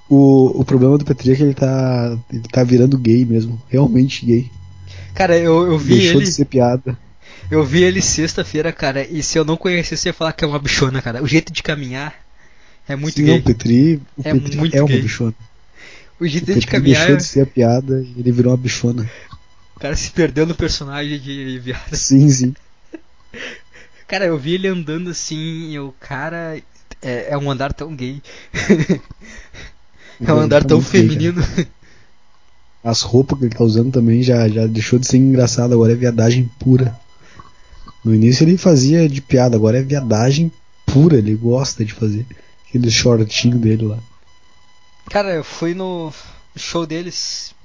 O, o problema do Petri é que ele tá, ele tá virando gay mesmo. Realmente gay. Cara, eu, eu vi Deixou ele. de ser piada. Eu vi ele sexta-feira, cara, e se eu não conhecesse, eu ia falar que é uma bichona, cara. O jeito de caminhar é muito Sim, gay. o Petri, o É Petri muito é uma gay. bichona. O jeito O de caminhar, deixou de ser a piada e ele virou uma bichona. o cara se perdeu no personagem de viado. Sim, sim. [laughs] Cara, eu vi ele andando assim, e o cara é, é um andar tão gay. [laughs] é um andar tá tão muito gay, feminino. As roupas que ele tá usando também já, já deixou de ser engraçado, agora é viadagem pura. No início ele fazia de piada, agora é viadagem pura, ele gosta de fazer. Aquele shortinho dele lá. Cara, eu fui no show deles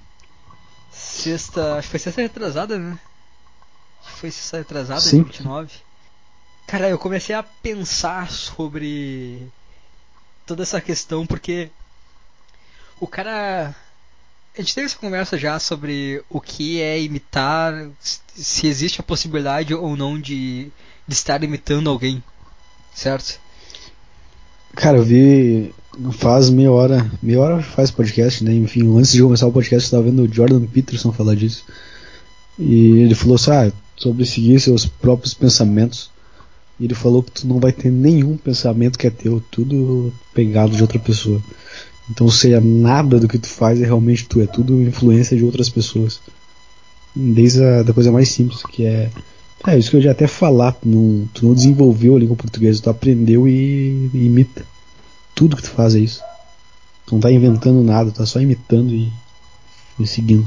sexta. Acho que foi sexta retrasada, né? Acho que foi sexta retrasada, Sim. 29. Cara, eu comecei a pensar sobre toda essa questão porque o cara. A gente teve essa conversa já sobre o que é imitar, se existe a possibilidade ou não de, de estar imitando alguém, certo? Cara, eu vi faz meia hora, meia hora faz podcast, né? Enfim, antes de começar o podcast eu tava vendo o Jordan Peterson falar disso. E ele falou assim, ah, sobre seguir seus próprios pensamentos. E ele falou que tu não vai ter nenhum pensamento que é teu, tudo pegado de outra pessoa. Então, seja, nada do que tu faz é realmente tu, é tudo influência de outras pessoas. Desde a da coisa mais simples, que é. É isso que eu já até falar, tu não, tu não desenvolveu a língua portuguesa, tu aprendeu e, e imita. Tudo que tu faz é isso. Tu não tá inventando nada, tu tá só imitando e, e seguindo.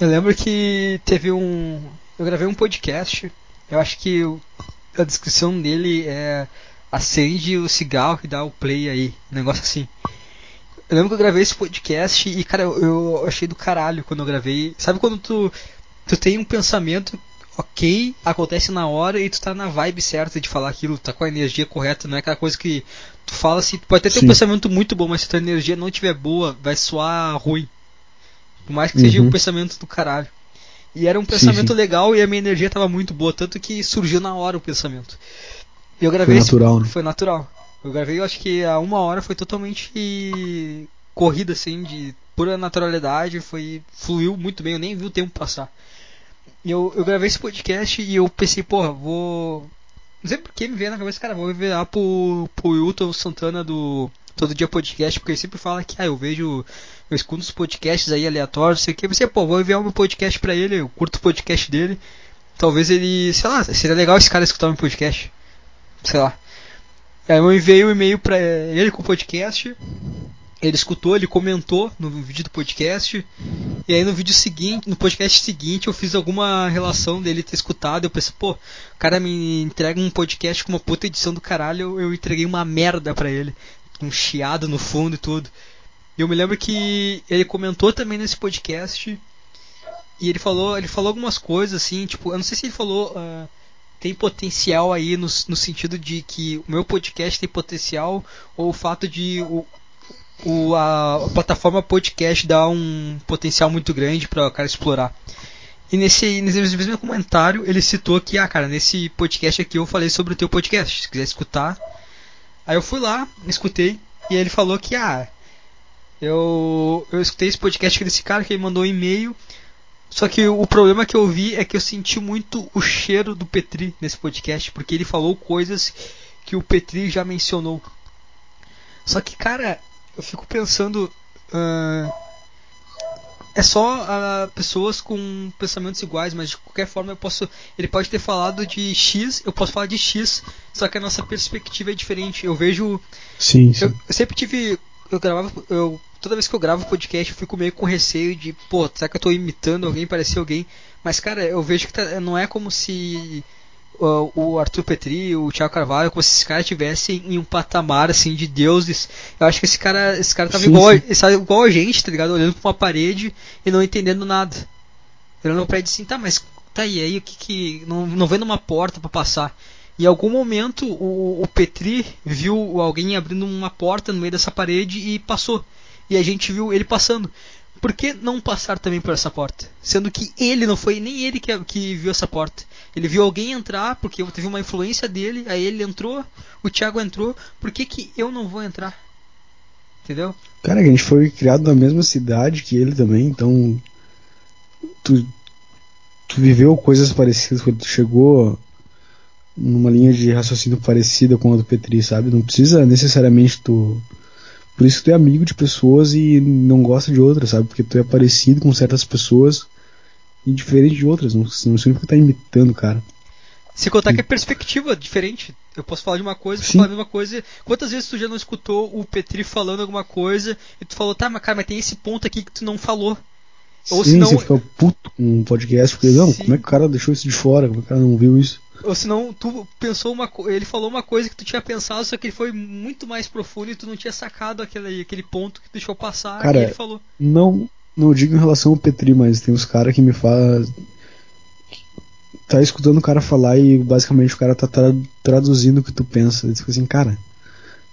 Eu lembro que teve um. Eu gravei um podcast. Eu acho que a descrição dele é acende o cigarro e dá o play aí. Um negócio assim. Eu lembro que eu gravei esse podcast e, cara, eu, eu achei do caralho quando eu gravei. Sabe quando tu, tu tem um pensamento ok, acontece na hora e tu tá na vibe certa de falar aquilo, tá com a energia correta, não é aquela coisa que tu fala assim, tu pode até ter Sim. um pensamento muito bom, mas se tua energia não estiver boa, vai soar ruim. Por mais que seja Uhum. um pensamento do caralho. E era um Sim, pensamento sim. legal e a minha energia tava muito boa, tanto que surgiu na hora o pensamento. E eu Foi gravei esse- natural, né? Foi natural. Eu gravei, eu acho que a uma hora foi totalmente corrida, assim, de pura naturalidade, foi fluiu muito bem, eu nem vi o tempo passar. E eu, eu gravei esse podcast e eu pensei, porra, vou. Não sei por que me veio na cabeça, cara, vou enviar pro, pro Wilton Santana do Todo Dia Podcast, porque ele sempre fala que, ah, eu vejo, eu escuto os podcasts aí aleatórios, sei o que. Eu pensei, pô, vou enviar o meu podcast pra ele, eu curto o podcast dele. Talvez ele, sei lá, seria legal esse cara escutar meu podcast. Sei lá. Aí eu enviei o e-mail pra ele com o podcast. ele escutou, ele comentou no vídeo do podcast. E aí no vídeo seguinte, no podcast seguinte, eu fiz alguma relação dele ter escutado. Eu pensei, pô, o cara me entrega um podcast com uma puta edição do caralho, eu, eu entreguei uma merda pra ele. Um chiado no fundo e tudo. E eu me lembro que ele comentou também nesse podcast. E ele falou, ele falou algumas coisas assim, tipo, eu não sei se ele falou. Uh, tem potencial aí no, no sentido de que o meu podcast tem potencial ou o fato de o, o, a, a, plataforma podcast dá um potencial muito grande para o cara explorar. E nesse, nesse mesmo comentário ele citou que, ah, cara, nesse podcast aqui eu falei sobre o teu podcast, se quiser escutar. Aí eu fui lá, escutei, e ele falou que, ah, eu, eu escutei esse podcast desse cara que ele mandou um e-mail só que o problema que eu vi é que eu senti muito o cheiro do Petri nesse podcast, porque ele falou coisas que o Petri já mencionou. Só que, cara, eu fico pensando. Uh, é só uh, pessoas com pensamentos iguais, mas de qualquer forma eu posso. Ele pode ter falado de X, eu posso falar de X, só que a nossa perspectiva é diferente. Eu vejo. Sim, sim. Eu, eu sempre tive. Eu gravava. Eu toda vez que eu gravo podcast eu fico meio com receio de, pô, será que eu tô imitando alguém, parecer alguém? Mas, cara, eu vejo que tá, não é como se uh, o Arthur Petri, o Thiago Carvalho, como se esses caras estivessem em um patamar, assim, de deuses. Eu acho que esse cara, esse cara tava sim, igual, sim. igual a gente, tá ligado? Olhando pra uma parede e não entendendo nada. Olhando pra parede assim, tá, mas tá aí, aí o que que... Não, não vendo uma porta para passar. Em algum momento o, o Petri viu alguém abrindo uma porta no meio dessa parede e passou e a gente viu ele passando. Por que não passar também por essa porta? Sendo que ele não foi nem ele que, que viu essa porta. Ele viu alguém entrar porque teve uma influência dele, aí ele entrou, o Thiago entrou. Por que, que eu não vou entrar? Entendeu? Cara, a gente foi criado na mesma cidade que ele também, então. Tu, tu viveu coisas parecidas quando tu chegou numa linha de raciocínio parecida com a do Petri, sabe? Não precisa necessariamente tu por isso que tu é amigo de pessoas e não gosta de outras, sabe? Porque tu é parecido com certas pessoas e diferente de outras. Não, não significa que tá imitando, cara. Se contar que é perspectiva diferente. Eu posso falar de uma coisa, tu falar a mesma coisa. Quantas vezes tu já não escutou o Petri falando alguma coisa e tu falou, tá, mas cara, mas tem esse ponto aqui que tu não falou. Ou Sim, senão... você fica puto com um podcast, porque não, como é que o cara deixou isso de fora? Como é que o cara não viu isso? Ou senão tu pensou uma ele falou uma coisa que tu tinha pensado, só que ele foi muito mais profundo e tu não tinha sacado aquele, aquele ponto que deixou passar cara, ele falou. Não, não digo em relação ao Petri, mas tem uns caras que me faz tá escutando o cara falar e basicamente o cara tá tra traduzindo o que tu pensa. Ele fica assim, cara,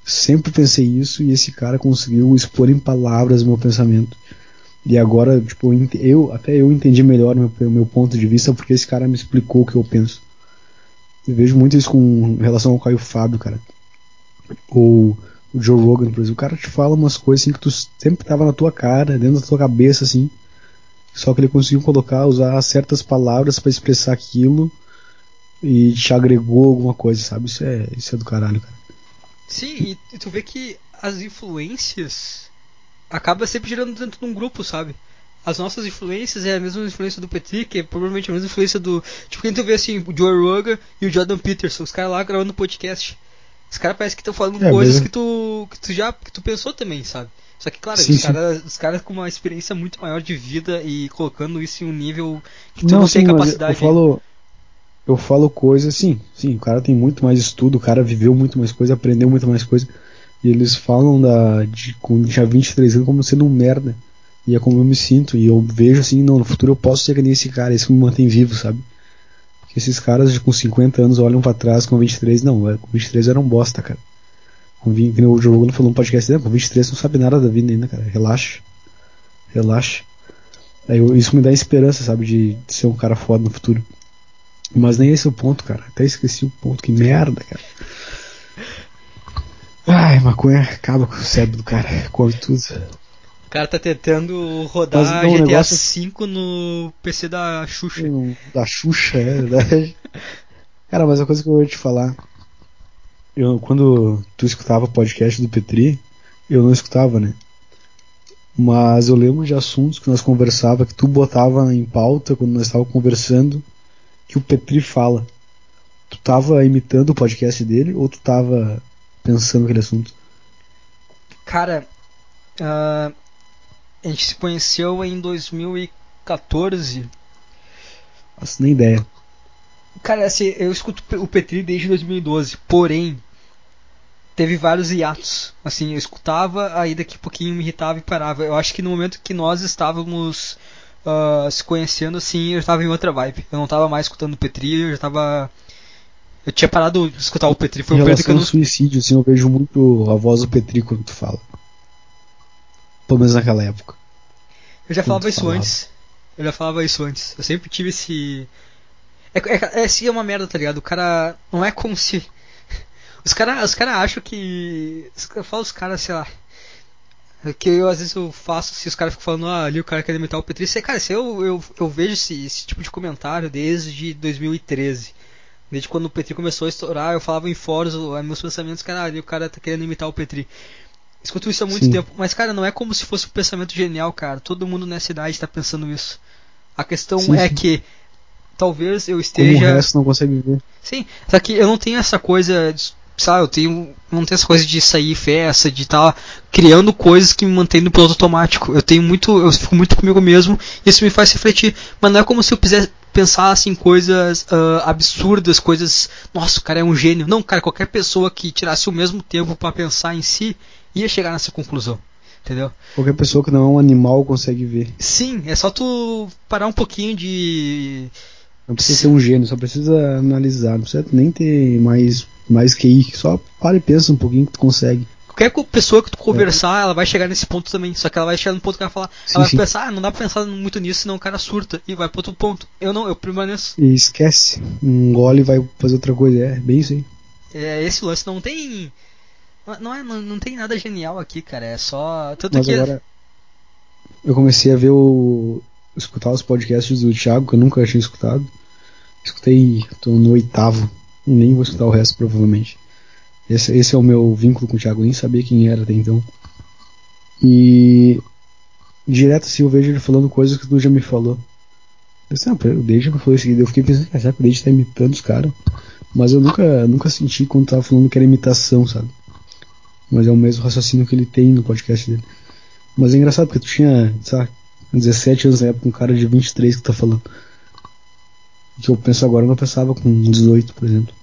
sempre pensei isso e esse cara conseguiu expor em palavras o meu pensamento. E agora, tipo, eu até eu entendi melhor meu, meu ponto de vista porque esse cara me explicou o que eu penso. Eu vejo muito isso com relação ao Caio Fábio, cara. Ou o Joe Rogan, por exemplo. O cara te fala umas coisas assim que tu sempre tava na tua cara, dentro da tua cabeça, assim. Só que ele conseguiu colocar, usar certas palavras para expressar aquilo e te agregou alguma coisa, sabe? Isso é, isso é do caralho, cara. Sim, e tu vê que as influências acaba sempre girando dentro de um grupo, sabe? As nossas influências é a mesma influência do Petri, que é provavelmente a mesma influência do. Tipo, quem tu vê assim, o Joe Rogan e o Jordan Peterson, os caras lá gravando podcast. Os caras parecem que estão falando é, coisas que tu, que tu já que tu pensou também, sabe? Só que, claro, sim, os, caras, os caras com uma experiência muito maior de vida e colocando isso em um nível que tu não, não sim, tem capacidade. Eu falo, eu falo coisas, sim, sim, o cara tem muito mais estudo, o cara viveu muito mais coisa, aprendeu muito mais coisa. E eles falam da, de quando tinha 23 anos como sendo um merda. E é como eu me sinto. E eu vejo assim, não, no futuro eu posso ser que nem esse cara, que me mantém vivo, sabe? Porque esses caras com 50 anos olham para trás com 23, não, é, com 23 era um bosta, cara. Com 20, o Rogan falou no podcast dele, com 23 não sabe nada da vida ainda, cara. Relaxa. Relaxa. Aí isso me dá esperança, sabe, de, de, ser um cara foda no futuro. Mas nem esse é o ponto, cara. Até esqueci o ponto, que merda, cara. Ai, maconha acaba com o cérebro do cara, come tudo cara tá tentando rodar Mas, GTA negócio... 5 no PC da Xuxa. Da Xuxa, é verdade. [laughs] cara, mas a coisa que eu vou te falar. Eu, quando tu escutava o podcast do Petri, eu não escutava, né? Mas eu lembro de assuntos que nós conversava, que tu botava em pauta quando nós estávamos conversando, que o Petri fala. Tu tava imitando o podcast dele ou tu tava pensando aquele assunto? Cara, Uh, a gente se conheceu em 2014. Nossa, nem ideia. Cara, assim, eu escuto o Petri desde 2012, porém, teve vários hiatos. Assim, eu escutava, aí daqui a pouquinho me irritava e parava. Eu acho que no momento que nós estávamos uh, se conhecendo, assim, eu estava em outra vibe. Eu não estava mais escutando o Petri, eu já estava eu tinha parado de escutar o Petri. Foi um período que eu não... suicídio, assim, eu vejo muito a voz do Petri quando tu fala. Pelo menos naquela época. Eu já falava isso falava. antes. Eu já falava isso antes. Eu sempre tive esse. É, é, é, é uma merda, tá ligado? O cara. Não é como se. [laughs] Os caras os cara acham que. Eu falo os caras, sei lá. Que eu às vezes eu faço, se os caras ficam falando, ah, ali o cara quer imitar o Petri. Cara, se eu, eu, eu vejo esse, esse tipo de comentário desde 2013. Desde quando o Petri começou a estourar, eu falava em fóruns, meus pensamentos, caralho, o cara tá querendo imitar o Petri. Escuto isso há muito Sim. tempo, mas cara, não é como se fosse um pensamento genial, cara. Todo mundo nessa idade tá pensando isso. A questão sim, é que talvez eu esteja. Como o resto não consegue ver. Sim, só que eu não tenho essa coisa, sabe, eu tenho não tenho essa coisa de sair festa, de estar tá criando coisas que me mantêm no piloto automático. Eu tenho muito, eu fico muito comigo mesmo, e isso me faz refletir, mas não é como se eu fizesse pensar assim coisas uh, absurdas, coisas, nossa, o cara é um gênio. Não, cara, qualquer pessoa que tirasse o mesmo tempo para pensar em si ia chegar nessa conclusão. Entendeu? Qualquer pessoa que não é um animal consegue ver. Sim, é só tu parar um pouquinho de não precisa ser um gênio, só precisa analisar, não precisa nem ter mais mais QI, só para e pensa um pouquinho que tu consegue. Qualquer pessoa que tu conversar, é. ela vai chegar nesse ponto também. Só que ela vai chegar no ponto que ela vai falar. Sim, ela vai sim. pensar, ah, não dá pra pensar muito nisso, senão o cara surta. E vai pro outro ponto. Eu não, eu permaneço. E esquece. Um gole e vai fazer outra coisa. É bem isso aí. É, esse lance não tem. Não, é, não, não tem nada genial aqui, cara. É só. Tanto Mas que. Agora, eu comecei a ver o. escutar os podcasts do Thiago, que eu nunca tinha escutado. Escutei. tô no oitavo. E nem vou escutar o resto, provavelmente. Esse, esse é o meu vínculo com o Thiago, nem sabia quem era até então. E direto assim eu vejo ele falando coisas que tu já me falou. Eu disse, ah, o Deide me falou isso aqui. Eu fiquei pensando, ah, será que o Deide tá imitando os caras? Mas eu nunca, nunca senti quando tava falando que era imitação, sabe? Mas é o mesmo raciocínio que ele tem no podcast dele. Mas é engraçado porque tu tinha, sabe, 17 anos na época, um cara de 23 que tá falando. O que eu penso agora eu não pensava com 18, por exemplo.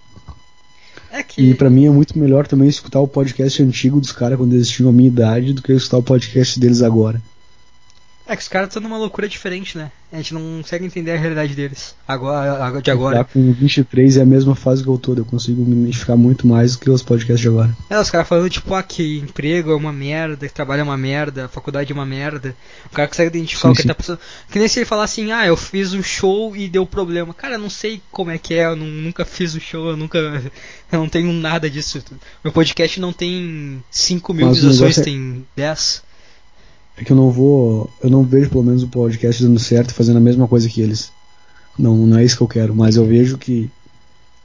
É que... E para mim é muito melhor também escutar o podcast antigo dos caras quando eles tinham a minha idade do que escutar o podcast deles agora. É que os caras estão numa loucura diferente, né? A gente não consegue entender a realidade deles agora, de agora. Já com 23 é a mesma fase que eu tô, eu consigo me identificar muito mais do que os podcasts de agora. É, os caras falando tipo, ah, que emprego é uma merda, que trabalho é uma merda, faculdade é uma merda. O cara consegue identificar sim, o que sim. tá pensando. Que nem se ele falar assim, ah, eu fiz um show e deu problema. Cara, eu não sei como é que é, eu não, nunca fiz um show, eu nunca. [laughs] Eu não tenho nada disso. Meu podcast não tem 5 mil Mas visualizações, é... tem 10 é que eu não vou. Eu não vejo pelo menos o podcast dando certo fazendo a mesma coisa que eles. Não, não é isso que eu quero, mas eu vejo que.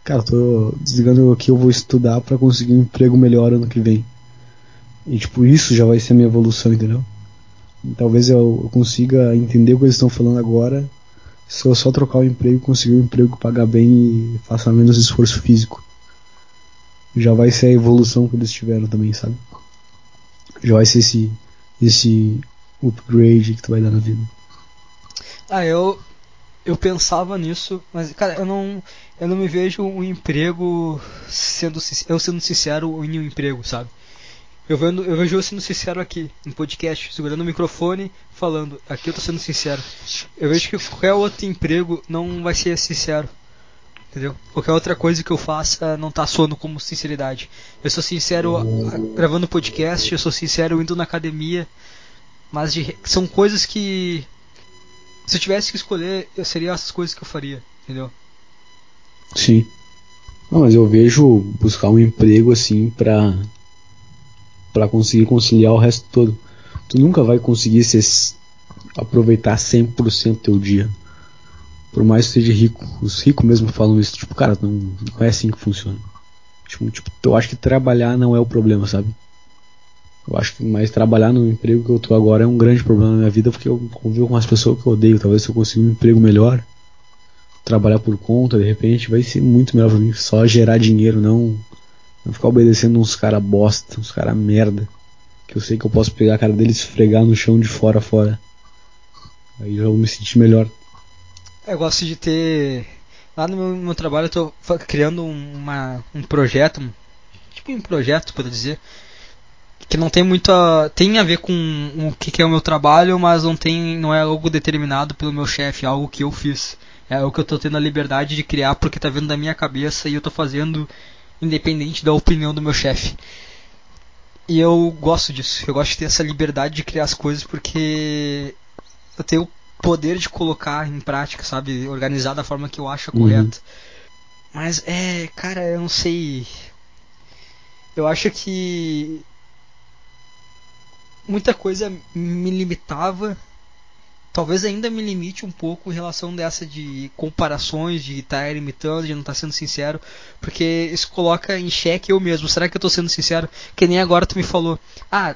Cara, tô desligando o que eu vou estudar para conseguir um emprego melhor ano que vem. E tipo, isso já vai ser a minha evolução, entendeu? E talvez eu, consiga entender o que eles estão falando agora se eu só trocar o emprego, conseguir um emprego, pagar bem e faça menos esforço físico. Já vai ser a evolução que eles tiveram também, sabe? Já vai ser esse esse upgrade que tu vai dar na vida? Ah, eu eu pensava nisso, mas cara, eu não eu não me vejo um emprego sendo eu sendo sincero em um emprego, sabe? Eu vejo, eu vejo eu sendo sincero aqui, no podcast, segurando o microfone, falando, aqui eu tô sendo sincero. Eu vejo que qualquer outro emprego não vai ser sincero. Entendeu? Qualquer outra coisa que eu faça não tá soando como sinceridade. Eu sou sincero gravando podcast, eu sou sincero indo na academia, mas de, são coisas que se eu tivesse que escolher, seria essas coisas que eu faria, entendeu? Sim. Não, mas eu vejo buscar um emprego assim pra para conseguir conciliar o resto todo. Tu nunca vai conseguir se aproveitar 100% teu dia. Por mais que seja rico. Os ricos mesmo falam isso. Tipo, cara, não, não é assim que funciona. Tipo, tipo, eu acho que trabalhar não é o problema, sabe? Eu acho que mais trabalhar no emprego que eu tô agora é um grande problema na minha vida porque eu convivo com as pessoas que eu odeio. Talvez se eu conseguir um emprego melhor, trabalhar por conta, de repente, vai ser muito melhor pra mim. Só gerar dinheiro, não, não ficar obedecendo uns cara bosta, uns cara merda. Que eu sei que eu posso pegar a cara dele e esfregar no chão de fora a fora. Aí eu vou me sentir melhor. Eu gosto de ter. Lá no meu, no meu trabalho eu tô criando uma, um projeto, tipo um projeto, por dizer, que não tem muita. tem a ver com o que, que é o meu trabalho, mas não tem. não é algo determinado pelo meu chefe, é algo que eu fiz. É o que eu tô tendo a liberdade de criar porque tá vindo da minha cabeça e eu tô fazendo independente da opinião do meu chefe. E eu gosto disso, eu gosto de ter essa liberdade de criar as coisas porque eu tenho poder de colocar em prática, sabe? Organizar da forma que eu acho Uhum. correta. Mas é, cara, eu não sei. Eu acho que muita coisa me limitava. Talvez ainda me limite um pouco em relação dessa de comparações, de estar imitando, de não estar sendo sincero, porque isso coloca em xeque eu mesmo. Será que eu estou sendo sincero? Que nem agora tu me falou. Ah,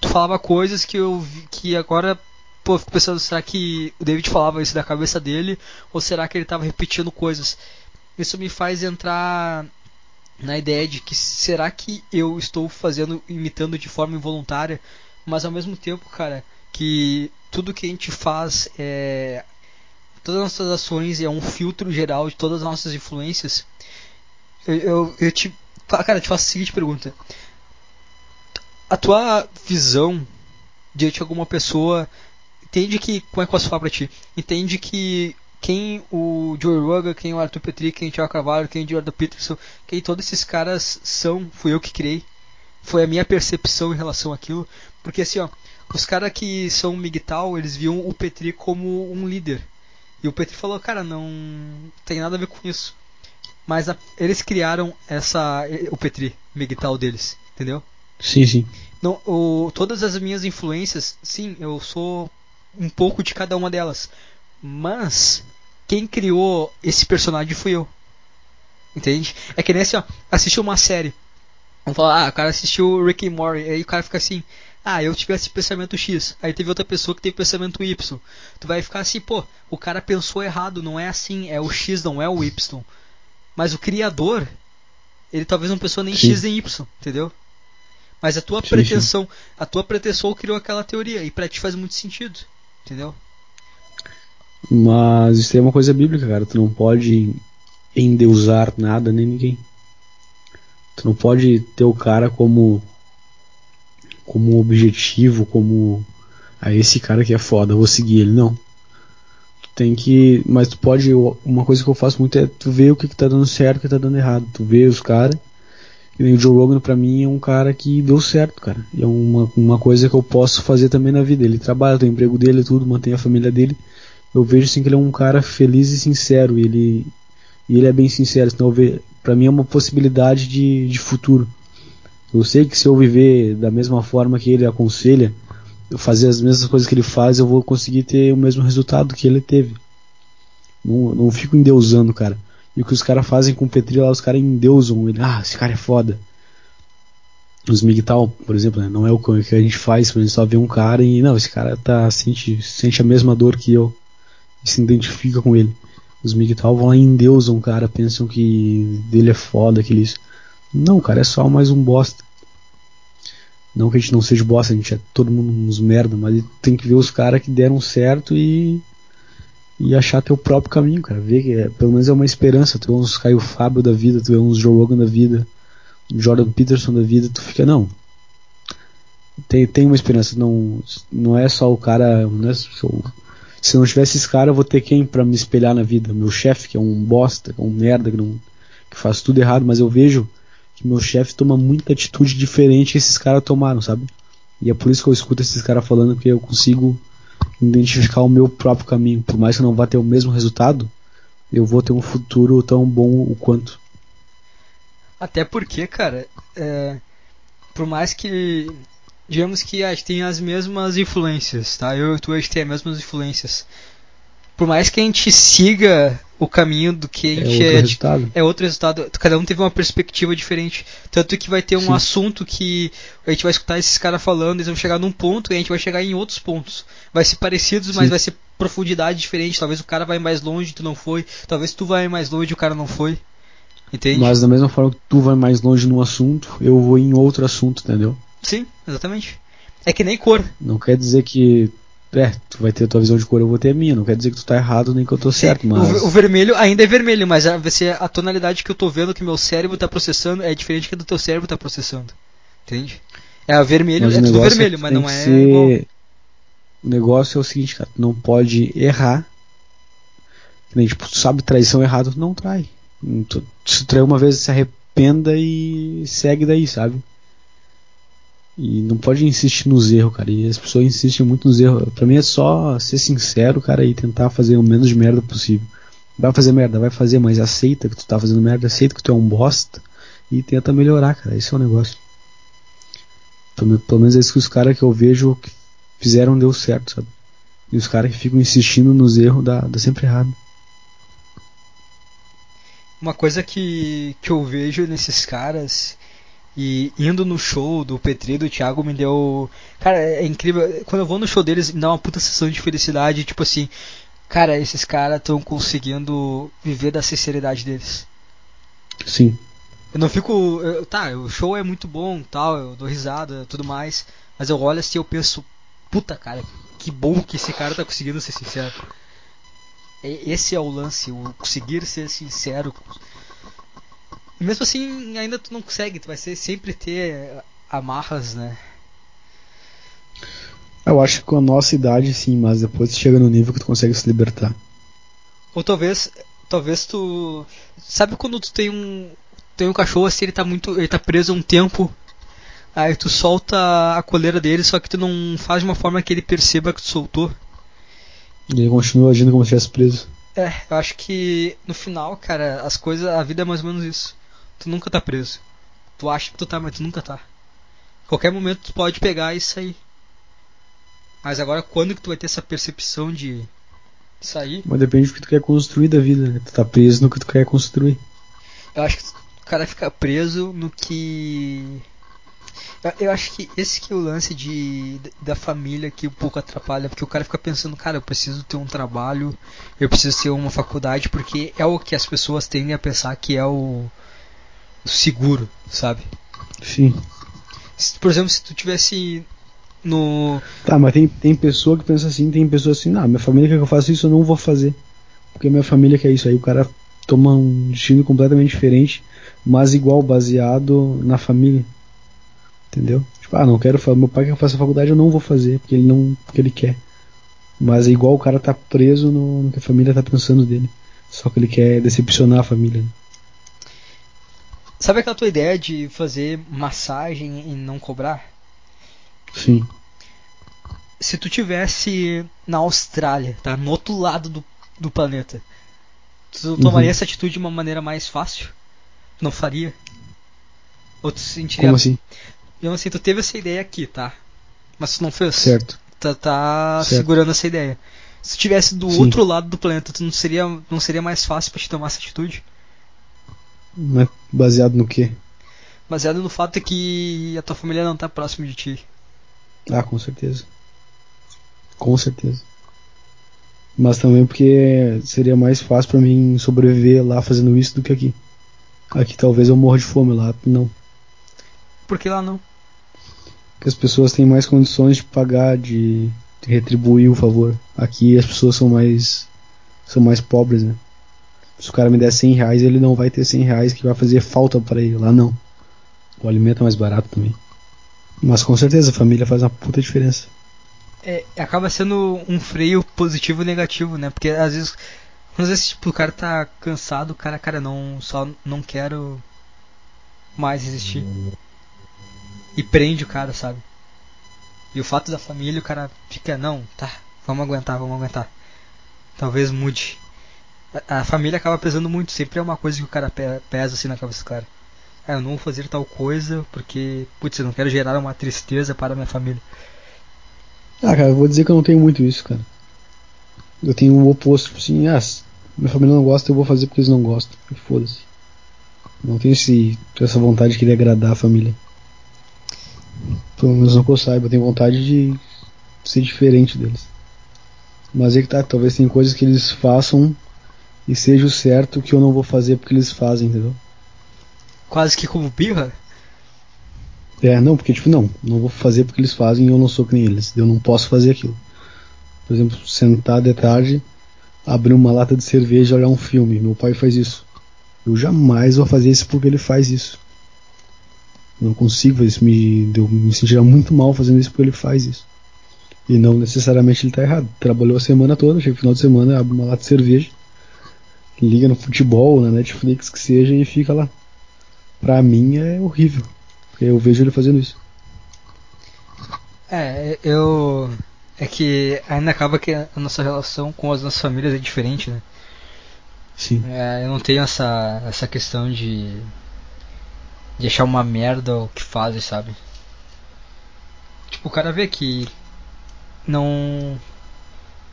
tu falava coisas que eu vi, que agora pô, fico pensando, será que o David falava isso da cabeça dele ou será que ele estava repetindo coisas? Isso me faz entrar na ideia de que será que eu estou fazendo imitando de forma involuntária, mas ao mesmo tempo, cara, que tudo que a gente faz é todas as nossas ações é um filtro geral de todas as nossas influências. Eu, eu, eu te cara, eu te faço a seguinte pergunta: a tua visão diante de alguma pessoa entende que como é que eu posso falar pra ti? Entende que quem o Joe Rogan, quem o Arthur Petri, quem o Thiago Carvalho, quem o Jordan Peterson, quem todos esses caras são, fui eu que criei. Foi a minha percepção em relação àquilo. Porque assim, ó, os caras que são migtal, eles viam o Petri como um líder. E o Petri falou, cara, não tem nada a ver com isso. Mas a, eles criaram essa o Petri migtal deles, entendeu? Sim, sim. Não, o, todas as minhas influências, sim, eu sou um pouco de cada uma delas. Mas quem criou esse personagem fui eu. Entende? É que nem assim, ó, assistiu uma série. Vamos falar, ah, o cara assistiu Rick and Morty, aí o cara fica assim, ah, eu tivesse pensamento X, aí teve outra pessoa que teve pensamento Y. Tu vai ficar assim, pô, o cara pensou errado, não é assim, é o X, não é o Y. Mas o criador, ele talvez não pensou nem Sim. X nem Y, entendeu? Mas a tua Sim, pretensão, a tua pretensão criou aquela teoria e pra ti faz muito sentido, entendeu? Mas isso é uma coisa bíblica, cara. Tu não pode endeusar nada nem ninguém. Tu não pode ter o cara como como objetivo, como ah, esse cara que é foda, vou seguir ele, não. Tu tem que, mas tu pode, uma coisa que eu faço muito é tu ver o que, que tá dando certo o que tá dando errado. Tu vê os caras, e o Joe Rogan pra mim é um cara que deu certo, cara. E é uma, uma coisa que eu posso fazer também na vida. Ele trabalha, tem o emprego dele, tudo, mantém a família dele. Eu vejo assim que ele é um cara feliz e sincero, e ele e ele é bem sincero, então pra mim é uma possibilidade de, de futuro. Eu sei que se eu viver da mesma forma que ele aconselha, eu fazer as mesmas coisas que ele faz, eu vou conseguir ter o mesmo resultado que ele teve. Não, não fico endeusando, cara. E o que os caras fazem com o Petri lá, os caras endeusam ele. Ah, esse cara é foda. Os MGTOW, por exemplo, né, não é o que a gente faz, a gente só vê um cara e, não, esse cara tá, sente, sente a mesma dor que eu. E se identifica com ele. Os MGTOW vão lá e endeusam o cara, pensam que dele é foda, que ele isso. Não, cara é só mais um bosta. Não que a gente não seja bosta, a gente é todo mundo uns merda, mas tem que ver os caras que deram certo e e achar teu próprio caminho, cara. Ver que é, pelo menos é uma esperança. Tu vê uns Caio Fábio da vida, tu vê uns Joe Rogan da vida, Jordan Peterson da vida, tu fica, não. Tem, tem uma esperança, não, não é só o cara. Não é se não tivesse esse cara, eu vou ter quem para me espelhar na vida? Meu chefe, que é um bosta, que é um merda, que, não, que faz tudo errado, mas eu vejo que meu chefe toma muita atitude diferente que esses caras tomaram, sabe? E é por isso que eu escuto esses caras falando, porque eu consigo identificar o meu próprio caminho. Por mais que não vá ter o mesmo resultado, eu vou ter um futuro tão bom o quanto. Até porque, cara, é, por mais que digamos que a gente tem as mesmas influências, tá? Eu e tu a gente tem as mesmas influências. Por mais que a gente siga o caminho do que a É gente outro é, resultado. é outro resultado. Cada um teve uma perspectiva diferente. Tanto que vai ter um Sim. assunto que a gente vai escutar esses caras falando, eles vão chegar num ponto e a gente vai chegar em outros pontos. Vai ser parecidos, mas Sim. vai ser profundidade diferente. Talvez o cara vai mais longe, tu não foi. Talvez tu vai mais longe e o cara não foi. Entende? Mas da mesma forma que tu vai mais longe num assunto, eu vou em outro assunto, entendeu? Sim, exatamente. É que nem cor. Não quer dizer que. É, tu vai ter a tua visão de cor, eu vou ter a minha. Não quer dizer que tu tá errado nem que eu tô certo, mas. O, o vermelho ainda é vermelho, mas a, a tonalidade que eu tô vendo que meu cérebro tá processando é diferente que a do teu cérebro tá processando. Entende? É a vermelho, Mas é tudo negócio vermelho, mas não é ser- igual. O negócio é o seguinte, cara, tu não pode errar. Que nem, tipo, tu sabe traição errada, tu não trai. Tu, se tu traiu uma vez, se arrependa e segue daí, sabe? E não pode insistir nos erros, cara. E as pessoas insistem muito nos erros. Pra mim é só ser sincero, cara, e tentar fazer o menos de merda possível. Vai fazer merda, vai fazer, mas aceita que tu tá fazendo merda, aceita que tu é um bosta e tenta melhorar, cara. Esse é o negócio. Pelo, menos é isso que os caras que eu vejo que fizeram deu certo, sabe? E os caras que ficam insistindo nos erros dá, dá sempre errado. Uma coisa que, que eu vejo nesses caras e indo no show do Petri e do Thiago me deu. Cara, é incrível. Quando eu vou no show deles, me dá uma puta sensação de felicidade. Tipo assim, cara, esses caras estão conseguindo viver da sinceridade deles. Sim. Eu não fico. eu- tá, o show é muito bom, tal, eu dou risada tudo mais. Mas eu olho assim e eu penso, puta cara, que bom que esse cara tá conseguindo ser sincero. Esse é o lance, o conseguir ser sincero. E mesmo assim, ainda tu não consegue, tu vai ser, sempre ter amarras, né? Eu acho que com a nossa idade sim, mas depois tu chega no nível que tu consegue se libertar. Ou talvez, talvez tu, sabe quando tu tem um tem um cachorro assim, ele tá muito, ele tá preso um tempo, aí tu solta a coleira dele, só que tu não faz de uma forma que ele perceba que tu soltou. E ele continua agindo como se estivesse preso. É, eu acho que no final, cara, as coisas, a vida é mais ou menos isso. Tu nunca tá preso. Tu acha que tu tá, mas tu nunca tá. Qualquer momento tu pode pegar e sair. Mas agora quando que tu vai ter essa percepção de sair? Mas depende do que tu quer construir da vida, né? Tu tá preso no que tu quer construir. Eu acho que o cara fica preso no que. Eu, acho que esse que é o lance de, da família que um pouco atrapalha, porque o cara fica pensando, cara, eu preciso ter um trabalho, eu preciso ter uma faculdade, porque é o que as pessoas tendem a pensar que é o seguro, sabe? Sim. Se, por exemplo, se tu tivesse no. Tá, mas tem, tem pessoa que pensa assim, tem pessoa assim, não, minha família quer que eu faça isso, eu não vou fazer. Porque minha família quer isso. Aí o cara toma um destino completamente diferente, mas igual, baseado na família. Entendeu? Tipo, ah, não quero fazer, meu pai quer que eu faça faculdade, eu não vou fazer, porque ele não. porque ele quer. Mas é igual o cara tá preso no, no que a família tá pensando dele. Só que ele quer decepcionar a família. Sabe aquela tua ideia de fazer massagem e não cobrar? Sim. se tu tivesse na Austrália, tá? No outro lado do, do planeta, tu tomaria Uhum. essa atitude de uma maneira mais fácil? Não faria? Ou tu sentiria. Como assim? Eu não sei, tu teve essa ideia aqui, tá? Mas tu não fez. Certo. Tá, tá Certo. segurando essa ideia. Se tu tivesse do Sim. outro lado do planeta, tu não seria, não seria mais fácil pra te tomar essa atitude? Mas baseado no quê? Baseado no fato de que a tua família não tá próximo de ti. Ah, com certeza. Com certeza. Mas também porque seria mais fácil pra mim sobreviver lá fazendo isso do que aqui. Aqui talvez eu morra de fome, lá não. Por que lá não? Porque as pessoas têm mais condições de pagar, de, de retribuir o favor. Aqui as pessoas são mais são mais pobres, né? Se o cara me der 100 reais, ele não vai ter 100 reais que vai fazer falta para ele. Lá não. O alimento é mais barato também. Mas com certeza a família faz uma puta diferença. É, acaba sendo um freio positivo e negativo, né? Porque às vezes, às vezes tipo, o cara tá cansado, o cara, cara, não, só não quero mais existir. E prende o cara, sabe? E o fato da família, o cara fica, não, tá, vamos aguentar, vamos aguentar. Talvez mude. A, família acaba pesando muito, sempre é uma coisa que o cara pe- pesa assim na cabeça do cara. Ah, eu não vou fazer tal coisa porque, putz, eu não quero gerar uma tristeza para a minha família. Ah, cara, eu vou dizer que eu não tenho muito isso, cara. Eu tenho o oposto, tipo assim, ah, minha família não gosta, eu vou fazer porque eles não gostam. Foda-se. Não tenho esse, essa vontade de querer agradar a família. Pelo menos não que eu saiba, eu tenho vontade de ser diferente deles. Mas é que tá, talvez tem coisas que eles façam e seja o certo que eu não vou fazer porque eles fazem, entendeu? Quase que como birra. É, não, porque tipo, não, não vou fazer porque eles fazem e eu não sou que nem eles. Eu não posso fazer aquilo. Por exemplo, sentar de tarde, abrir uma lata de cerveja e olhar um filme. Meu pai faz isso. Eu jamais vou fazer isso porque ele faz isso. Não consigo fazer isso. Me, eu me sentiria muito mal fazendo isso porque ele faz isso. E não necessariamente ele está errado. Trabalhou a semana toda, chega no final de semana, abre uma lata de cerveja, liga no futebol, na Netflix, que seja, e fica lá. Pra mim é horrível. Eu vejo ele fazendo isso. É, eu. É que ainda acaba que a nossa relação com as nossas famílias é diferente, né? Sim. É, eu não tenho essa, essa questão de. de achar uma merda o que fazem, sabe? Tipo, o cara vê que. Não.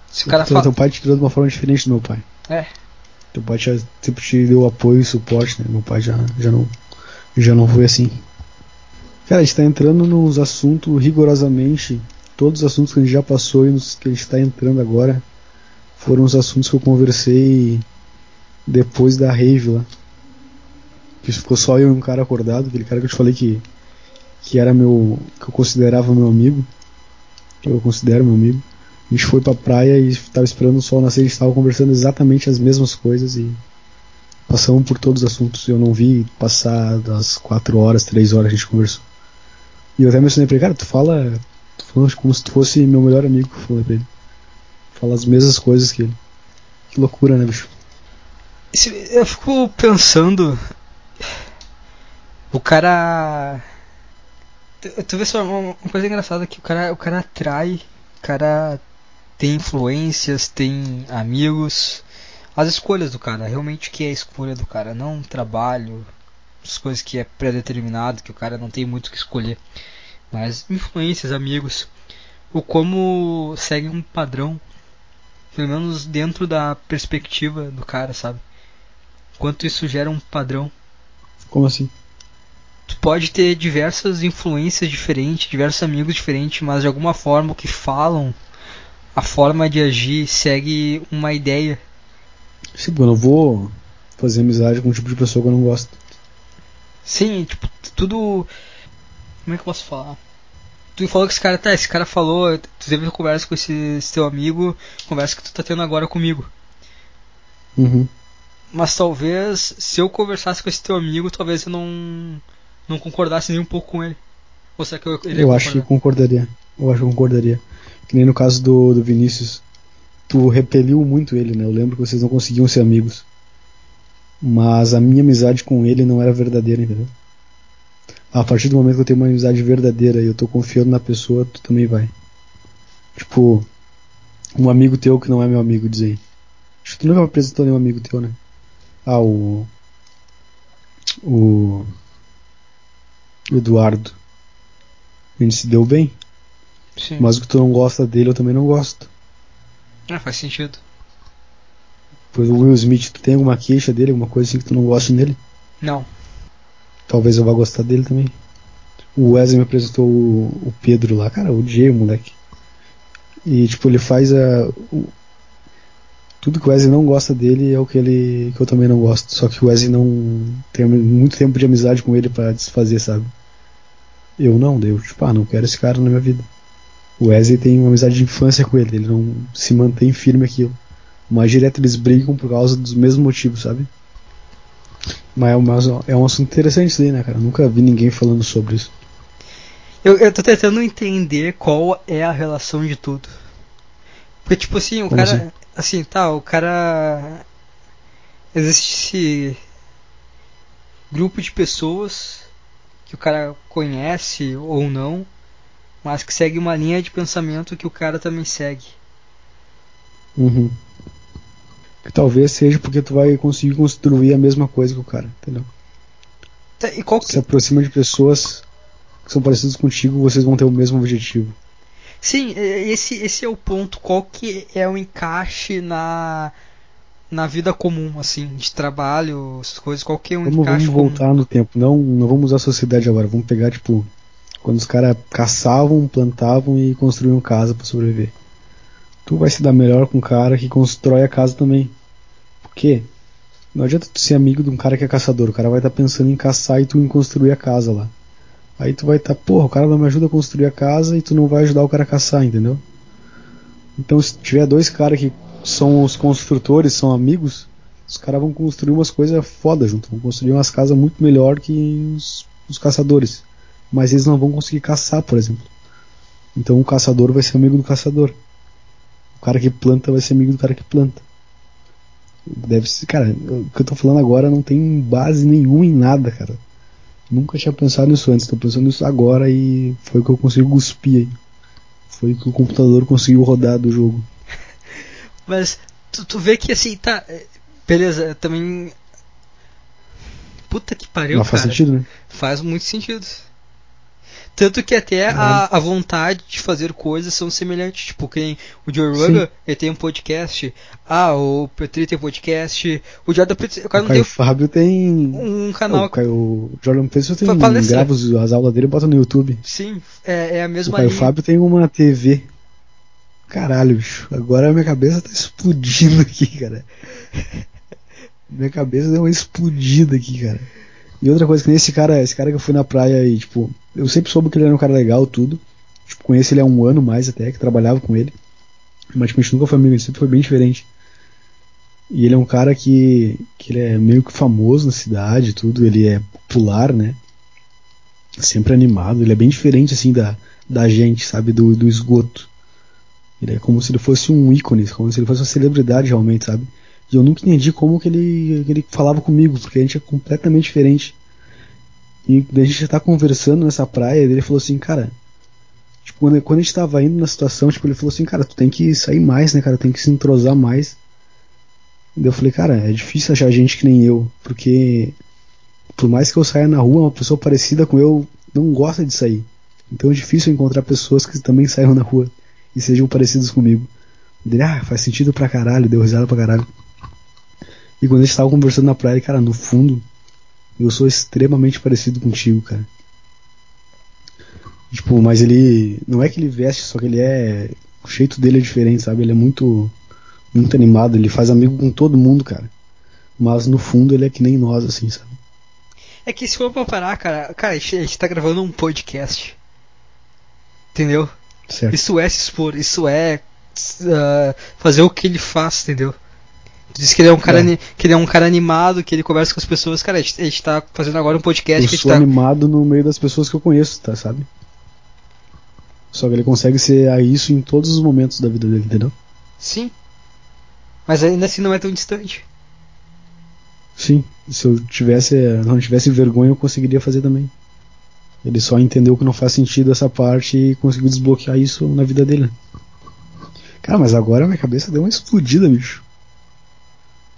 Se o cara fala. Teu pai te criou de uma forma diferente do meu pai. É. Teu pai já sempre te deu apoio e suporte, né? Meu pai já, já, não, já não foi assim. Cara, a gente tá entrando nos assuntos rigorosamente. Todos os assuntos que a gente já passou e nos que a gente está entrando agora foram os assuntos que eu conversei depois da rave lá. Que ficou só eu e um cara acordado, aquele cara que eu te falei que, que era meu. que eu considerava meu amigo. Que eu considero meu amigo. A gente foi pra praia e estava esperando o sol nascer, a gente estava conversando exatamente as mesmas coisas e passamos por todos os assuntos. Eu não vi passar das 4 horas, 3 horas a gente conversou. E eu até mencionei pra ele, cara, tu fala. Tu falando como se tu fosse meu melhor amigo, falei pra ele. Fala as mesmas coisas que ele. Que loucura, né, bicho? Eu fico pensando. O cara. Tu vê só uma coisa engraçada que o cara, o cara atrai, o cara tem influências, tem amigos. As escolhas do cara, realmente o que é a escolha do cara, não trabalho, as coisas que é pré-determinado, que o cara não tem muito o que escolher. Mas influências, amigos, o como segue um padrão, pelo menos dentro da perspectiva do cara, sabe? Quanto isso gera um padrão. Como assim? Tu pode ter diversas influências diferentes, diversos amigos diferentes, mas de alguma forma o que falam, a forma de agir segue uma ideia. Sim, eu não vou fazer amizade com um tipo de pessoa que eu não gosto. Sim, tipo, tudo. Como é que eu posso falar? Tu falou que esse cara tá, esse cara falou, tu teve uma conversa com esse, esse, teu amigo, conversa que tu tá tendo agora comigo. Uhum. Mas talvez, se eu conversasse com esse teu amigo, talvez eu não não concordasse nem um pouco com ele. Ou será que eu, ele eu acho que concordaria. Eu acho que concordaria. Que nem no caso do, do Vinícius. Tu repeliu muito ele, né? Eu lembro que vocês não conseguiam ser amigos. Mas a minha amizade com ele não era verdadeira, entendeu? A partir do momento que eu tenho uma amizade verdadeira e eu tô confiando na pessoa, tu também vai. Tipo, um amigo teu que não é meu amigo, diz aí. Acho que tu nunca apresentou nenhum amigo teu, né? Ah, o. O. Eduardo. A gente se deu bem. Sim. Mas o que tu não gosta dele, eu também não gosto. Ah, faz sentido. Pois o Will Smith, tu tem alguma queixa dele, alguma coisa assim que tu não gosta dele? Não. Talvez eu vá gostar dele também. O Wesley me apresentou o, o Pedro lá, cara, o odiei o moleque. E tipo, ele faz a. O, tudo que o Wesley não gosta dele é o que ele que eu também não gosto. Só que o Wesley não tem muito tempo de amizade com ele para desfazer, sabe? Eu não, deu, tipo, ah, não quero esse cara na minha vida. O Wesley tem uma amizade de infância com ele, ele não se mantém firme aquilo. Mas direto eles brigam por causa dos mesmos motivos, sabe? Mas é, um assunto interessante isso aí, né, cara? Eu nunca vi ninguém falando sobre isso. Eu, eu tô tentando entender qual é a relação de tudo. Porque, tipo assim, o Como cara. Assim? assim, tá, o cara. Existe esse grupo de pessoas que o cara conhece ou não, mas que segue uma linha de pensamento que o cara também segue. Uhum. Que talvez seja porque tu vai conseguir construir a mesma coisa que o cara, entendeu? Tá, e qual que... Se aproxima de pessoas que são parecidas contigo, vocês vão ter o mesmo objetivo. Sim, esse, esse é o ponto. Qual que é o encaixe na na vida comum, assim, de trabalho, essas coisas, qual que é o vamos, encaixe Vamos voltar comum? no tempo, não, não vamos usar a sociedade agora, vamos pegar, tipo, quando os caras caçavam, plantavam e construíam casa para sobreviver. Tu vai se dar melhor com um cara que constrói a casa também. Porque não adianta tu ser amigo de um cara que é caçador, o cara vai estar tá pensando em caçar e tu em construir a casa lá. Aí tu vai estar, tá, porra, o cara não me ajuda a construir a casa e tu não vai ajudar o cara a caçar, entendeu? Então se tiver dois caras que são os construtores, são amigos, os caras vão construir umas coisas foda junto, vão construir umas casas muito melhor que os, os caçadores. Mas eles não vão conseguir caçar, por exemplo. Então o caçador vai ser amigo do caçador. O cara que planta vai ser amigo do cara que planta. Deve ser, cara, o que eu tô falando agora não tem base nenhuma em nada, cara. Nunca tinha pensado nisso antes, tô pensando nisso agora e foi o que eu consigo cuspir aí. Foi o que o computador conseguiu rodar do jogo. [laughs] Mas tu, tu vê que assim, tá. É, beleza, também. Puta que pariu, Mas faz cara. sentido, né? Faz muito sentido. Tanto que até a, a, vontade de fazer coisas são semelhantes. Tipo, quem o Joe Rogan, ele tem um podcast. Ah, o Petri tem podcast. O Jordan Peterson. O, Caio tem Fábio tem. Um canal. O, Caio, o Jordan Peterson tem. Grava as aulas dele e bota no YouTube. Sim, é, é a mesma O Caio linha. Fábio tem uma TV. Caralho, bicho. Agora a minha cabeça tá explodindo aqui, cara. minha cabeça deu uma explodida aqui, cara. E outra coisa que nesse cara, esse cara que eu fui na praia e, tipo, eu sempre soube que ele era um cara legal, tudo. Tipo, conheço ele há um ano mais até, que trabalhava com ele. Mas, tipo, a gente nunca foi amigo, ele sempre foi bem diferente. E ele é um cara que, que ele é meio que famoso na cidade tudo, ele é popular, né? Sempre animado, ele é bem diferente, assim, da, da gente, sabe? Do, do esgoto. Ele é como se ele fosse um ícone, como se ele fosse uma celebridade realmente, sabe? E eu nunca entendi como que ele, que ele falava comigo, porque a gente é completamente diferente. E a gente já tá conversando nessa praia, ele falou assim, cara. Tipo, quando, quando a gente tava indo na situação, tipo, ele falou assim, cara, tu tem que sair mais, né, cara? Tem que se entrosar mais. E eu falei, cara, é difícil achar gente que nem eu, porque por mais que eu saia na rua, uma pessoa parecida com eu não gosta de sair. Então é difícil encontrar pessoas que também saiam na rua e sejam parecidos comigo. Ele, ah, faz sentido pra caralho, deu risada pra caralho. E quando a gente tava conversando na praia, cara, no fundo, eu sou extremamente parecido contigo, cara. Tipo, mas ele. Não é que ele veste, só que ele é. O jeito dele é diferente, sabe? Ele é muito. Muito animado, ele faz amigo com todo mundo, cara. Mas no fundo ele é que nem nós, assim, sabe? É que se for pra parar, cara, cara, a gente, a gente tá gravando um podcast. Entendeu? Certo. Isso é se expor, isso é uh, fazer o que ele faz, entendeu? Tu disse que ele é um cara, é. que ele é um cara animado, que ele conversa com as pessoas. Cara, a gente, a gente tá fazendo agora um podcast eu que a sou tá... animado no meio das pessoas que eu conheço, tá, sabe? Só que ele consegue ser a isso em todos os momentos da vida dele, entendeu? Sim. Mas ainda assim não é tão distante. Sim, se eu tivesse, não tivesse vergonha, eu conseguiria fazer também. Ele só entendeu que não faz sentido essa parte e conseguiu desbloquear isso na vida dele. Cara, mas agora minha cabeça deu uma explodida, bicho.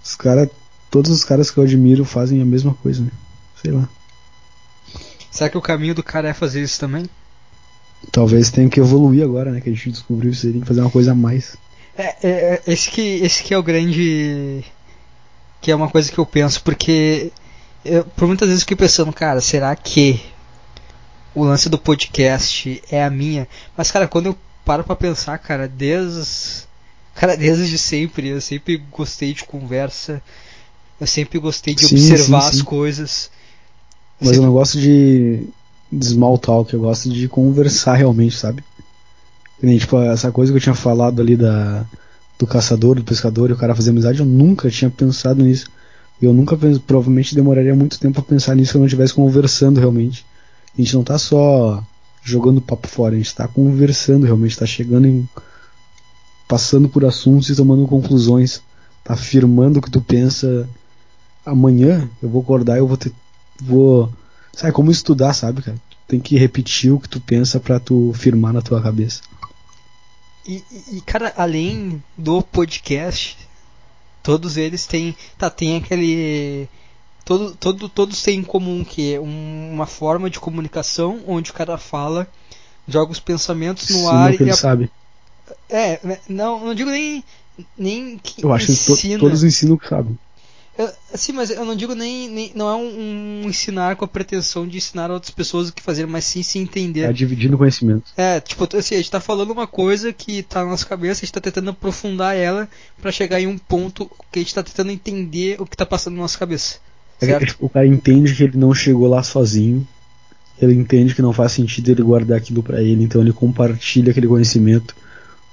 Os caras, todos os caras que eu admiro fazem a mesma coisa, né? Sei lá. Será que o caminho do cara é fazer isso também? Talvez tenha que evoluir agora, né? Que a gente descobriu isso, tem que fazer uma coisa a mais. É, é, é, esse, que, esse que é o grande. Que é uma coisa que eu penso, porque eu, por muitas vezes eu fiquei pensando, cara, será que o lance do podcast é a minha? Mas, cara, quando eu paro pra pensar, cara, desde Cara, desde sempre, eu sempre gostei de conversa, eu sempre gostei de sim, observar sim, sim. as coisas. Mas sempre... eu não gosto de, de small talk, eu gosto de conversar realmente, sabe? Nem, tipo, essa coisa que eu tinha falado ali da, do caçador, do pescador e o cara fazer amizade, eu nunca tinha pensado nisso. E eu nunca, provavelmente demoraria muito tempo a pensar nisso se eu não estivesse conversando realmente. A gente não tá só jogando papo fora, a gente tá conversando realmente, tá chegando em passando por assuntos e tomando conclusões, tá afirmando o que tu pensa. Amanhã eu vou acordar e eu vou ter. Vou. Sabe como estudar, sabe, cara? Tu tem que repetir o que tu pensa para tu firmar na tua cabeça. E, e, cara, além do podcast, todos eles têm. Tá, tem aquele. Todo, todo, todos têm em comum que é uma forma de comunicação onde o cara fala, joga os pensamentos no Sim, ar e, a. É, né, não, não digo nem, nem que Eu acho ensina. que to, todos ensinam o que sabem. Eu, sim, mas eu não digo nem, nem não é um, um, ensinar com a pretensão de ensinar outras pessoas o que fazer, mas sim se entender. É dividindo conhecimento. É, tipo, assim, a gente tá falando uma coisa que tá na nossa cabeça, a gente tá tentando aprofundar ela para chegar em um ponto que a gente tá tentando entender o que tá passando na nossa cabeça. É que, tipo, o cara entende que ele não chegou lá sozinho ele entende que não faz sentido ele guardar aquilo para ele, então ele compartilha aquele conhecimento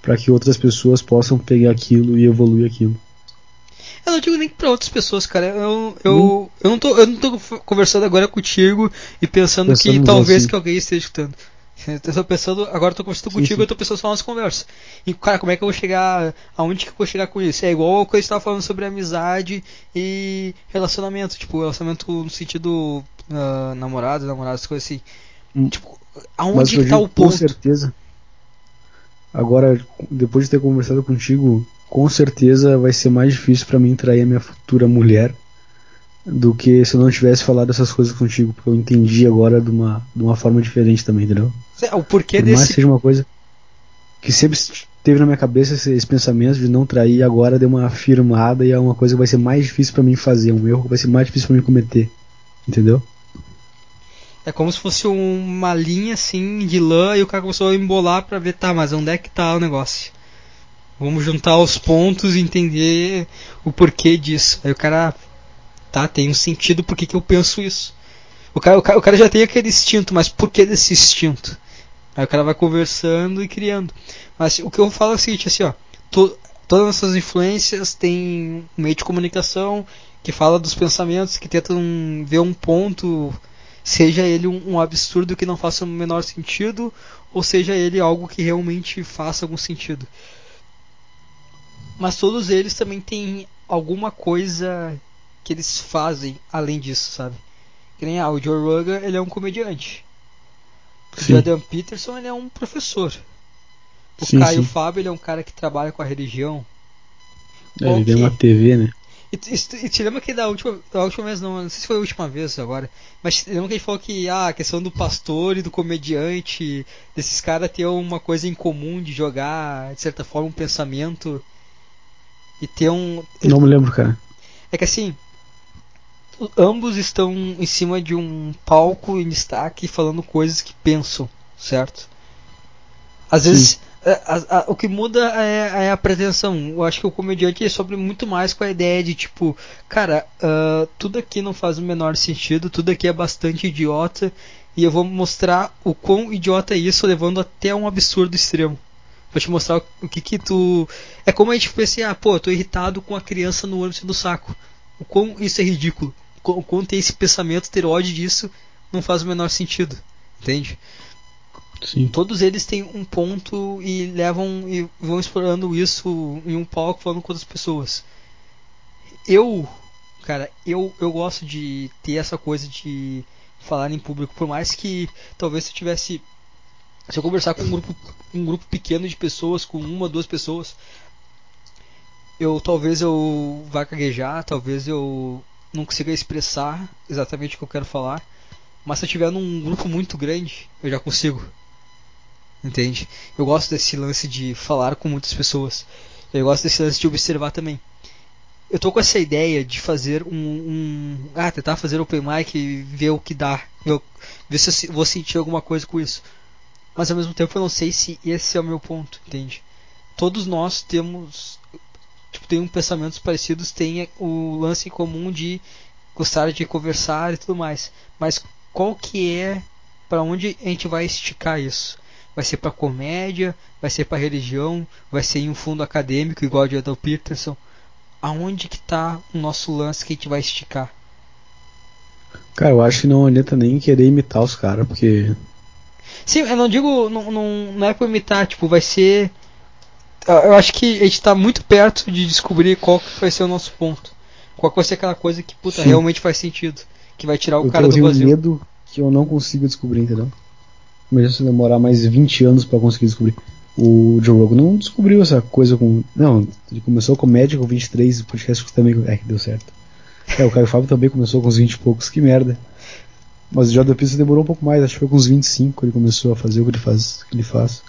para que outras pessoas possam pegar aquilo e evoluir aquilo. Eu não digo nem para outras pessoas, cara. Eu, eu, hum. eu, não tô, eu não tô conversando agora contigo e pensando que talvez assim. que alguém esteja escutando. Eu tô pensando, agora eu tô conversando sim, contigo, sim. eu tô pensando só nas conversas. E, cara, como é que eu vou chegar. Aonde que eu vou chegar com isso? É igual que eu estava falando sobre amizade e relacionamento. Tipo, relacionamento no sentido uh, namorado, namorado, essas coisas assim. Hum. Tipo, aonde que tá o ponto? Com certeza. Agora, depois de ter conversado contigo, com certeza vai ser mais difícil para mim trair a minha futura mulher do que se eu não tivesse falado essas coisas contigo, porque eu entendi agora de uma, de uma forma diferente também, entendeu? O porquê Por desse. mais seja uma coisa que sempre teve na minha cabeça esse, esse, pensamento de não trair, agora deu uma afirmada e é uma coisa que vai ser mais difícil para mim fazer, um erro que vai ser mais difícil para mim cometer, entendeu? É como se fosse uma linha assim de lã e o cara começou a embolar para ver, tá, mas onde é que tá o negócio? Vamos juntar os pontos e entender o porquê disso. Aí o cara, tá, tem um sentido por que eu penso isso. O cara, o cara, o cara já tem aquele instinto, mas por que desse instinto? Aí o cara vai conversando e criando. Mas o que eu falo é o seguinte, assim, ó, to, todas essas influências têm um meio de comunicação que fala dos pensamentos, que tentam ver um ponto, seja ele um, um absurdo que não faça o menor sentido, ou seja ele algo que realmente faça algum sentido. Mas todos eles também têm alguma coisa que eles fazem além disso, sabe? Que nem ah, o Joe Rogan, ele é um comediante. O. Jordan Peterson, ele é um professor. O sim, Caio sim. Fábio, ele é um cara que trabalha com a religião. É, ele tem uma TV, né? E, e, e, te lembra que da última, da última vez, não, não sei se foi a última vez agora, mas lembra que ele falou que ah, a questão do pastor e do comediante, desses caras ter uma coisa em comum de jogar, de certa forma, um pensamento e ter um. Não me lembro, cara. É que assim, ambos estão em cima de um palco em destaque falando coisas que pensam, certo? Às Sim. vezes é, a, a, o que muda é, é, a pretensão. Eu acho que o comediante é sobre muito mais com a ideia de tipo, cara, uh, tudo aqui não faz o menor sentido, tudo aqui é bastante idiota e eu vou mostrar o quão idiota é isso, levando até um absurdo extremo. Vou te mostrar o que que tu. É como a gente pensa assim, ah, pô, eu tô irritado com a criança no ônibus do saco. O quão isso é ridículo. O quão tem esse pensamento, ter ódio disso, não faz o menor sentido. Entende? Sim. Todos eles têm um ponto e levam e vão explorando isso em um palco falando com outras pessoas. Eu, cara, eu, eu gosto de ter essa coisa de falar em público, por mais que talvez se eu tivesse se eu conversar com um grupo, um grupo pequeno de pessoas, com uma, duas pessoas, eu talvez eu vá gaguejar, talvez eu não consiga expressar exatamente o que eu quero falar. Mas se eu estiver num grupo muito grande, eu já consigo. Entende? Eu gosto desse lance de falar com muitas pessoas. Eu gosto desse lance de observar também. Eu tô com essa ideia de fazer um. um ah, tentar fazer open mic e ver o que dá. Eu, ver se eu vou sentir alguma coisa com isso mas ao mesmo tempo eu não sei se esse é o meu ponto, entende? Todos nós temos tipo, tem um pensamentos parecidos, tem o lance em comum de gostar de conversar e tudo mais. Mas qual que é para onde a gente vai esticar isso? Vai ser para comédia, vai ser para religião, vai ser em um fundo acadêmico igual de Adel Peterson. Aonde que tá o nosso lance que a gente vai esticar? Cara, eu acho que não adianta nem querer imitar os caras, porque Sim, eu não digo, não, não, não é pra imitar, tipo, vai ser. Eu acho que a gente tá muito perto de descobrir qual que vai ser o nosso ponto. Qual que vai ser aquela coisa que, puta, Sim. realmente faz sentido. Que vai tirar o eu cara do vazio. Eu medo que eu não consigo descobrir, entendeu? Imagina se demorar mais 20 anos para conseguir descobrir. O Joe Rogan não descobriu essa coisa com. Não, ele começou com médico com 23, o podcast também. É, que deu certo. É, o Caio Fábio também começou com uns 20 e poucos, que merda. Mas o Jordan Peterson demorou um pouco mais, acho que foi com uns 25 ele começou a fazer o que ele faz. Que ele faz.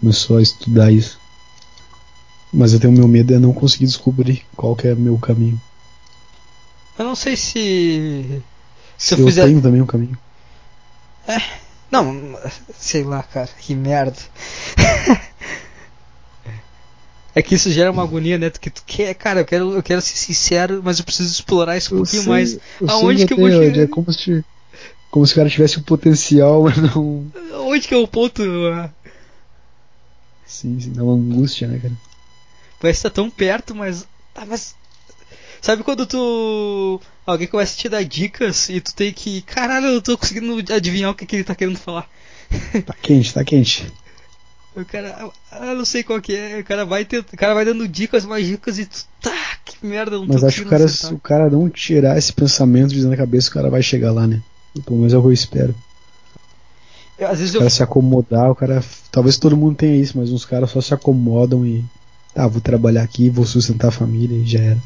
Começou a estudar isso. Mas eu tenho meu medo é não conseguir descobrir qual que é meu caminho. Eu não sei se. Se eu, eu fizer. tenho também um caminho. É. Não, sei lá, cara, que merda. [laughs] É que isso gera uma agonia, né? Que tu quer, cara, eu quero, eu quero ser sincero, mas eu preciso explorar isso um pouquinho mais. Aonde que eu vou chegar? É como se Como se o cara tivesse o potencial, [laughs] mas não. Onde que é o ponto? Sim, sim, dá uma angústia, né, cara? Parece que tá tão perto, mas. Ah, mas. Sabe quando tu. Alguém começa a te dar dicas e tu tem que. Caralho, eu tô conseguindo adivinhar o que, que ele tá querendo falar. [laughs] Tá quente, tá quente. O cara. Ah, não sei qual que é. O cara vai, ter, o cara vai dando dicas, mais dicas e tu. Tá, que merda, não Mas tô acho que o cara, se o cara não tirar esse pensamento de dentro da cabeça, o cara vai chegar lá, né? Pelo menos é o que eu espero. Eu, Às vezes O eu. cara se acomodar, o cara. Talvez todo mundo tenha isso, mas uns caras só se acomodam e. Tá, vou trabalhar aqui, vou sustentar a família e já era.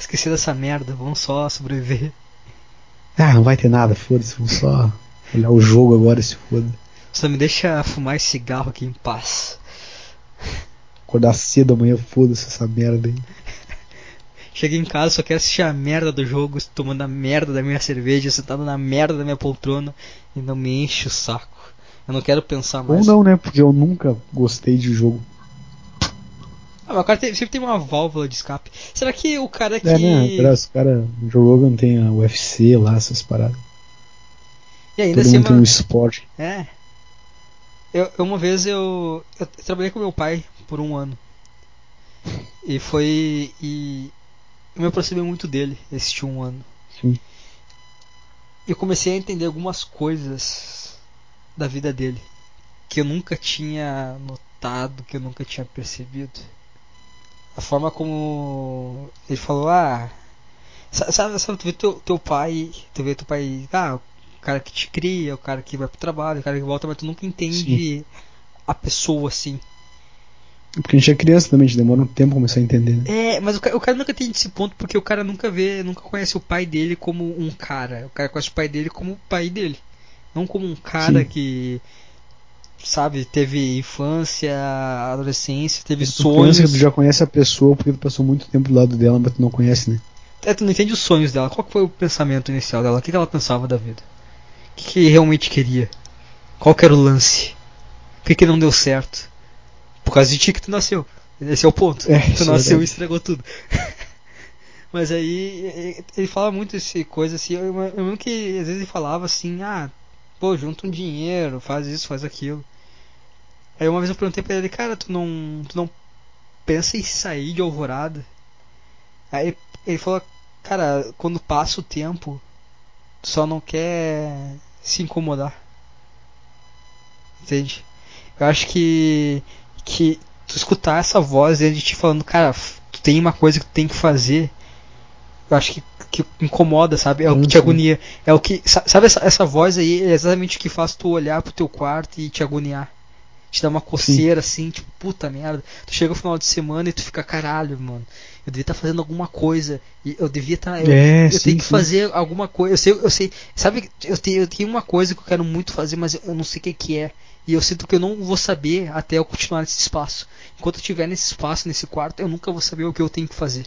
Esqueci dessa merda, vamos só sobreviver. Ah, não vai ter nada, foda-se, vamos só olhar o jogo agora, se foda. Só me deixa fumar esse cigarro aqui em paz. Acordar cedo amanhã, foda-se essa merda aí. Cheguei em casa, só quero assistir a merda do jogo, tomando a merda da minha cerveja, sentado na merda da minha poltrona e não me enche o saco. Eu não quero pensar Ou mais. não, né? Porque eu nunca gostei de jogo. Ah, mas o cara tem- sempre tem uma válvula de escape. Será que o cara que. É, né? Os caras, o Joe Rogan tem a UFC lá, essas paradas. E ainda Todo assim, mundo tem uma... um esporte. É. Eu, uma vez eu, eu trabalhei com meu pai por um ano. E foi. E eu me aproximei muito dele esse um ano. Sim. E eu comecei a entender algumas coisas da vida dele que eu nunca tinha notado, que eu nunca tinha percebido. A forma como ele falou, ah, sa- sabe, sabe tu vê teu, teu pai, tu vê teu pai, ah, o cara que te cria, o cara que vai pro trabalho, o cara que volta, mas tu nunca entende a pessoa assim. Porque a gente é criança também, a gente demora um tempo pra começar a entender, né? É, mas o cara, o cara nunca tem esse ponto porque o cara nunca vê, nunca conhece o pai dele como um cara. O cara conhece o pai dele como o pai dele. Não como um cara Sim. que, sabe, teve infância, adolescência, teve Tu sonhos. pensa que tu já conhece a pessoa porque tu passou muito tempo do lado dela, mas tu não conhece, né? É, tu não entende os sonhos dela. Qual foi o pensamento inicial dela? O que, ela pensava da vida? O que, que realmente queria? Qual que era o lance? Por que, que não deu certo? Por causa de ti que tu nasceu. Esse é o ponto. É, tu é nasceu e estragou tudo. [laughs] Mas aí ele fala muito esse coisa assim. Eu, eu lembro que às vezes ele falava assim, ah, pô, junta um dinheiro, faz isso, faz aquilo. Aí uma vez eu perguntei pra ele, cara, tu não. Tu não pensa em sair de alvorada? Aí ele falou, cara, quando passa o tempo, tu só não quer se incomodar. Entende? Eu acho que que tu escutar essa voz dentro de ti falando, cara, tu tem uma coisa que tu tem que fazer. Eu acho que, que incomoda, sabe? É o que te Sim. agonia. É o que. sa- Sabe essa, essa voz aí? É exatamente o que faz tu olhar pro teu quarto e te agoniar. Te dá uma coceira assim, tipo, puta merda. Tu chega no final de semana e tu fica, caralho, mano. Eu devia estar fazendo alguma coisa. Eu devia estar. eu, É, eu sim, tenho que sim. fazer alguma coisa. Eu sei, eu sei. Sabe, eu tenho, eu tenho uma coisa que eu quero muito fazer, mas eu não sei o que, que é. E eu sinto que eu não vou saber até eu continuar nesse espaço. Enquanto eu estiver nesse espaço, nesse quarto, eu nunca vou saber o que eu tenho que fazer.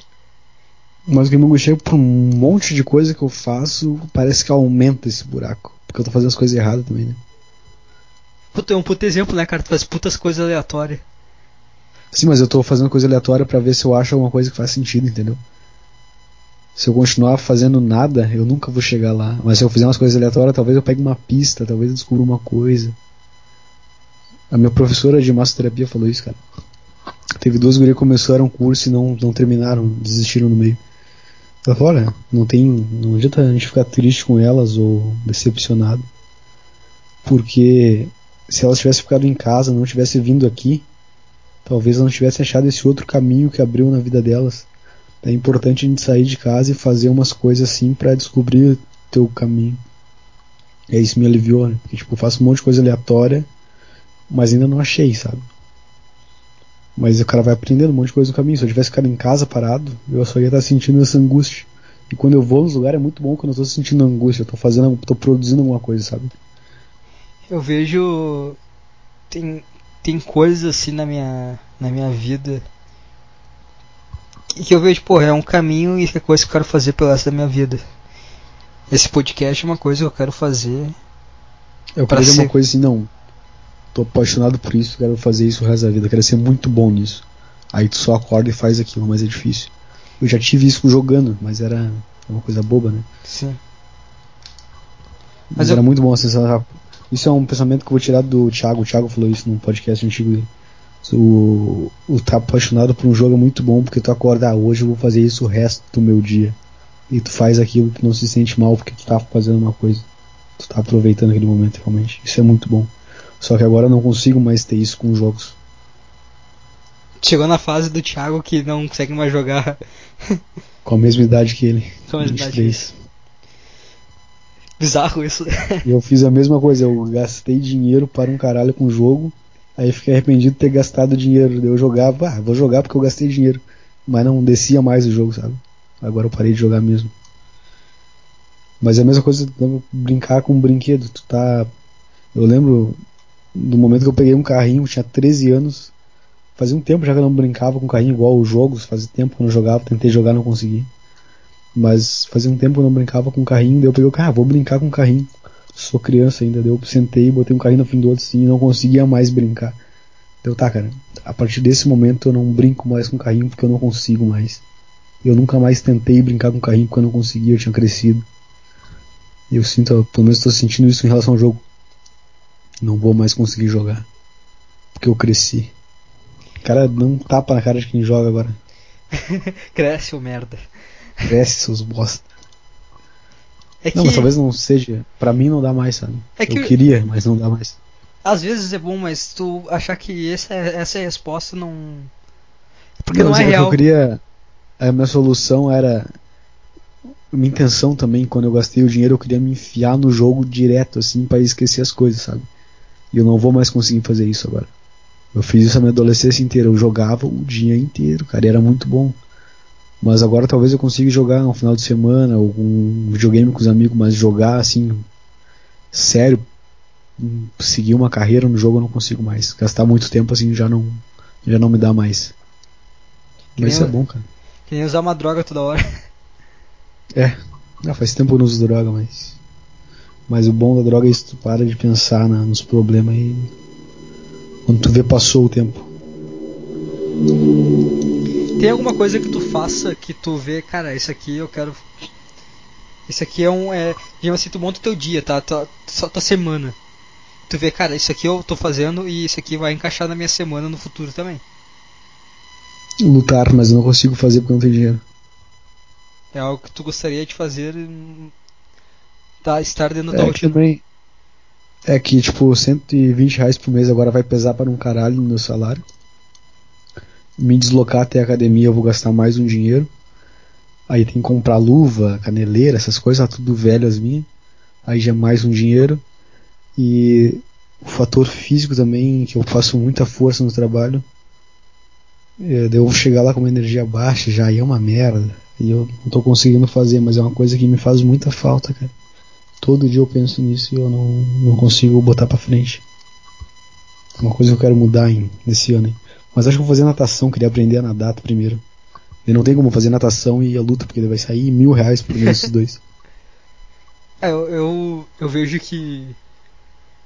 Mas o que me é por um monte de coisa que eu faço, parece que aumenta esse buraco. Porque eu tô fazendo as coisas erradas também, né? Puta, é um puto exemplo, né, cara? Tu faz putas coisas aleatórias. Sim, mas eu tô fazendo coisa aleatória pra ver se eu acho alguma coisa que faz sentido, entendeu? Se eu continuar fazendo nada, eu nunca vou chegar lá. Mas se eu fizer umas coisas aleatórias, talvez eu pegue uma pista, talvez eu descubra uma coisa. A minha professora de massoterapia falou isso, cara. Teve duas gurias que começaram um curso e não, não terminaram, desistiram no meio. Falou, olha, não tem. Não adianta a gente ficar triste com elas ou decepcionado. Porque se elas tivessem ficado em casa, não tivessem vindo aqui, talvez elas não tivessem achado esse outro caminho que abriu na vida delas. É importante a gente sair de casa e fazer umas coisas assim pra descobrir teu caminho. E aí isso me aliviou, né? Porque tipo, eu faço um monte de coisa aleatória, mas ainda não achei, sabe? Mas o cara vai aprendendo um monte de coisa no caminho. Se eu tivesse ficado em casa parado, eu só ia estar sentindo essa angústia. E quando eu vou nos lugares é muito bom quando eu tô sentindo angústia, eu tô fazendo, tô produzindo alguma coisa, sabe? Eu vejo. Tem, tem coisas assim na minha, na minha vida. Que que eu vejo, porra, é um caminho e que é coisa que eu quero fazer pelo resto da minha vida. Esse podcast é uma coisa que eu quero fazer. Eu quero ser- uma coisa assim, não. Tô apaixonado por isso, quero fazer isso o resto da vida, quero ser muito bom nisso. Aí tu só acorda e faz aquilo, mas é difícil. Eu já tive isso jogando, mas era uma coisa boba, né? Sim. Mas eu... era muito bom a sensação. Isso é um pensamento que eu vou tirar do Thiago. O Thiago falou isso num podcast antigo dele. O, o tá apaixonado por um jogo é muito bom porque tu acorda, ah, hoje eu vou fazer isso o resto do meu dia. E tu faz aquilo que não se sente mal porque tu tá fazendo uma coisa. Tu tá aproveitando aquele momento realmente. Isso é muito bom. Só que agora eu não consigo mais ter isso com jogos. Chegou na fase do Thiago que não consegue mais jogar. [laughs] com a mesma idade que ele. Com a mesma 23. idade. Bizarro isso. eu fiz a mesma coisa, eu gastei dinheiro para um caralho com o jogo, aí fiquei arrependido de ter gastado dinheiro. Eu jogava, ah, vou jogar porque eu gastei dinheiro. Mas não descia mais o jogo, sabe? Agora eu parei de jogar mesmo. Mas é a mesma coisa brincar com um brinquedo. Tu tá. Eu lembro do momento que eu peguei um carrinho, tinha 13 anos. Fazia um tempo já que eu não brincava com carrinho igual os jogos, fazia tempo que eu não jogava, tentei jogar não consegui. Mas fazia um tempo que eu não brincava com carrinho, daí eu peguei o carro, ah, vou brincar com carrinho. Sou criança ainda, daí eu sentei, botei um carrinho no fim do outro assim e não conseguia mais brincar. Deu, tá, cara, a partir desse momento eu não brinco mais com carrinho porque eu não consigo mais. Eu nunca mais tentei brincar com carrinho porque eu não conseguia, eu tinha crescido. Eu sinto, pelo menos estou sentindo isso em relação ao jogo. Não vou mais conseguir jogar. Porque eu cresci. Cara, não tapa na cara de quem joga agora. [laughs] Cresce, ô merda. Cresce, seus bosta. É que... Não, mas talvez não seja. Pra mim não dá mais, sabe? É que... Eu queria, mas não dá mais. Às vezes é bom, mas tu achar que essa, essa é a resposta não. Porque não, não é real. Eu queria. A minha solução era. Minha intenção também, quando eu gastei o dinheiro, eu queria me enfiar no jogo direto, assim, para esquecer as coisas, sabe? E eu não vou mais conseguir fazer isso agora. Eu fiz isso a minha adolescência inteira. Eu jogava o dia inteiro, cara, e era muito bom. Mas agora talvez eu consiga jogar no final de semana, ou um videogame com os amigos, mas jogar assim, sério, seguir uma carreira no jogo eu não consigo mais. Gastar muito tempo assim já não, já não me dá mais. mas isso é bom, cara. Que nem usar uma droga toda hora. É, já faz tempo que eu não uso droga, mas. Mas o bom da droga é isso, tu para de pensar na, nos problemas e quando tu vê, passou o tempo. Tem alguma coisa que tu faça que tu vê, cara, isso aqui eu quero. Isso aqui é um. É, digamos assim, tu monta o teu dia, tá? Tua, tua, tua semana. Tu vê, cara, isso aqui eu tô fazendo e isso aqui vai encaixar na minha semana no futuro também. Lutar, mas eu não consigo fazer porque não tenho dinheiro. É algo que tu gostaria de fazer. Tá, estar dentro da é rotina. Também, é que, tipo, 120 reais por mês agora vai pesar para um caralho no meu salário. Me deslocar até a academia eu vou gastar mais um dinheiro. Aí tem que comprar luva, caneleira, essas coisas, tá tudo velho as minhas. Aí já é mais um dinheiro. E o fator físico também, que eu faço muita força no trabalho. É, eu vou chegar lá com uma energia baixa, já é uma merda. E eu não tô conseguindo fazer, mas é uma coisa que me faz muita falta, cara. Todo dia eu penso nisso e eu não, não consigo botar pra frente. É uma coisa que eu quero mudar em, nesse ano. Hein? Mas acho que vou fazer natação, queria aprender a nadar primeiro. E não tem como fazer natação e a luta, porque vai sair mil reais por mês esses dois. [laughs] É, eu, eu, eu, vejo que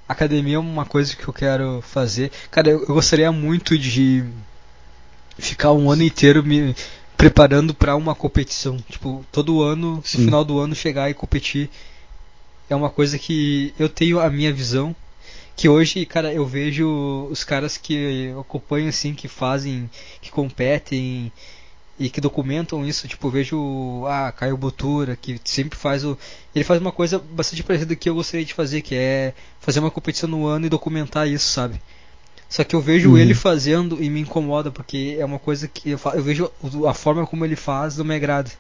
academia é uma coisa que eu quero fazer. Cara, eu, eu gostaria muito de ficar um ano inteiro me preparando para uma competição. Tipo, todo ano, Sim. no final do ano, chegar e competir é uma coisa que eu tenho a minha visão. Que hoje, cara, eu vejo os caras que eu acompanho, assim, que fazem, que competem e que documentam isso. Tipo, eu vejo, ah, Caio Botura, que sempre faz o. Ele faz uma coisa bastante parecida que eu gostaria de fazer, que é fazer uma competição no ano e documentar isso, sabe? Só que eu vejo uhum. ele fazendo e me incomoda, porque é uma coisa que eu, eu vejo a forma como ele faz não me agrada.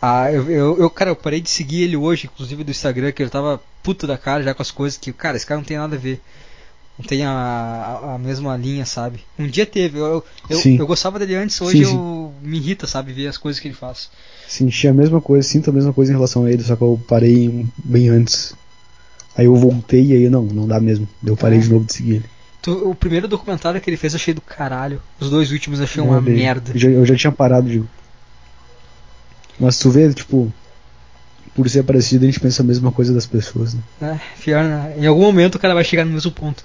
Ah, eu, eu, eu, cara, eu parei de seguir ele hoje, inclusive do Instagram, que ele tava puto da cara já com as coisas que, cara, esse cara não tem nada a ver. Não tem a, a, a mesma linha, sabe? Um dia teve, eu, eu, eu gostava dele antes, hoje sim, eu sim. me irrita, sabe, ver as coisas que ele faz. Senti a mesma coisa, sinto a mesma coisa em relação a ele, só que eu parei bem antes. Aí eu voltei e aí não, não dá mesmo. Eu parei é. de novo de seguir ele. O primeiro documentário que ele fez eu achei do caralho. Os dois últimos eu achei uma merda. Eu já, eu já tinha parado de mas tu vê, tipo, por ser parecido, a gente pensa a mesma coisa das pessoas, né? É, pior, né? Em algum momento o cara vai chegar no mesmo ponto.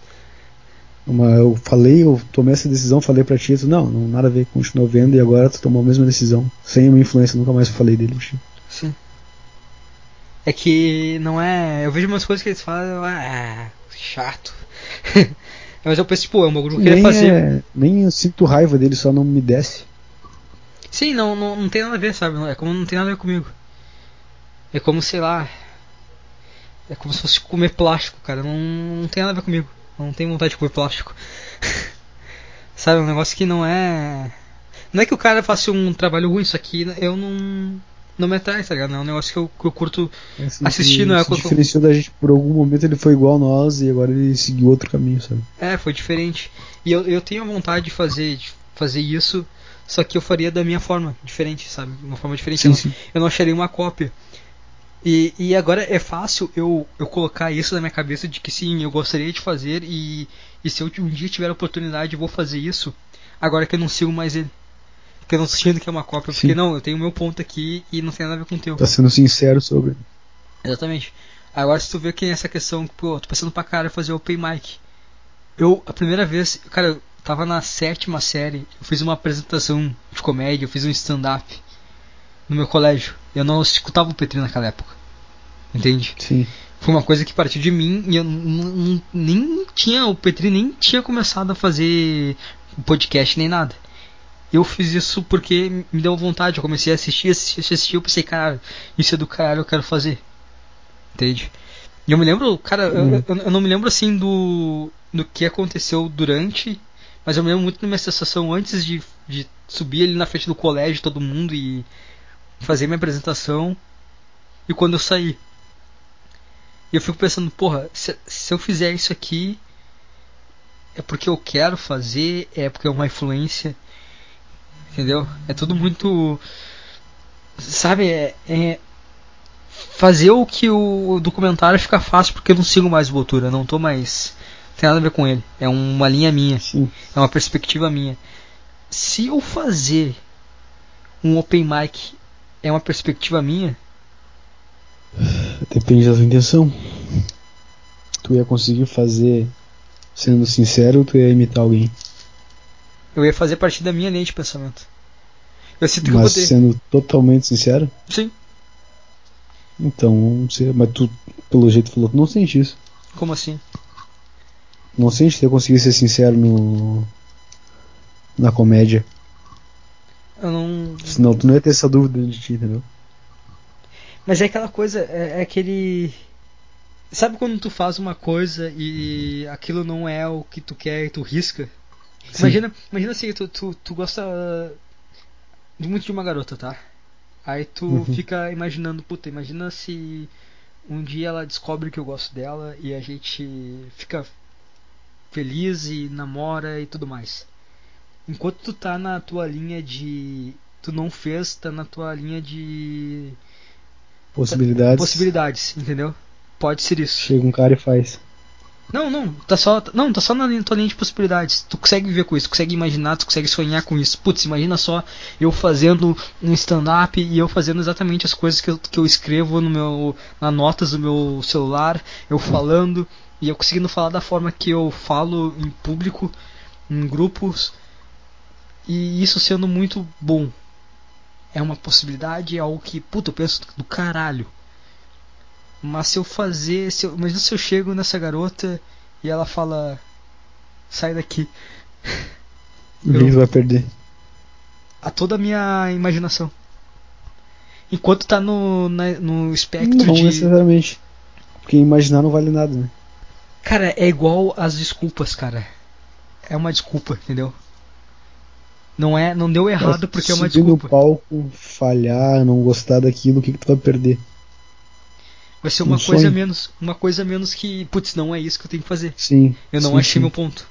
Mas eu falei, eu tomei essa decisão, falei pra ti, tu, não, não, nada a ver, continuou vendo e agora tu tomou a mesma decisão. Sem a minha influência, nunca mais falei dele, Sim. É que não é. Eu vejo umas coisas que eles falam, ah, chato. [laughs] Mas eu penso, tipo, é um bagulho que eu queria fazer. é, nem eu sinto raiva dele, só não me desce. Sim, não, não, não tem nada a ver, sabe? É como não tem nada a ver comigo. É como, sei lá. É como se fosse comer plástico, cara. Não, não tem nada a ver comigo. Eu não tenho vontade de comer plástico. [laughs] sabe? É um negócio que não é. Não é que o cara faça um trabalho ruim, isso aqui eu não. Não me atrai, tá ligado? Não é um negócio que eu, que eu curto Assim, assistir, não é se eu- diferenciou da gente por algum momento, ele foi igual a nós e agora ele seguiu outro caminho, sabe? É, foi diferente. E eu, eu tenho a vontade de fazer, de fazer isso, só que eu faria da minha forma, diferente, sabe? Uma forma diferente. Sim, eu, não- sim. eu não acharia uma cópia. E, e agora é fácil eu, eu colocar isso na minha cabeça de que sim, eu gostaria de fazer e, e se eu um dia tiver a oportunidade eu vou fazer isso, agora que eu não sigo mais ele. Que eu não sinto que é uma cópia, porque Sim. não, eu tenho o meu ponto aqui e não tem nada a ver com o teu. Tá sendo sincero sobre. Exatamente. Agora se tu vê que essa questão, pô, tô pensando pra cara fazer open mic. Eu, a primeira vez, cara, eu tava na sétima série, eu fiz uma apresentação de comédia, eu fiz um stand-up no meu colégio. Eu não escutava o Petri naquela época. Entende? Sim. Foi uma coisa que partiu de mim e eu nem tinha, o Petri nem tinha começado a fazer podcast nem nada. Eu fiz isso porque me deu vontade, eu comecei a assistir, assistir, assistir, eu pensei, cara, isso é do caralho, eu quero fazer. Entende? E eu me lembro, cara, eu- Hum. eu, eu não me lembro assim do, do que aconteceu durante, mas eu me lembro muito da minha sensação antes de, de subir ali na frente do colégio, todo mundo, e fazer minha apresentação, e quando eu saí. E eu fico pensando, porra, se, se eu fizer isso aqui, é porque eu quero fazer, é porque é uma influência, entendeu? É tudo muito. Sabe, é, é fazer o que o documentário fica fácil porque eu não sigo mais o Botura, não tô mais. Não tem nada a ver com ele. É uma linha minha, Sim. é uma perspectiva minha. Se eu fazer um open mic é uma perspectiva minha, Depende da tua intenção. Tu ia conseguir fazer, sendo sincero, ou tu ia imitar alguém. eu ia fazer parte da minha linha de pensamento. Eu sinto que eu vou Mas ter. sendo totalmente sincero, Sim, então, mas tu, pelo jeito, falou que não sente isso. como assim? Não sente ter conseguido ser sincero no. na comédia. Eu não. Senão tu não ia ter essa dúvida de ti, entendeu? Mas é aquela coisa, é, é aquele. Sabe quando tu faz uma coisa e aquilo não é o que tu quer e tu risca? Sim. Imagina, imagina assim, tu, tu, tu gosta muito de uma garota, tá? Aí tu Uhum. fica imaginando, puta, imagina se um dia ela descobre que eu gosto dela e a gente fica feliz e namora e tudo mais. Enquanto tu tá na tua linha de. Tu não fez, tá na tua linha de Possibilidades. possibilidades, entendeu? Pode ser isso. Chega um cara e faz. Não, não, tá só, não, tá só na tua linha de possibilidades. Tu consegue viver com isso, consegue imaginar, tu consegue sonhar com isso. Putz, imagina só eu fazendo um stand-up e eu fazendo exatamente as coisas que eu, que eu escrevo no meu, na notas do meu celular, eu falando e eu conseguindo falar da forma que eu falo em público, em grupos e isso sendo muito bom. É uma possibilidade, é algo que, puta, eu penso do caralho. Mas se eu fazer. Se eu, imagina se eu chego nessa garota e ela fala. Sai daqui. [laughs] Tu vai perder? A toda a minha imaginação. Enquanto tá no, na- no espectro Não de. necessariamente. Porque imaginar não vale nada, né? Cara, é igual as desculpas, cara. É uma desculpa, entendeu? Não é, não deu errado porque é uma Subir no desculpa. palco, falhar, não gostar daquilo, o que, que tu vai perder? Vai ser uma um coisa sonho. menos, uma coisa menos que, putz, não é isso que eu tenho que fazer. Sim. Eu não sim, achei sim. meu ponto.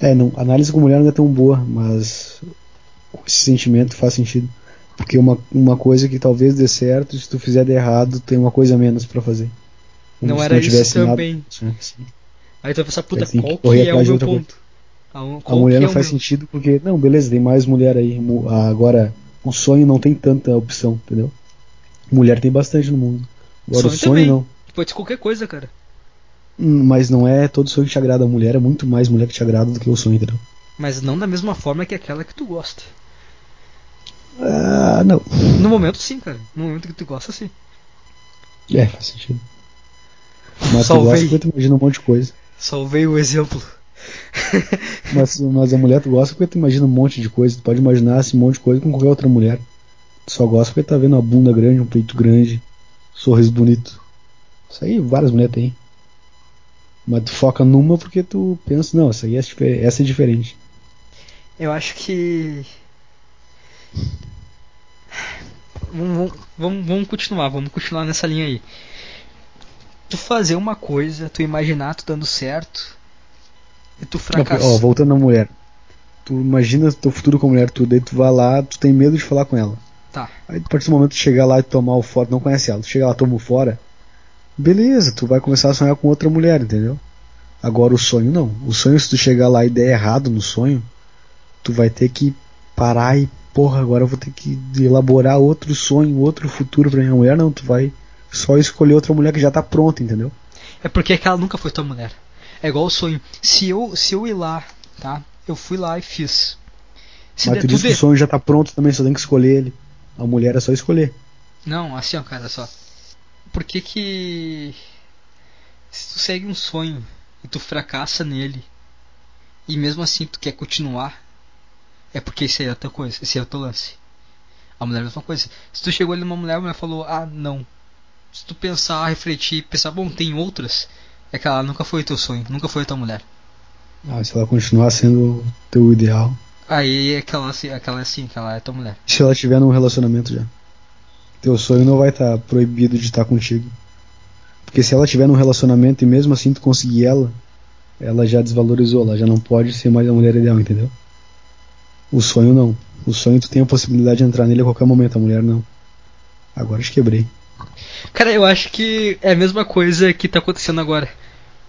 É, não, a análise com mulher não é tão boa, mas esse sentimento faz sentido. Porque uma, uma coisa que talvez dê certo, se tu fizer de errado, tem uma coisa a menos pra fazer. Como Não era isso tivesse nada. também. Sim, sim. Aí tu vai pensar, puta, qual que é o meu ponto? A, A mulher não é faz meu? sentido porque, não, beleza, tem mais mulher aí. Agora, o sonho não tem tanta opção, entendeu? Mulher tem bastante no mundo. Agora, Sonho o também. não. Pode ser qualquer coisa, cara. Hum, Mas não é todo sonho que te agrada. A mulher é muito mais mulher que te agrada do que o sonho, entendeu? Mas não da mesma forma que aquela que tu gosta. Ah, não. No momento sim, cara. No momento que tu gosta, sim. É, faz sentido. Mas tu gosta porque tu imagina um monte de coisa. Salvei o exemplo. [laughs] Mas, mas a mulher tu gosta porque tu imagina um monte de coisa. Tu pode imaginar esse monte de coisa com qualquer outra mulher. Tu só gosta porque tá vendo uma bunda grande, um peito grande, sorriso bonito. Isso aí várias mulheres têm. Mas tu foca numa porque tu pensa, não, essa aí é, essa é diferente. Eu acho que. Vamos, vamos- vamos, continuar, vamos continuar nessa linha aí. Tu fazer uma coisa, tu imaginar tu dando certo e tu fracassar. ó, voltando na mulher. Tu imagina teu futuro com a mulher, tu, daí tu vai lá, tu tem medo de falar com ela. Tá. Aí a partir do momento que tu chegar lá e tomar o fora, não conhece ela, tu chega lá, toma o fora, beleza, tu vai começar a sonhar com outra mulher, entendeu? Agora o sonho não. O sonho, se tu chegar lá e der errado no sonho, tu vai ter que parar e, porra, agora eu vou ter que elaborar outro sonho, outro futuro pra minha mulher, não, tu vai só escolher outra mulher que já tá pronta, entendeu? É porque aquela nunca foi tua mulher. É igual o sonho. Se eu, se eu ir lá, tá? Eu fui lá e fiz. Se Mas tu diz tudo que o sonho já tá pronto também, só tem que escolher ele. A mulher é só escolher. Não, assim, ó, cara, só. Por que que. Se tu segue um sonho e tu fracassa nele, e mesmo assim tu quer continuar, é porque esse aí é a tua coisa, esse é o teu lance. A mulher é a mesma coisa. Se tu chegou ali numa mulher, a mulher falou, ah, não. Se tu pensar, refletir, pensar, bom, tem outras, é que ela nunca foi teu sonho, nunca foi tua mulher. Ah, se ela continuar sendo teu ideal. Aí é aquela, assim- aquela é assim, aquela é tua mulher. Se ela tiver num relacionamento já. Teu sonho não vai estar proibido de estar contigo. Porque se ela tiver num relacionamento e mesmo assim tu conseguir ela, ela já desvalorizou, ela já não pode ser mais a mulher ideal, entendeu? O sonho não. O sonho tu tem a possibilidade de entrar nele a qualquer momento, a mulher não. Agora te quebrei. Cara, eu acho que é a mesma coisa que tá acontecendo agora.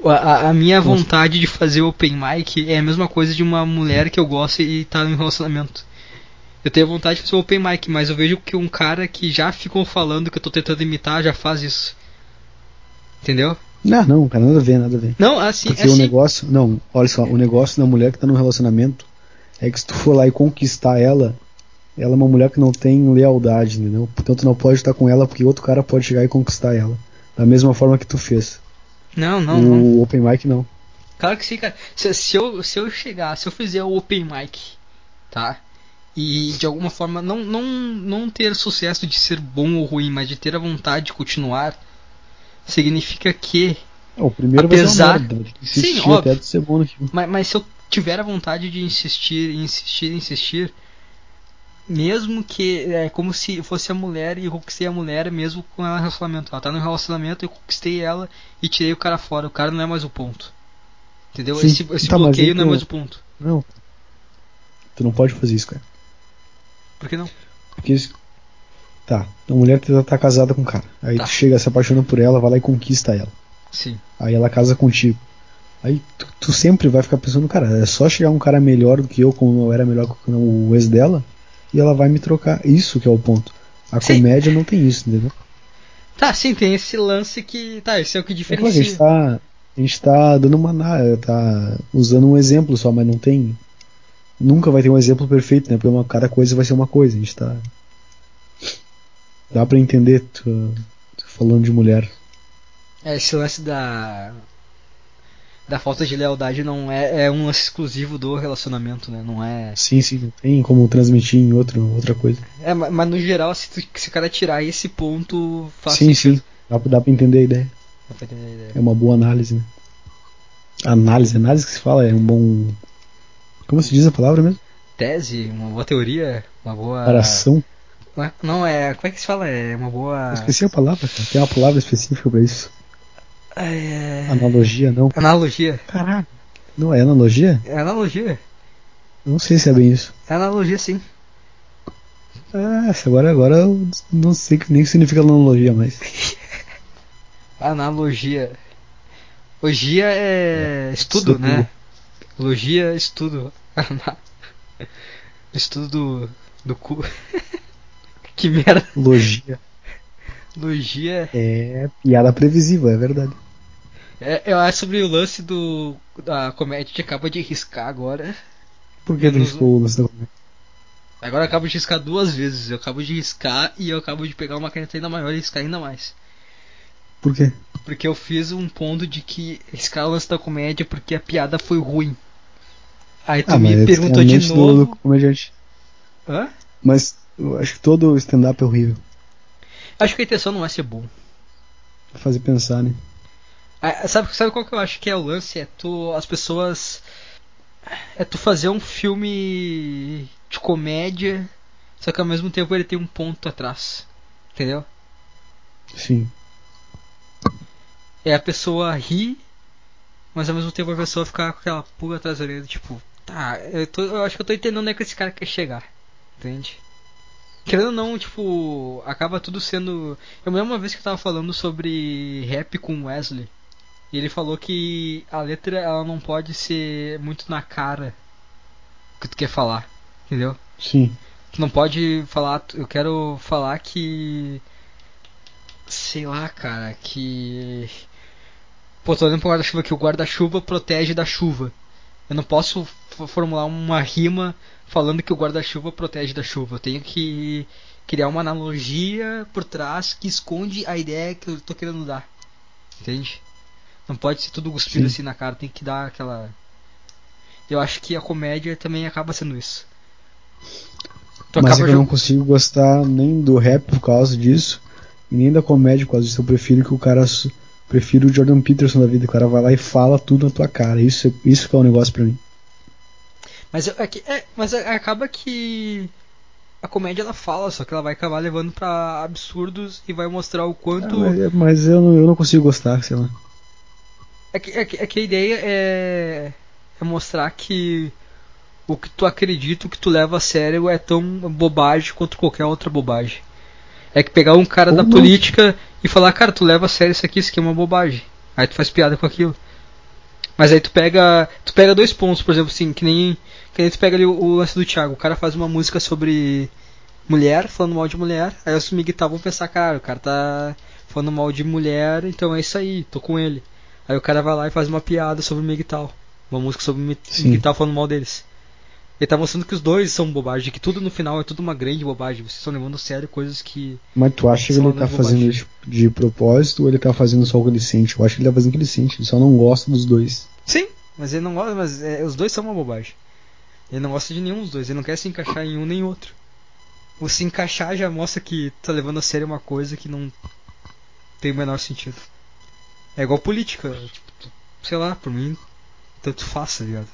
A, a- minha vontade de fazer open mic é a mesma coisa de uma mulher que eu gosto e tá em relacionamento. Eu tenho vontade de fazer open mic, mas eu vejo que um cara que já ficou falando que eu tô tentando imitar já faz isso. Entendeu? Não, não, cara, nada a ver, nada a ver. Não, assim, Porque é o assim. negócio. Não, olha só, o negócio da mulher que tá num relacionamento é que se tu for lá e conquistar ela, ela é uma mulher que não tem lealdade, entendeu? Portanto, tu não pode estar com ela porque outro cara pode chegar e conquistar ela. Da mesma forma que tu fez. Não, não, o não. Open Mic não. Claro que sim, cara. Se, se eu, se eu chegar, se eu fizer o open mic, tá? E de alguma forma não, não, não ter sucesso de ser bom ou ruim, mas de ter a vontade de continuar, significa que. O primeiro Apesar- vai ser uma merda. Sim, até óbvio. tu ser bom. Mas, mas se eu tiver a vontade de insistir, insistir, insistir, mesmo que é como se fosse a mulher e eu conquistei a mulher mesmo com ela em relacionamento. Ela tá no relacionamento, eu conquistei ela e tirei o cara fora. O cara não é mais o ponto. Entendeu? Sim. Esse, esse Tá, bloqueio aí não é mais o ponto. Não. Tu não pode fazer isso, cara. Por que não? Porque isso- Tá, a mulher tá, tá casada com um cara. Aí Tá. tu chega, se apaixona por ela, vai lá e conquista ela. Sim. Aí ela casa contigo. Aí tu, tu sempre vai ficar pensando, cara, é só chegar um cara melhor do que eu, como eu era melhor que o ex dela, e ela vai me trocar. Isso que é o ponto. A Sim. comédia não tem isso, entendeu? Tá, sim, tem esse lance que. Tá, esse é o que É claro a gente diferencia. tá, a gente tá dando uma. tá usando um exemplo só, mas não tem. Nunca vai ter um exemplo perfeito, né? Porque uma, cada coisa vai ser uma coisa. A gente tá. Dá pra entender tu, tu falando de mulher. É, esse lance da. Da falta de lealdade não é, é um exclusivo do relacionamento, né? Não é. Sim, sim, não tem como transmitir em outro, outra coisa. É, ma- mas no geral, se, tu, se o cara tirar esse ponto, faz sim, sentido. sim. Dá, pra- dá pra entender a ideia. Dá pra entender a ideia. É uma boa análise, né? Análise, análise que se fala é um bom. Como se diz a palavra mesmo? Tese, uma boa teoria, uma boa. Oração. Não é- Não, é. Como é que se fala? É uma boa. Eu esqueci a palavra, cara. Tem uma palavra específica pra isso. É... Analogia, não. Analogia. Caralho. Não é analogia? É analogia. Não sei se é bem isso. É analogia sim. Ah, agora, agora eu não sei nem o que significa analogia mais. [laughs] Analogia. Logia é estudo, estudo. né? Logia é estudo. [laughs] Estudo do, do cu. [laughs] que merda. Logia Logia é piada previsível, é verdade. É, eu acho sobre o lance do da comédia que acaba de riscar agora. Por que tu Nos- riscou o lance da comédia? Agora eu acabo de riscar duas vezes. Eu acabo de riscar e eu acabo de pegar uma caneta ainda maior e riscar ainda mais. Por quê? Porque eu fiz um ponto de que esse cara lance da comédia porque a piada foi ruim. Aí tu Ah, me perguntou é a de do- novo. do comediante. Hã? Mas eu acho que todo stand-up é horrível. Acho que a intenção não é ser bom. Pra fazer pensar, né? Ah, Sabe, sabe qual que eu acho que é o lance? É tu. As pessoas. É tu fazer um filme de comédia, só que ao mesmo tempo ele tem um ponto atrás. Entendeu? Sim. É a pessoa rir, mas ao mesmo tempo a pessoa ficar com aquela pulga atrás da orelha, tipo, tá, eu, tô, eu acho que eu tô entendendo onde é que esse cara quer chegar. Entende? Querendo ou não, tipo, acaba tudo sendo. Eu me lembro uma vez que eu tava falando sobre rap com Wesley. E ele falou que a letra ela não pode ser muito na cara o que tu quer falar. Entendeu? Sim. Tu não pode falar. Eu quero falar que. Sei lá, cara, que. Pô, tô olhando pro guarda-chuva que o guarda-chuva protege da chuva. Eu não posso formular uma rima falando que o guarda-chuva protege da chuva. Eu tenho que criar uma analogia por trás que esconde a ideia que eu tô querendo dar. Entende? Não pode ser tudo cuspido Sim. assim na cara, tem que dar aquela. Eu acho que a comédia também acaba sendo isso. Tu Mas é que eu não consigo gostar nem do rap por causa disso, e nem da comédia por causa disso. Eu prefiro que o cara. Prefiro o Jordan Peterson da vida. O cara vai lá e fala tudo na tua cara. Isso, é- isso que é o negócio pra mim. Mas, é que- é, mas é- acaba que a comédia ela fala, só que ela vai acabar levando pra absurdos e vai mostrar o Ah, quanto. mas mas eu, não, eu não consigo gostar, sei lá. É que, é que- é que a ideia é, é mostrar que o que tu acredita, o que tu leva a sério é tão bobagem quanto qualquer outra bobagem. É que pegar um cara Ou da não. política e falar, cara, tu leva a sério isso aqui, isso aqui é uma bobagem. Aí tu faz piada com aquilo. Mas aí tu pega. Tu pega dois pontos, por exemplo, assim, que nem. Que nem tu pega ali o, o lance do Thiago. O cara faz uma música sobre mulher, falando mal de mulher. Aí os Miguel vão pensar, cara, o cara tá falando mal de mulher, então é isso aí, tô com ele. Aí o cara vai lá e faz uma piada sobre o Miguel. Uma música sobre o. Miguel falando mal deles. Ele tá mostrando que os dois são bobagem, que tudo no final é tudo uma grande bobagem. Vocês estão levando a sério coisas que. Mas tu acha que ele tá fazendo isso de propósito ou ele tá fazendo só o que ele sente? Eu acho que ele tá fazendo o que ele sente, ele só não gosta dos dois. Sim, mas ele não gosta, mas é, os dois são uma bobagem. Ele não gosta de nenhum dos dois, ele não quer se encaixar em um nem outro. O se encaixar já mostra que tá levando a sério uma coisa que não tem o menor sentido. É igual política, tipo, sei lá, por mim, tanto faz, tá ligado?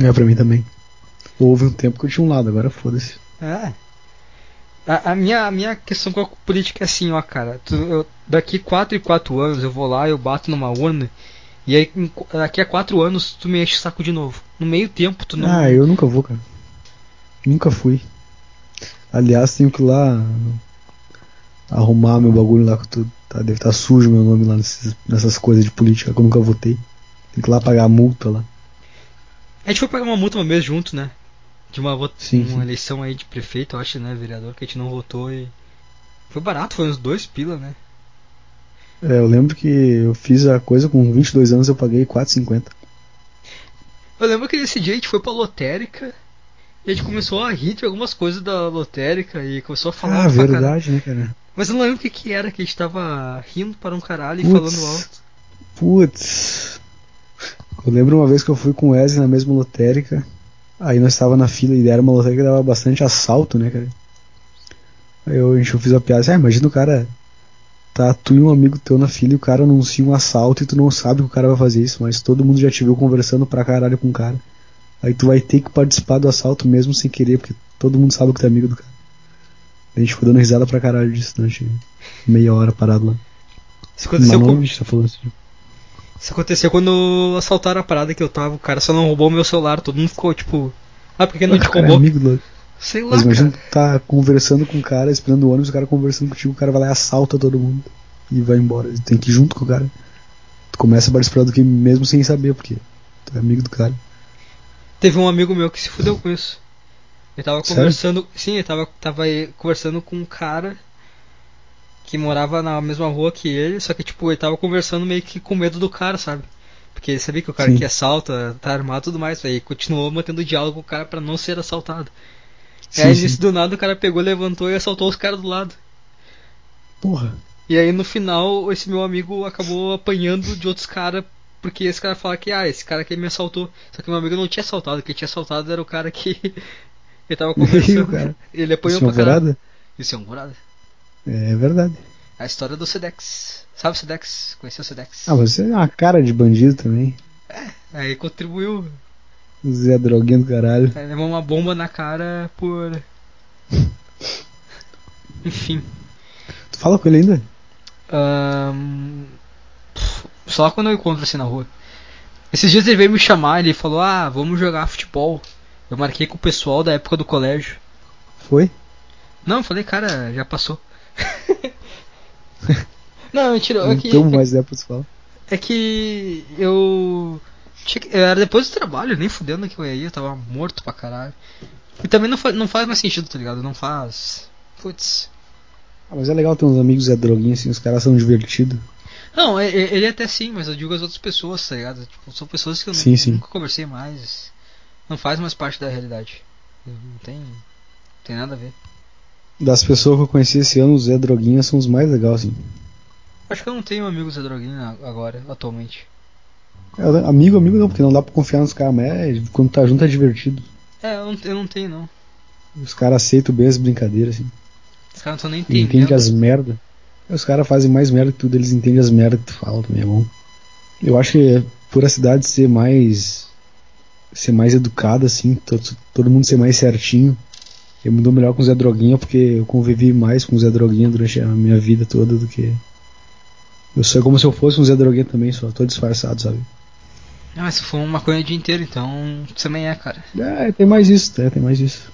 É, pra mim também. Houve um tempo que eu tinha um lado, agora foda-se. É. A, a minha, a minha questão com a política é assim, ó, cara. Tu, eu- daqui 4 e 4 anos eu vou lá, eu bato numa urna. E aí, em qu- daqui a 4 anos, tu me enche o saco de novo. No meio tempo, tu não. Ah, eu nunca vou, cara. Nunca fui. Aliás, tenho que ir lá arrumar meu bagulho lá que tu, tá, deve estar sujo meu nome lá nesses- nessas coisas de política que eu nunca votei. Tem que ir lá pagar a multa lá. A gente foi pagar uma multa uma vez junto, né? De uma, Sim, uma sim. eleição aí de prefeito, eu acho, né? Vereador, que a gente não votou e. Foi barato, foi uns dois pila, né? É, eu lembro que eu fiz a coisa com 22 anos eu paguei 4,50. Eu lembro que nesse dia a gente foi pra lotérica e a gente começou a rir de algumas coisas da lotérica e começou a falar Ah, verdade, né, cara? Mas eu não lembro o que, que era, que a gente tava rindo para um caralho e Putz. falando alto. Putz. Eu lembro uma vez que eu fui com o Wesley na mesma lotérica. Aí nós estava na fila e era uma lotérica que dava bastante assalto, né, cara? Aí eu, a gente fez a piada assim, ah, imagina o cara. Tá tu e um amigo teu na fila e o cara anuncia um assalto e tu não sabe que o cara vai fazer isso, mas todo mundo já te viu conversando pra caralho com o cara. Aí tu vai ter que participar do assalto mesmo sem querer, porque todo mundo sabe que tu é amigo do cara. A gente ficou dando risada pra caralho disso durante meia hora parado lá. Isso aconteceu, Mas não, com- tá falando assim. isso aconteceu quando assaltaram a parada que eu tava. O cara só não roubou meu celular. Todo mundo ficou tipo. Ah, por que não te O cara é roubou? amigo do... Sei lá, Mas imagina cara. tá conversando com o cara, esperando o ônibus, o cara conversando contigo, o cara vai lá e assalta todo mundo e vai embora. Tem que ir junto com o cara. Tu começa a participar do que mesmo sem saber, porque tu é amigo do cara. Teve um amigo meu que se fudeu com isso. Ele tava Sério? conversando. Sim, ele tava, tava conversando com um cara que morava na mesma rua que ele, só que tipo, ele tava conversando meio que com medo do cara, sabe? Porque ele sabia que o cara Sim. que assalta, tá armado e tudo mais, aí continuou mantendo diálogo com o cara pra não ser assaltado. Sim, aí nisso do nada o cara pegou, levantou e assaltou os caras do lado. Porra. E aí no final esse meu amigo acabou apanhando de outros caras porque esse cara fala que ah, esse cara aqui me assaltou. Só que meu amigo não tinha assaltado, quem tinha assaltado era o cara que ele tava conversando. cara. [laughs] Ele apanhou Isso é pra caralho. Isso é alvorada. É verdade. A história do Sedex. Sabe o Sedex? Conheceu o Sedex? Ah, você é uma cara de bandido também. Aí contribuiu. Zé Droguinho do caralho. Aí levou uma bomba na cara por. [laughs] Enfim. Tu fala com ele ainda? Ahn, Só quando eu encontro assim na rua. Esses dias ele veio me chamar, ele falou, ah, vamos jogar futebol. Eu marquei com o pessoal da época do colégio. Foi? Não, falei, cara, já passou. [laughs] Não, mentira, Não é que, mais é pra falar. é que eu. Era depois do trabalho, nem fudendo que eu ia ir, eu tava morto pra caralho. E também não, fa- não faz mais sentido, tá ligado? Não faz. Putz. Ah, mas é legal ter uns amigos Zé Droguinho assim, os caras são divertidos. Não, ele até sim, mas eu digo as outras pessoas, tá ligado? Tipo, são pessoas que eu Sim, nu- sim. nunca conversei mais. Não faz mais parte da realidade. Não tem. Não tem nada a ver. Das pessoas que eu conheci esse ano, os Zé Droguinha são os mais legais, assim. Acho que eu não tenho amigos Zé Droguinha agora, atualmente. É, amigo, amigo não, porque não dá pra confiar nos caras, mas é, quando tá junto é divertido. É, eu não, eu não tenho não. Os caras aceitam bem as brincadeiras, assim. Os caras não estão nem entendendo. entendem as merda. Os caras fazem mais merda que tudo, eles entendem as merda que tu fala também, é bom. Eu acho que é por a cidade ser mais. Ser mais educada, assim, todo, todo mundo ser mais certinho. Eu me dou melhor com o Zé Droguinha porque eu convivi mais com o Zé Droguinha durante a minha vida toda do que. Eu sou como se eu fosse um Zé Droguinha também, só tô disfarçado, sabe? Ah, mas se for uma maconha o dia inteiro, então tu também é, cara. É, tem mais isso, é, tem mais isso.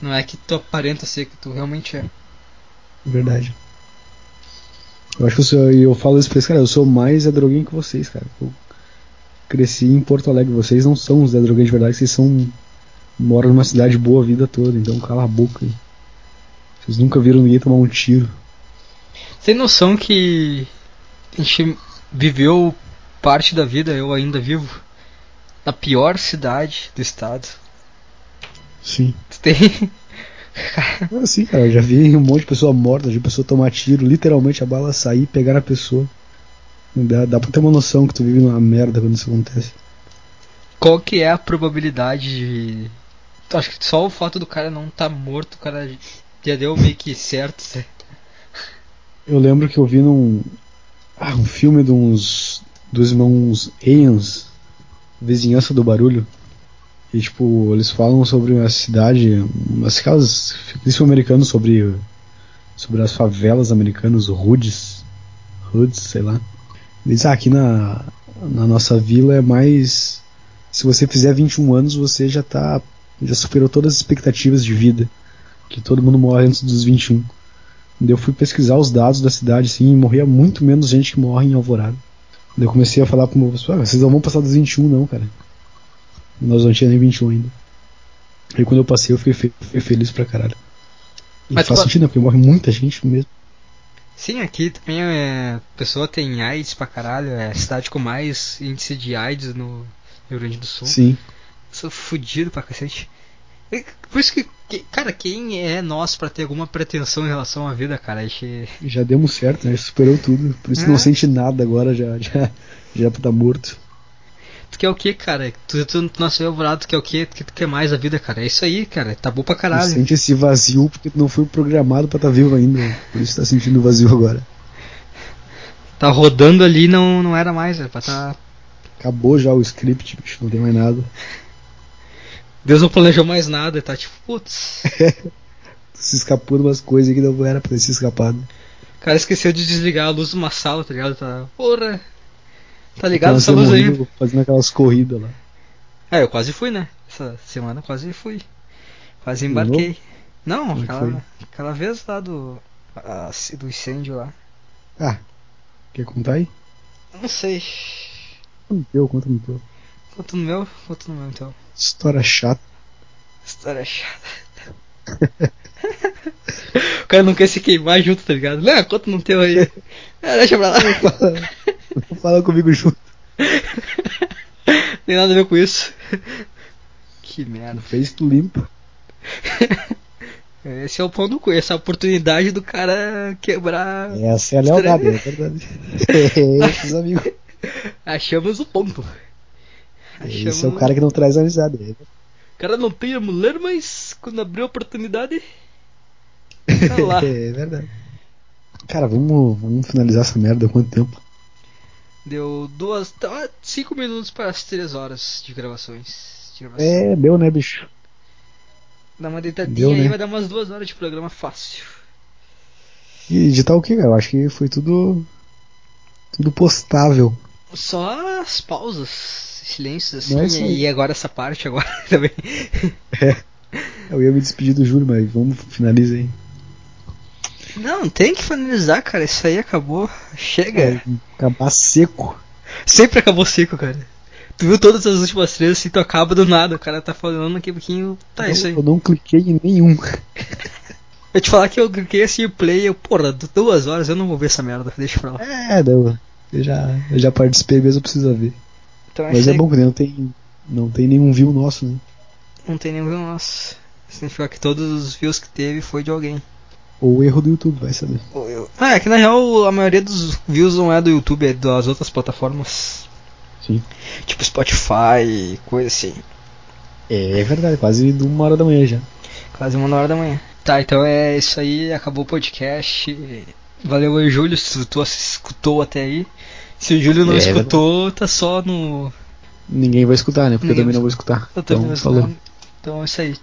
Não é que tu aparenta ser que tu realmente é. Verdade. Eu acho que eu sou, e eu falo isso pra eles, cara, eu sou mais Zé Droguinha que vocês, cara. Eu cresci em Porto Alegre, vocês não são os Zé de verdade, vocês são. moram numa cidade boa a vida toda, então cala a boca aí. Vocês nunca viram ninguém tomar um tiro. Tem noção que a gente viveu parte da vida, eu ainda vivo, na pior cidade do estado. Sim. Tem. É assim, cara, eu já vi um monte de pessoa morta, de pessoa tomar tiro, literalmente a bala sair e pegar a pessoa. Dá, dá pra ter uma noção que tu vive numa merda quando isso acontece. Qual que é a probabilidade de. Tu acha que só o fato do cara não tá morto, o cara já deu meio que certo, né? Eu lembro que eu vi num. Ah, um filme de uns. dos irmãos Aliens, Vizinhança do Barulho. E tipo, eles falam sobre a cidade, umas aquelas. Principalmente americanos sobre. sobre as favelas americanas, hoods. Hoods, sei lá. Eles ah, aqui na. na nossa vila é mais. Se você fizer 21 anos, você já tá. já superou todas as expectativas de vida. Que todo mundo morre antes dos 21. Daí eu fui pesquisar os dados da cidade, assim, e morria muito menos gente que morre em Alvorada. Daí eu comecei a falar pro meu pessoal, ah, vocês não vão passar dos 21 não, cara. Nós não tínhamos nem 21 ainda. Aí quando eu passei eu fiquei, fe- feliz pra caralho. E Mas faz sentido, né? Porque morre muita gente mesmo. Sim, aqui também é. A pessoa tem AIDS pra caralho, é a cidade com mais índice de AIDS no Rio Grande do Sul. Sim. Sou fudido pra cacete. E Por isso que, que- cara, quem é nós pra ter alguma pretensão em relação à vida, cara? A gente. Já demos certo, né? Superou tudo. Por isso É. não sente nada agora, já, já, já tá morto. Tu quer o que, cara? Tu, tu, tu nasceu alvorado, tu quer o que? Tu, tu quer mais a vida, cara? É isso aí, cara. Tá bom pra Tu caralho. sente esse vazio porque tu não foi programado pra estar tá vivo ainda. Por isso tá sentindo vazio agora. Tá rodando ali não não era mais, era pra tá. Acabou já o script, bicho, não tem mais nada. Deus não planejou mais nada, tá tipo, putz. Tu [laughs] se escapou de umas coisas que não era pra ter se escapado. O cara esqueceu de desligar a luz de uma sala, tá ligado? Tá. Porra! Tá ligado essa luz aí? Fazendo aquelas corridas lá. É, eu quase fui, né? Essa semana eu quase fui. Quase embarquei. Não, Como é que aquela, aquela vez lá do. a- do incêndio lá. Ah, quer contar aí? Não sei. Conta no teu, conta no teu. Conta no meu, conta no meu então. História chata. História chata. [laughs] o cara não quer se queimar junto, tá ligado? Não, conta no teu aí. [laughs] É, deixa pra lá. Fala comigo junto. Tem nada a ver com isso. Que merda. Fez tu limpa. [laughs] Esse é o pão do cu, essa é a oportunidade do cara quebrar. Essa é a lealdade, é verdade. [laughs] Esses amigos. Achamos o ponto. Esse é o cara que não traz amizade. O cara não tem a mulher, mas quando abriu a oportunidade. Tá lá. [laughs] é verdade. Cara, vamos, vamos finalizar essa merda quanto tempo? Deu duas. tá, cinco minutos para as três horas de gravações. De gravação. É, deu, né, bicho? Dá uma deitadinha Deu, aí, né? vai dar umas duas horas de programa fácil. E editar o que, cara? Eu acho que foi tudo. Tudo postável. Só as pausas, silêncios assim. É e agora essa parte agora [laughs] também. Eu ia me despedir do Júlio, mas vamos finalizar aí. Não, tem que finalizar, cara. Isso aí acabou. Chega. Acabar seco. Sempre acabou seco, cara. Tu viu todas as últimas três assim, tu acaba do nada. O cara tá falando aqui um pouquinho. Tá, eu, isso aí. eu não cliquei em nenhum. [laughs] Eu te falar que eu cliquei assim o play, eu, porra, du- duas horas eu não vou ver essa merda, deixa pra lá. É, não. Eu já, eu já participei mesmo, eu preciso ver. Então Mas achei é bom que não tem, não tem nenhum view nosso, né? não tem nenhum nosso. Significa que todos os views que teve foi de alguém. Ou erro do YouTube, vai saber. Ah, é que na real a maioria dos views não é do YouTube, é das outras plataformas. Sim. Tipo Spotify, coisa assim. É verdade, quase de uma hora da manhã já. Quase uma hora da manhã. Tá, então é isso aí, acabou o podcast. Valeu aí, Júlio, se tu escutou até aí. Se o Júlio não É, escutou, tá só no. Ninguém vai escutar, né? Porque Ninguém eu também não vou escutar. Eu também Então, não falou. Então é isso aí.